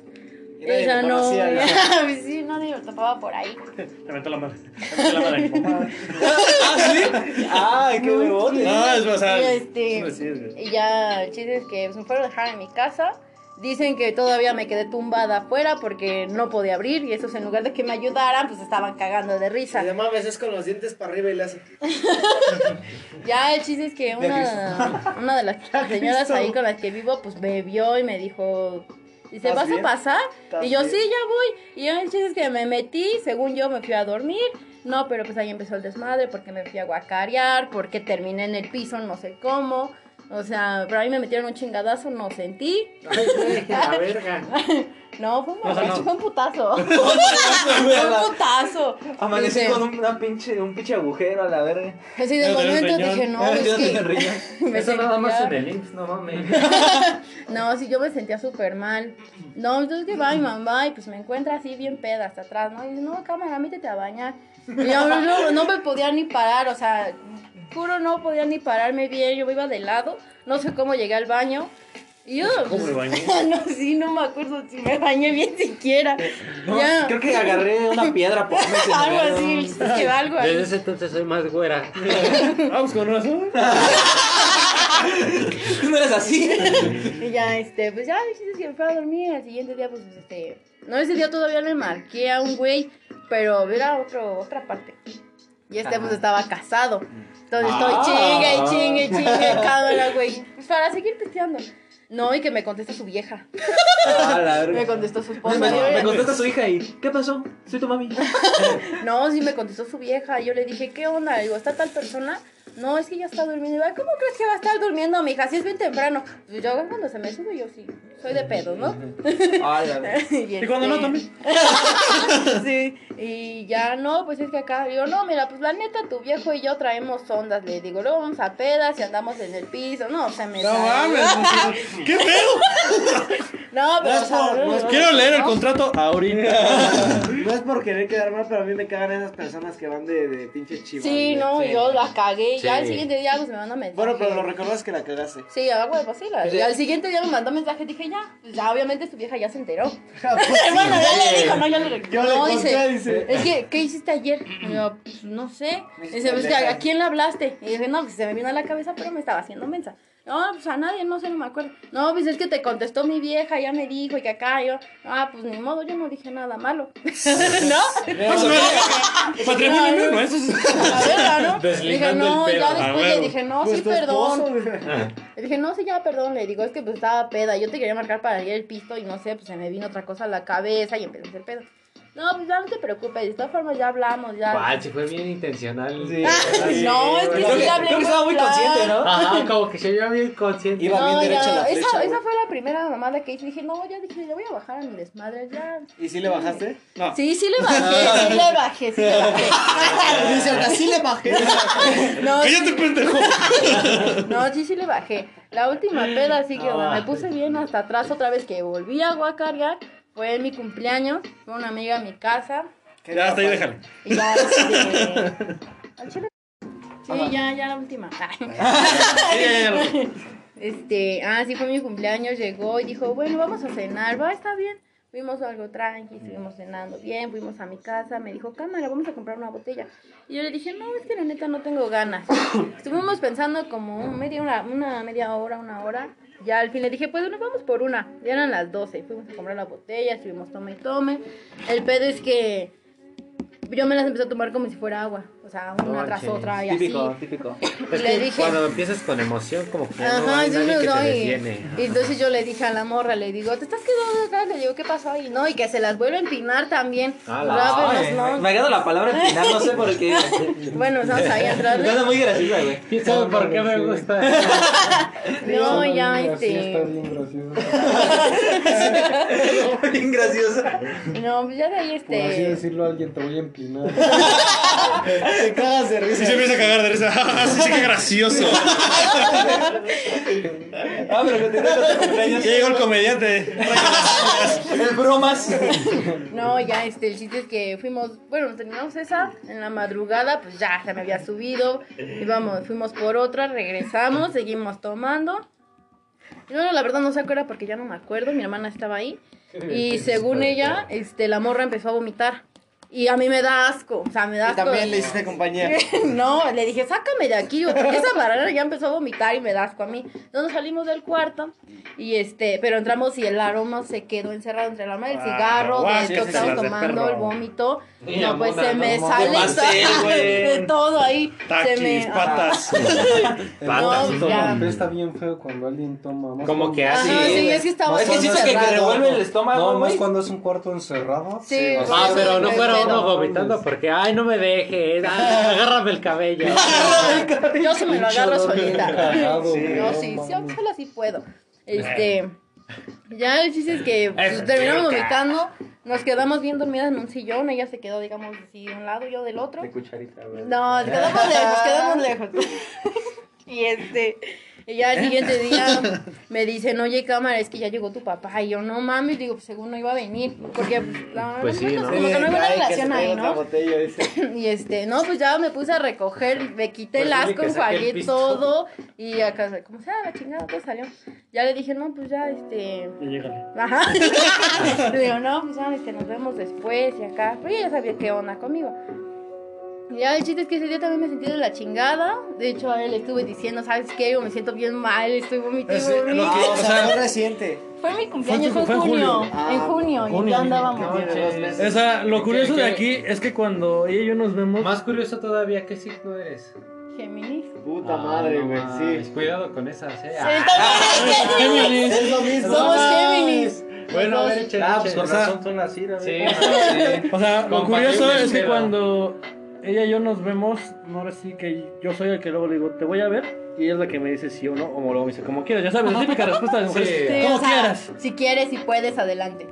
Y nadie Ella me no, conocía, ya. Pues sí, nadie me topaba por ahí. Te meto la madre. Te meto la madre. ¿Ah, sí? ¡Ay, qué huevote! No, es sea, Y este, y ya, el chiste es que me fueron a dejar en mi casa. Dicen que todavía me quedé tumbada afuera porque no podía abrir y esos en lugar de que me ayudaran, pues estaban cagando de risa. Y de mames, es con los dientes para arriba y le hace. Ya el chiste es que una, una de las señoras ahí con las que vivo, pues me vio y me dijo, dice, ¿Estás ¿vas a pasar? ¿Estás Y yo, bien? sí, ya voy. Y ya el chiste es que me metí, según yo me fui a dormir. No, pero pues ahí empezó el desmadre porque me fui a guacarear, porque terminé en el piso, no sé cómo. O sea, pero ahí me metieron un chingadazo, no sentí. Ay, la verga. No, fue un, O sea, no. fue un putazo. fue un putazo. Amanecí Dice, con un, una pinche, un pinche agujero a la verga. Así de momento riñón. dije, no, es que... me Eso nada más en el IMSS, no mames. No, sí, yo me sentía súper mal. No, entonces que va mi mamá y pues me encuentra así bien peda hasta atrás, ¿no? Y dice, no, cámara, métete a bañar. Y yo no, no, no me podía ni parar, o sea, juro no podía ni pararme bien, yo iba de lado, no sé cómo llegué al baño. Y yo, ¿Cómo me bañé? no, sí, no me acuerdo si me bañé bien siquiera. No, ya, creo que agarré una piedra por algo así, algo Desde ahí. ese entonces soy más güera. Vamos con razón. ¿No eres así? Y ya, este, pues ya, que fui a dormir, al siguiente día, pues, este, no, ese día todavía le marqué a un güey, pero era otro, otra parte. Y este, pues, estaba casado. Entonces estoy Ah. chingue, chingue, chingue, cámara, güey, pues, para seguir pisteando. No, y que me contesta su vieja. Ah, la Me contestó su esposa. me, me contesta su hija y ¿qué pasó? Soy tu mami. No, sí me contestó su vieja. Y yo le dije, ¿qué onda? Digo, ¿está tal persona? No, es que ya está durmiendo. Y yo, ¿cómo crees que va a estar durmiendo, mija? Si es bien temprano. Pues yo cuando se me sube, yo sí, soy de pedo, ¿no? La verga. y, cuando no, este, también. sí, y ya no, pues es que acá, digo, no, mira, pues la neta, tu viejo y yo traemos ondas, le digo, luego vamos a pedas y andamos en el piso, no, se me No mames. ¿Qué pedo? No, pero, No no Quiero leer el contrato ahorita. No es por querer quedar mal, pero a mí me cagan esas personas que van de, de pinche chivas. Sí, no, Sí. yo la cagué, ya el Sí. siguiente día, pues me manda mensaje. Bueno, pero lo recordás que la cagaste. Sí, a huevo, sí, la- Sí. y al siguiente día me mandó mensaje, dije, ya, pues ya, obviamente su vieja ya se enteró. bueno, ya le dijo, no, ya le Yo le no, conté, dice, dice. es que, ¿qué hiciste ayer? Y yo, pues, no sé. Dice, pues, que. ¿a quién le hablaste? Y dije, no, pues se me vino a la cabeza, pero me estaba haciendo mensa. No, pues a nadie, no sé, no me acuerdo. No, pues es que te contestó mi vieja, ya me dijo, y que acá, yo, ah, pues ni modo, yo no dije nada malo. ¿No? Patrimonio no, eso es. A ver, ¿no? Dije, no, ya pedo. después le dije, no, Pues sí, perdón. Le dije, no, sí, ya, perdón. Le digo, es que pues estaba peda. Yo te quería marcar para ir el pisto y no sé, pues se me vino otra cosa a la cabeza y empecé a hacer pedo. No, pues ya no te preocupes. De todas formas, ya hablamos, ya. Guau, si fue bien intencional. Sí. no, es que sí hablé creo que estaba muy plan. consciente, ¿no? Ajá, como que se veía bien consciente. Iba bien No, derecha ya, la flecha, esa, esa fue la primera mamada que hice. Dije, no, ya dije, le voy a bajar a mi desmadre, ya. ¿Y si le bajaste? No. Sí, sí le bajé, sí le bajé, sí le bajé. Dice, ahora sí le bajé. No, ¡Cállate, sí, pendejo! no, sí, sí le bajé. La última peda, así que donde me puse bien hasta atrás otra vez que volví a guacarear. Fue en mi cumpleaños, fue una amiga a mi casa. Ya, hasta ahí déjale. Y ya, este. al chile. Sí, ya, ya la última. Sí, ya, ya, ya lo- Este, ah, sí fue mi cumpleaños, llegó y dijo, bueno, vamos a cenar, va, está bien. Fuimos algo tranqui, estuvimos cenando bien, fuimos a mi casa, me dijo, cámara, vamos a comprar una botella. Y yo le dije, no, es que la neta no tengo ganas. Estuvimos pensando como un media, una, una media hora, una hora. Ya al fin le dije, pues nos vamos por una. Ya eran las 12, fuimos a comprar la botella, estuvimos tome y tome. El pedo es que yo me las empecé a tomar como si fuera agua. O sea, una tras otra y Típico, así. típico. Es Le dije- cuando empiezas con emoción, como que ya no Ajá, hay nadie no que te doy. detiene. Y entonces yo le dije a la morra, le digo, ¿te estás quedando acá? Le digo, ¿qué pasó ahí? No, y que se las vuelve a empinar también. Ah, la- no. Me ha quedado la palabra empinar, no sé por qué. Bueno, vamos ahí a entrarle. Queda muy graciosa, güey. ¿Quién sabe por qué me gusta? No, ya, este. bien gracioso. Bien graciosa. No, pues ya de ahí, Por así este. decirlo, alguien te voy a empinar. Te cagas de Y risa. se empieza a cagar de risa. sí, sí, qué gracioso. Ah, pero continúa con tu cumpleaños. Ya llegó el comediante. El bromas. No, ya, este, el chiste es que fuimos, bueno, terminamos esa, en la madrugada, pues ya, se me había subido, y vamos, fuimos por otra, regresamos, seguimos tomando. Y no, la verdad no sé a qué era porque ya no me acuerdo, mi hermana estaba ahí, y según ella, este, la morra empezó a vomitar. Y a mí me da asco, o sea, me da Y asco. también le hiciste compañía. No, le dije, sácame de aquí, esa barrera ya empezó a vomitar y me da asco a mí. Entonces salimos del cuarto y este, pero entramos y el aroma se quedó encerrado entre el aroma del Ah, cigarro, de esto sí, que de tomando, el vómito. Sí, no, pues se me no, sale de todo- güey. de todo ahí. se Taquis, me, patas. No, Toma, ya. Apesta bien feo cuando alguien toma. más Como que así. sí, es que estaba Es que que revuelve el estómago, No, más cuando es un cuarto encerrado. Sí, Ah, pero no pedo. Uno vomitando porque, ay, no me dejes, ah, agárrame el cabello. Yo se me lo agarro solita. cagado, Sí, güey, no, sí, sí, solo así puedo. Este, ya el chiste es que pues, terminamos vomitando, nos quedamos bien dormidas en un sillón, ella se quedó, digamos, así de un lado, yo del otro. De cucharita, güey. No, nos quedamos lejos, quedamos lejos. y este, y ya el siguiente día me dicen, oye, cámara, es que ya llegó tu papá. Y yo, no mames, digo, pues según no iba a venir. Porque, pues, la- Pues sí, bueno, ¿no? como que no hay relación ahí, ¿no? botella. Y este, no, pues ya me puse a recoger, me quité Pues el asco, enjuagué todo. Y acá, como sea, la chingada, todo salió. Ya le dije, no, pues ya, este. Y llégale. Ajá. le digo, no, pues ya, este, nos vemos después y acá. Pero ella ya sabía qué onda conmigo. Y ya el chiste es que ese día también me sentí de la chingada. De hecho, a él le estuve diciendo, ¿sabes qué? Yo me siento bien mal, estoy vomitando. O sea, fue reciente. Fue mi cumpleaños, Fue fue, en junio. Ah, en junio, y ya andábamos. O sea, lo curioso de ¿Qué- aquí es que cuando ella y yo nos vemos. Más curioso todavía, ¿qué signo eres? Géminis. Puta Ah, madre, güey, sí. Cuidado con esas, eh. Géminis. Es lo mismo. Somos Géminis. Bueno, a ver, echen, Ah, pues con razón son así, ¿no? Sí, O sea, lo curioso es que cuando ella y yo nos vemos, no ahora sí que yo soy el que luego le digo, te voy a ver, y ella es la que me dice sí o no, o luego me dice, como quieras, ya sabes, la típica respuesta de mujeres, Sí. Sí, como o sea, quieras. Si quieres y puedes, adelante.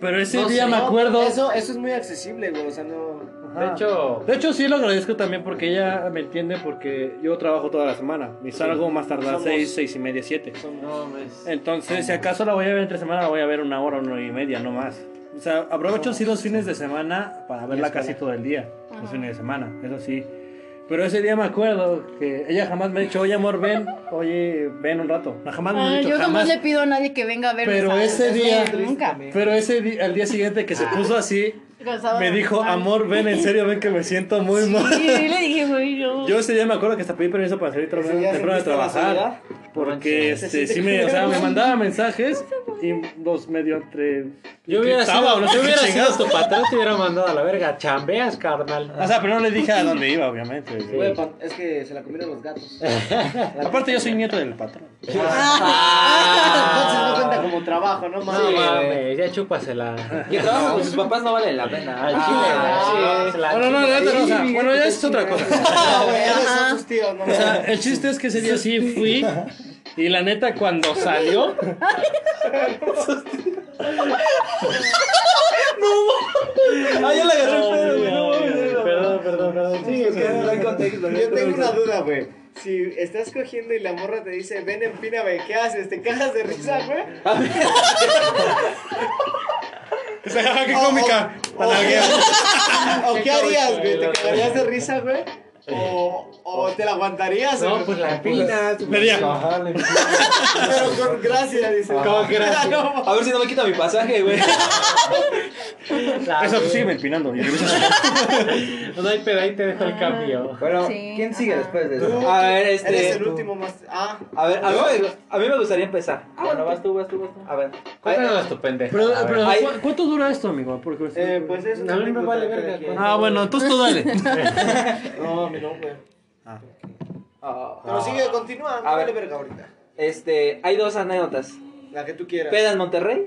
Pero ese No día me acuerdo. Eso, eso es muy accesible, güey. O sea, no. Ajá. De hecho, De hecho, sí lo agradezco también porque ella me entiende porque yo trabajo toda la semana. Y salgo más tardar Somos- seis, seis y media, siete. no mames. Entonces, si acaso la voy a ver entre semana, la voy a ver una hora, una hora y media, no más. O sea, aprovecho sí los fines de semana para verla casi todo el día. Los Ajá. fines de semana, eso sí. Pero ese día me acuerdo que ella jamás me ha dicho, oye amor, ven, oye, ven un rato. No, jamás me ha Ah, dicho, yo jamás jamás. le pido a nadie que venga a verme. Pero ¿sabes? ese día- Nunca. Pero ese día, al día siguiente que se puso así, me dijo, amor, ven, en serio, ven que me siento muy mal. Sí, le dije, güey, yo. Yo ese día me acuerdo que hasta pedí permiso para salir temprano, ¿Ese día temprano de trabajar. Porque este, sí me, o sea, me mandaba mensajes y los medio entre. Yo hubiera gritaba, sido, no sé yo qué hubiera sido chingados. tu patrón, te hubiera mandado a la verga. Chambeas, carnal. O sea, pero no le dije a dónde iba, obviamente. Güey, pa- es que se la comieron los gatos. Aparte, yo soy nieto del patrón. Entonces no cuenta como trabajo, no No mames. mames, ya chúpasela. Que trabajo con sus papás no vale la pena. Al Ah, chile, sí, la No, no, no, chile. la neta no, o sea, bueno, ya es otra cosa. Ah, güey, esos Ajá. son tus tíos, no O sea, mames. el chiste es que ese día sí fui. Y la neta, cuando salió. Ah, ya le agarré el pedo, güey. No mames. Perdón, perdón, perdón. Sí, Es que no hay contexto. Yo tengo una duda, güey. Si estás cogiendo y la morra te dice, ven, empíname, ¿qué haces? ¿Te cagas de risa, güey? Qué cómica. O, o- o qué harías, güey? ¿Te cagarías de risa, güey? O, o te la aguantarías, No, pues la empinas. Le di a- Ajá, le Pero con gracia, dice. Con gracia. No, A ver si no me quita mi pasaje, güey. Eso sí, me empinando. No hay pedo, ahí te dejo el cambio. Bueno, Sí. ¿quién sigue después de eso? A ver, Eres este. el último más. Ah, A ver, a mí, me- a mí me gustaría empezar. Ah, bueno, vas tú, vas tú, vas tú. A ver. Cuéntanos tu pendeja. Pero, pero Ahí- ¿cu- ¿cuánto dura esto, amigo? Porque, eh, pues eso. A mí me vale verga. Ah, bueno, entonces tú dale. No, no, güey. Ah, Pero sigue, continúa. No A ver. vale verga ahorita. Este, hay dos anécdotas. La que tú quieras. ¿Peda en Monterrey?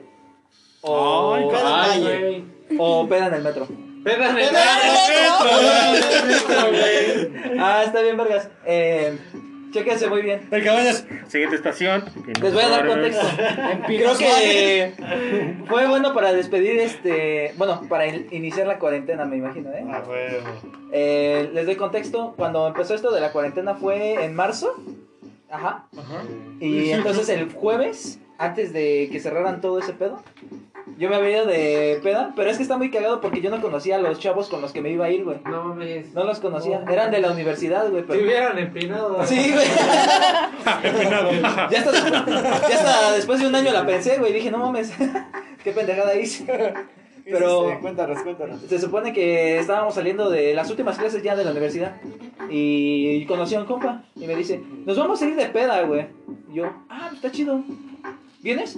O, Ay, Peda en Valle. o peda en el metro. Peda en el Ah, está bien, vergas. Eh, chéquense muy bien. El cabañas. Siguiente estación. Les voy a dar contexto. Creo que fue bueno para despedir este. Bueno, para in- iniciar la cuarentena, me imagino, ¿eh? Ah, huevo. Eh, les doy contexto. Cuando empezó esto de la cuarentena fue en marzo. Ajá. Ajá. Y entonces el jueves, antes de que cerraran todo ese pedo, yo me había ido de peda. Pero es que está muy cagado porque yo no conocía a los chavos con los que me iba a ir, güey. No mames. No los conocía. Eran de la universidad, güey. Te Pero... hubieran empinado. Sí, güey. Empinado. Ya hasta, ya hasta después de un año la pensé, güey. Dije, no mames. Qué pendejada hice. Pero Pero. Cuéntanos, cuéntanos. se supone que estábamos saliendo de las últimas clases ya de la universidad. Y conocí a un compa. Y me dice, nos vamos a ir de peda, güey. Y yo, ah, pues está chido. ¿Vienes?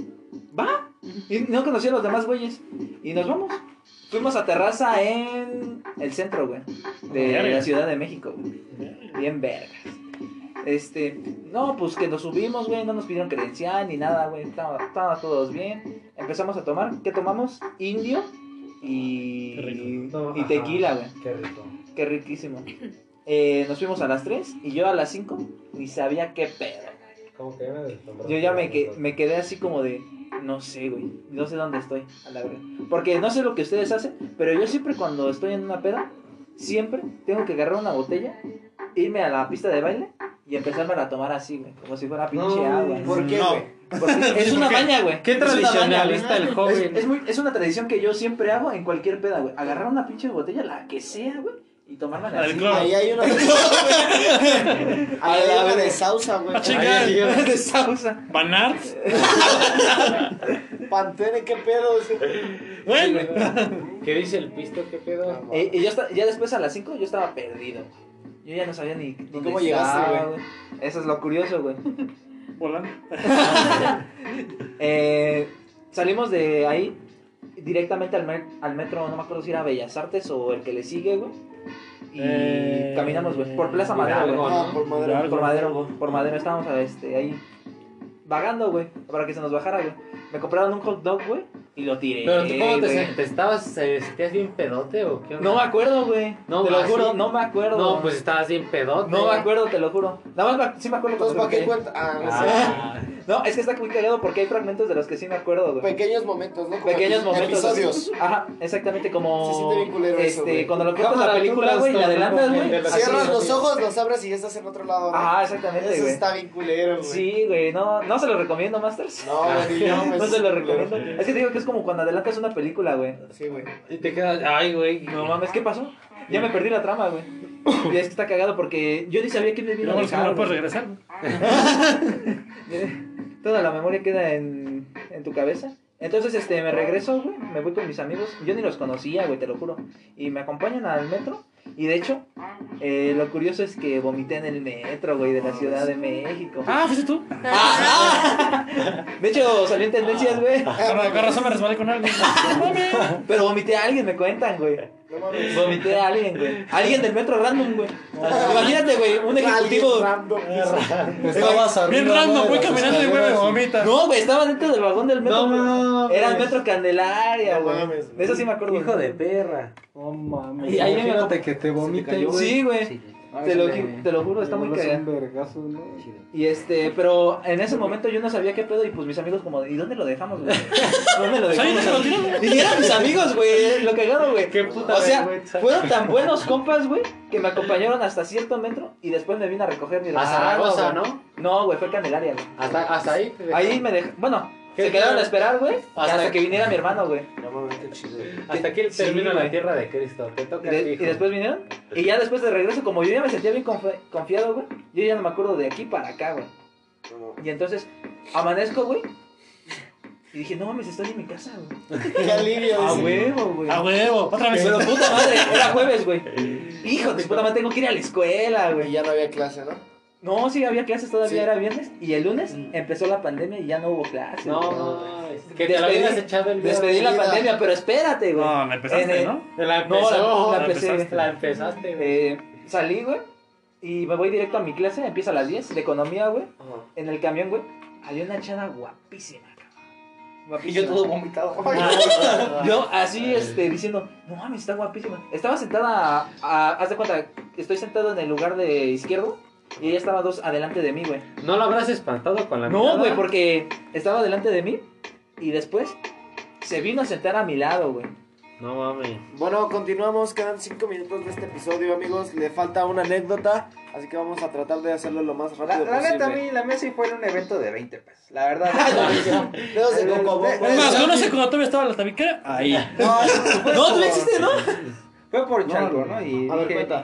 Va. Y no conocí a los demás güeyes. Y nos vamos. Fuimos a terraza en el centro, güey. De la Ciudad de México, güey. Bien vergas. Este, no, pues que nos subimos, güey, no nos pidieron credencial ni nada, güey, estaba, estaba todos bien. Empezamos a tomar, ¿qué tomamos? Indio y, Qué rico. Y tequila, güey, Qué rico. qué riquísimo. Eh, nos fuimos a las 3 y yo a las 5 ni sabía qué pedo. Como que me. Yo ya me, que, me quedé así como de, no sé, güey, no sé dónde estoy, a la verdad. Porque no sé lo que ustedes hacen, pero yo siempre cuando estoy en una peda, siempre tengo que agarrar una botella, irme a la pista de baile y empezarme a tomar así, güey, como si fuera pinche No, agua. ¿Por qué, No. Porque es una maña, güey. Qué tradicionalista el joven. Es, es muy, es una tradición que yo siempre hago en cualquier peda, güey. Agarrar una pinche botella, la que sea, güey, y tomarla. Ahí hay una. Ahí A hay la una de. Sausa, güey. Chinga. de sausa. Banart. Pantene, qué pedo. Bueno. ¿Qué dice el pisto? ¿Qué pedo? Eh, y yo esta- ya después a las 5 yo estaba perdido. Yo ya no sabía ni dónde cómo llegaste, estaba, güey? Eso es lo curioso, güey. Hola. Eh, salimos de ahí directamente al, al metro, no me acuerdo si era Bellas Artes o el que le sigue, güey. Y Eh, caminamos, güey, por Plaza Madero, güey. Hidalgo, Ah, por. Hidalgo. Por Madero, por Madero, estábamos este, ahí vagando, güey, para que se nos bajara, güey. Me compraron un hot dog, güey, y lo tiré. Pero tú, ¿cómo te, te estabas? eh, ¿Sentías bien pedote o qué onda? No me acuerdo, güey. No, te lo así- juro, no me acuerdo. No, pues estabas bien pedote. No me acuerdo, te lo juro. Nada más sí me acuerdo Entonces, cuando ¿para qué cuenta? Ah, no sé. Ah, No, es que está muy cagado porque hay fragmentos de los que sí me acuerdo, güey. Pequeños momentos, ¿no? Como Pequeños momentos. Episodios. Ajá, exactamente como. Se siente bien culero eso, Este, güey. cuando lo cortas la película, güey, y le estás adelantas, güey. la- Cierras los ojos, los abres y ya estás en otro lado. ¿no? Ajá, exactamente, Eso güey. está bien culero, güey. Sí, güey, no, no se lo recomiendo, Masters. No, güey, ni yo, güey, No se lo es recomiendo. Es que te digo que es como cuando adelantas una película, güey. Sí, güey. Y te quedas, ay, güey. No mames, ¿qué pasó? Ya me perdí la trama, güey. Y es que está cagado porque yo ni sabía quién me vino a No, que dejar. no puedes regresar. Toda la memoria queda en, en tu cabeza. Entonces, este, me regreso, güey, me voy con mis amigos. Yo ni los conocía, güey, te lo juro. Y me acompañan al metro. Y de hecho, eh, lo curioso es que vomité en el metro, güey, de la Ciudad de México. Ah, fuiste tú. De hecho, salió en tendencias, güey. Con con razón me resbalé con alguien. Pero vomité a alguien, me cuentan, güey. No mames. Vomité a alguien, güey. Alguien del metro random, güey. Imagínate, güey, un ejecutivo. Random. Estabas arriba. Bien random, ¿no? las caminando y güey me vomita. No, güey, estaba dentro del vagón del metro. No güey. mames. Era el metro Candelaria, No güey. mames. De eso sí me acuerdo. Hijo de perra. No mames. Y ahí me- Imagínate que te vomite, güey. Sí, güey. Sí. Te lo, te lo juro, está muy cagado. Y este, pero en ese momento yo no sabía qué pedo y pues mis amigos como, ¿y dónde lo dejamos, güey? ¿Dónde lo dejamos? Y eran mis amigos, güey, lo cagado, güey. Qué puta O sea, vergüenza. fueron tan buenos compas, güey, que me acompañaron hasta cierto metro y después me vine a recoger mi A Zaragoza. ¿no? No, güey, fue Candelaria, güey. Hasta, hasta ahí. Ahí me dejó, bueno, ¿Qué se quedaron a esperar, güey, Hasta hasta que- que viniera mi hermano, güey. No mames, qué chido. Hasta aquí Sí, termina güey. la tierra de Cristo. Te Y, toca de- a ti, y hijo. después vinieron. Y ya después de regreso, como yo ya me sentía bien confi- confiado, güey, yo ya no me acuerdo de aquí para acá, güey. Y entonces, amanezco, güey. Y dije, no mames, estoy en mi casa, güey. Qué alivio. A huevo, güey. A huevo, otra vez. Pero puta madre, era jueves, güey. Hijo de puta madre, tengo que ir a la escuela, Y güey. ya no había clase, ¿no? No, sí, había clases todavía, Sí. era viernes. Y el lunes empezó la pandemia y ya no hubo clases. No, güey. mames. Que te lo habías echado el Despedí de la pandemia, pero espérate, güey. No, la empezaste, el- ¿no? La No, empezó. la, la la empecé. empezaste. La empezaste, güey. Eh, salí, güey. Y me voy directo a mi clase, empieza a las 10 de economía, güey. En el camión, güey, había una chava guapísima, cabrón. Y yo todo vomitado. Yo así, este, diciendo, no mames, está guapísima. Estaba sentada, a, a- haz de cuenta, estoy sentado en el lugar de izquierdo y ella estaba dos adelante de mí, güey. ¿No lo habrás espantado con la No, mirada? güey, porque estaba delante de mí y después se vino a sentar a mi lado, güey. No mames. Bueno, continuamos. Quedan cinco minutos de este episodio, amigos. Le falta una anécdota, así que vamos a tratar de hacerlo lo más La, rápido la posible. neta, a mí la mesa fue en un evento de 20 pesos. La verdad. Dedos de coco, Es más, eh, ¿conoce cuando todavía estaba la tabiquera? Ahí. No, tú me hiciste, ¿no? Fue por Chalco, ¿no? Y A ver, cuenta.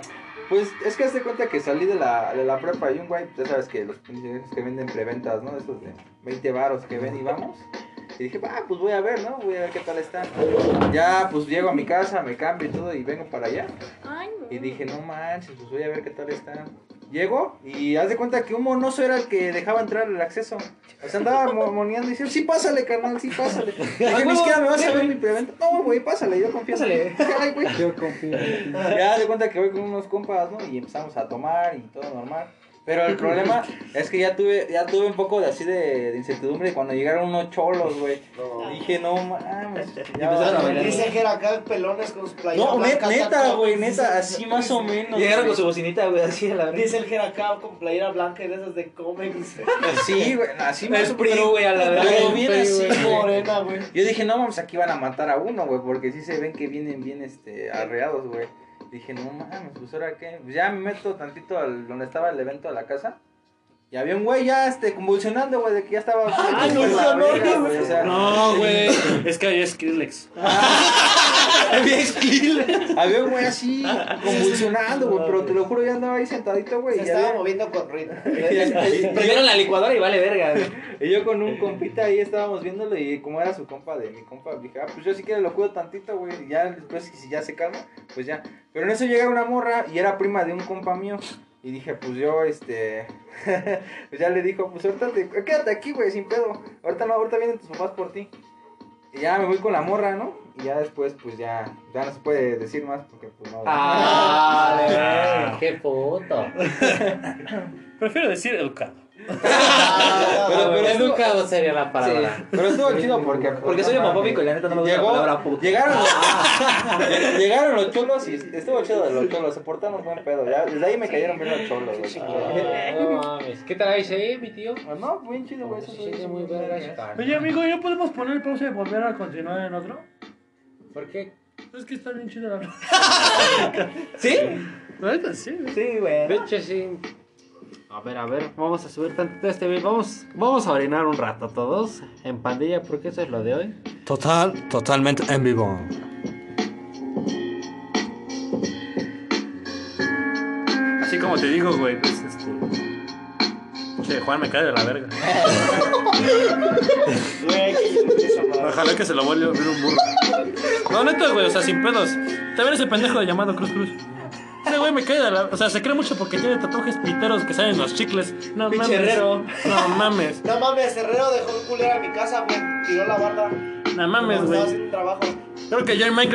Pues es que hazte cuenta que salí de la, de la prepa y un güey, ya sabes que los que venden preventas, ¿no? Esos de 20 varos que ven y vamos. Y dije, ah, pues voy a ver, ¿no? Voy a ver qué tal está. Ya, pues llego a mi casa, me cambio y todo y vengo para allá. Ay, no. Y dije, no manches, pues voy a ver qué tal está. Llego y haz de cuenta que un monoso era el que dejaba entrar el acceso. O sea, andaba mo- moneando y decía, sí, pásale, carnal, sí, pásale. Dije, ni siquiera me vas a ver mi preventa. No, güey, pásale, yo confío. Pásale. Ay, güey. Yo confío. Ya haz de cuenta que voy con unos compas, ¿no? Y empezamos a tomar y todo normal. Pero el problema es que ya tuve, ya tuve un poco de así de, de incertidumbre cuando llegaron unos cholos, güey. Dije, no mames. Dicen que era acá pelones con sus playeras No, blancas, neta, güey, neta, así más o menos. Llegaron con su bocinita, güey, así a la verga. Dice el Jeracá con playera blanca y de esas de cómics. Sí, güey, así más El o PRI, menos. güey, a la verga. Pero bien así. Morena, güey. Yo dije, no, vamos, aquí van a matar a uno, güey, porque sí se ven que vienen bien, este, arreados, güey. Dije, no mames, pues ahora qué. Pues ya me meto tantito al, donde estaba el evento a la casa. Y había un güey ya, este, convulsionando, güey, de que ya estaba. Ah, no, no, no, verga, no, güey, o sea. No, güey. Es que es Skrillex. Había Había un güey así, convulsionando, güey, pero te lo juro, ya andaba ahí sentadito, güey. Se y ya estaba había- moviendo con ritmo. Primero la licuadora y vale verga, güey. Y yo con un compita ahí estábamos viéndolo y como era su compa de mi compa, dije, ah, pues yo sí que lo cuido tantito, güey. Y ya después, si ya se calma, pues ya. Pero en eso llega una morra y era prima de un compa mío. Y dije, pues yo, este. pues ya le dijo, pues ahorita te. Quédate aquí, güey, sin pedo. Ahorita no, ahorita vienen tus papás por ti. Y ya me voy con la morra, ¿no? Y ya después, pues ya. Ya no se puede decir más porque, pues no. Ah, ¡Qué puto! Prefiero decir educado. Pero, pero estuvo- Educado sería la palabra. Pero estuvo chido porque. Porque soy homofóbico y la neta no me gusta la Llegó- palabra puto. Llegaron los, llegaron los cholos y estuvo chido de los cholos, se portaron buen pedo. Ya, desde ahí me cayeron bien los cholos, güey. Ah, no mames. ¿Qué traes ahí, mi tío? Ah, No, bien chido, güey. eso Sí, sí, muy verga. Oye, amigo, ¿ya podemos poner pausa y volver a continuar en otro? ¿Por qué? Es que está bien chido la ¿Sí? La sí. Sí, güey. De hecho, sí. A ver, a ver, vamos a subir tantito este video. Vamos, vamos a orinar un rato todos en pandilla porque eso es lo de hoy. Total, totalmente en vivo. Así como te digo, güey, pues este. Che, Juan me cae de la verga. Güey. Ojalá que se lo vuelva a ver un burro. No, neta, güey, o sea, sin pedos. También ese pendejo de llamado Cruz Cruz. Ese güey me cae de la. O sea, se cree mucho porque tiene tatuajes piteros que salen en los chicles. No Pinche mames. herrero. No mames. No mames, Herrero dejó culera a mi casa, güey. Tiró la barda. No mames, Estaba güey. haciendo un trabajo. Creo que ya en Minecraft.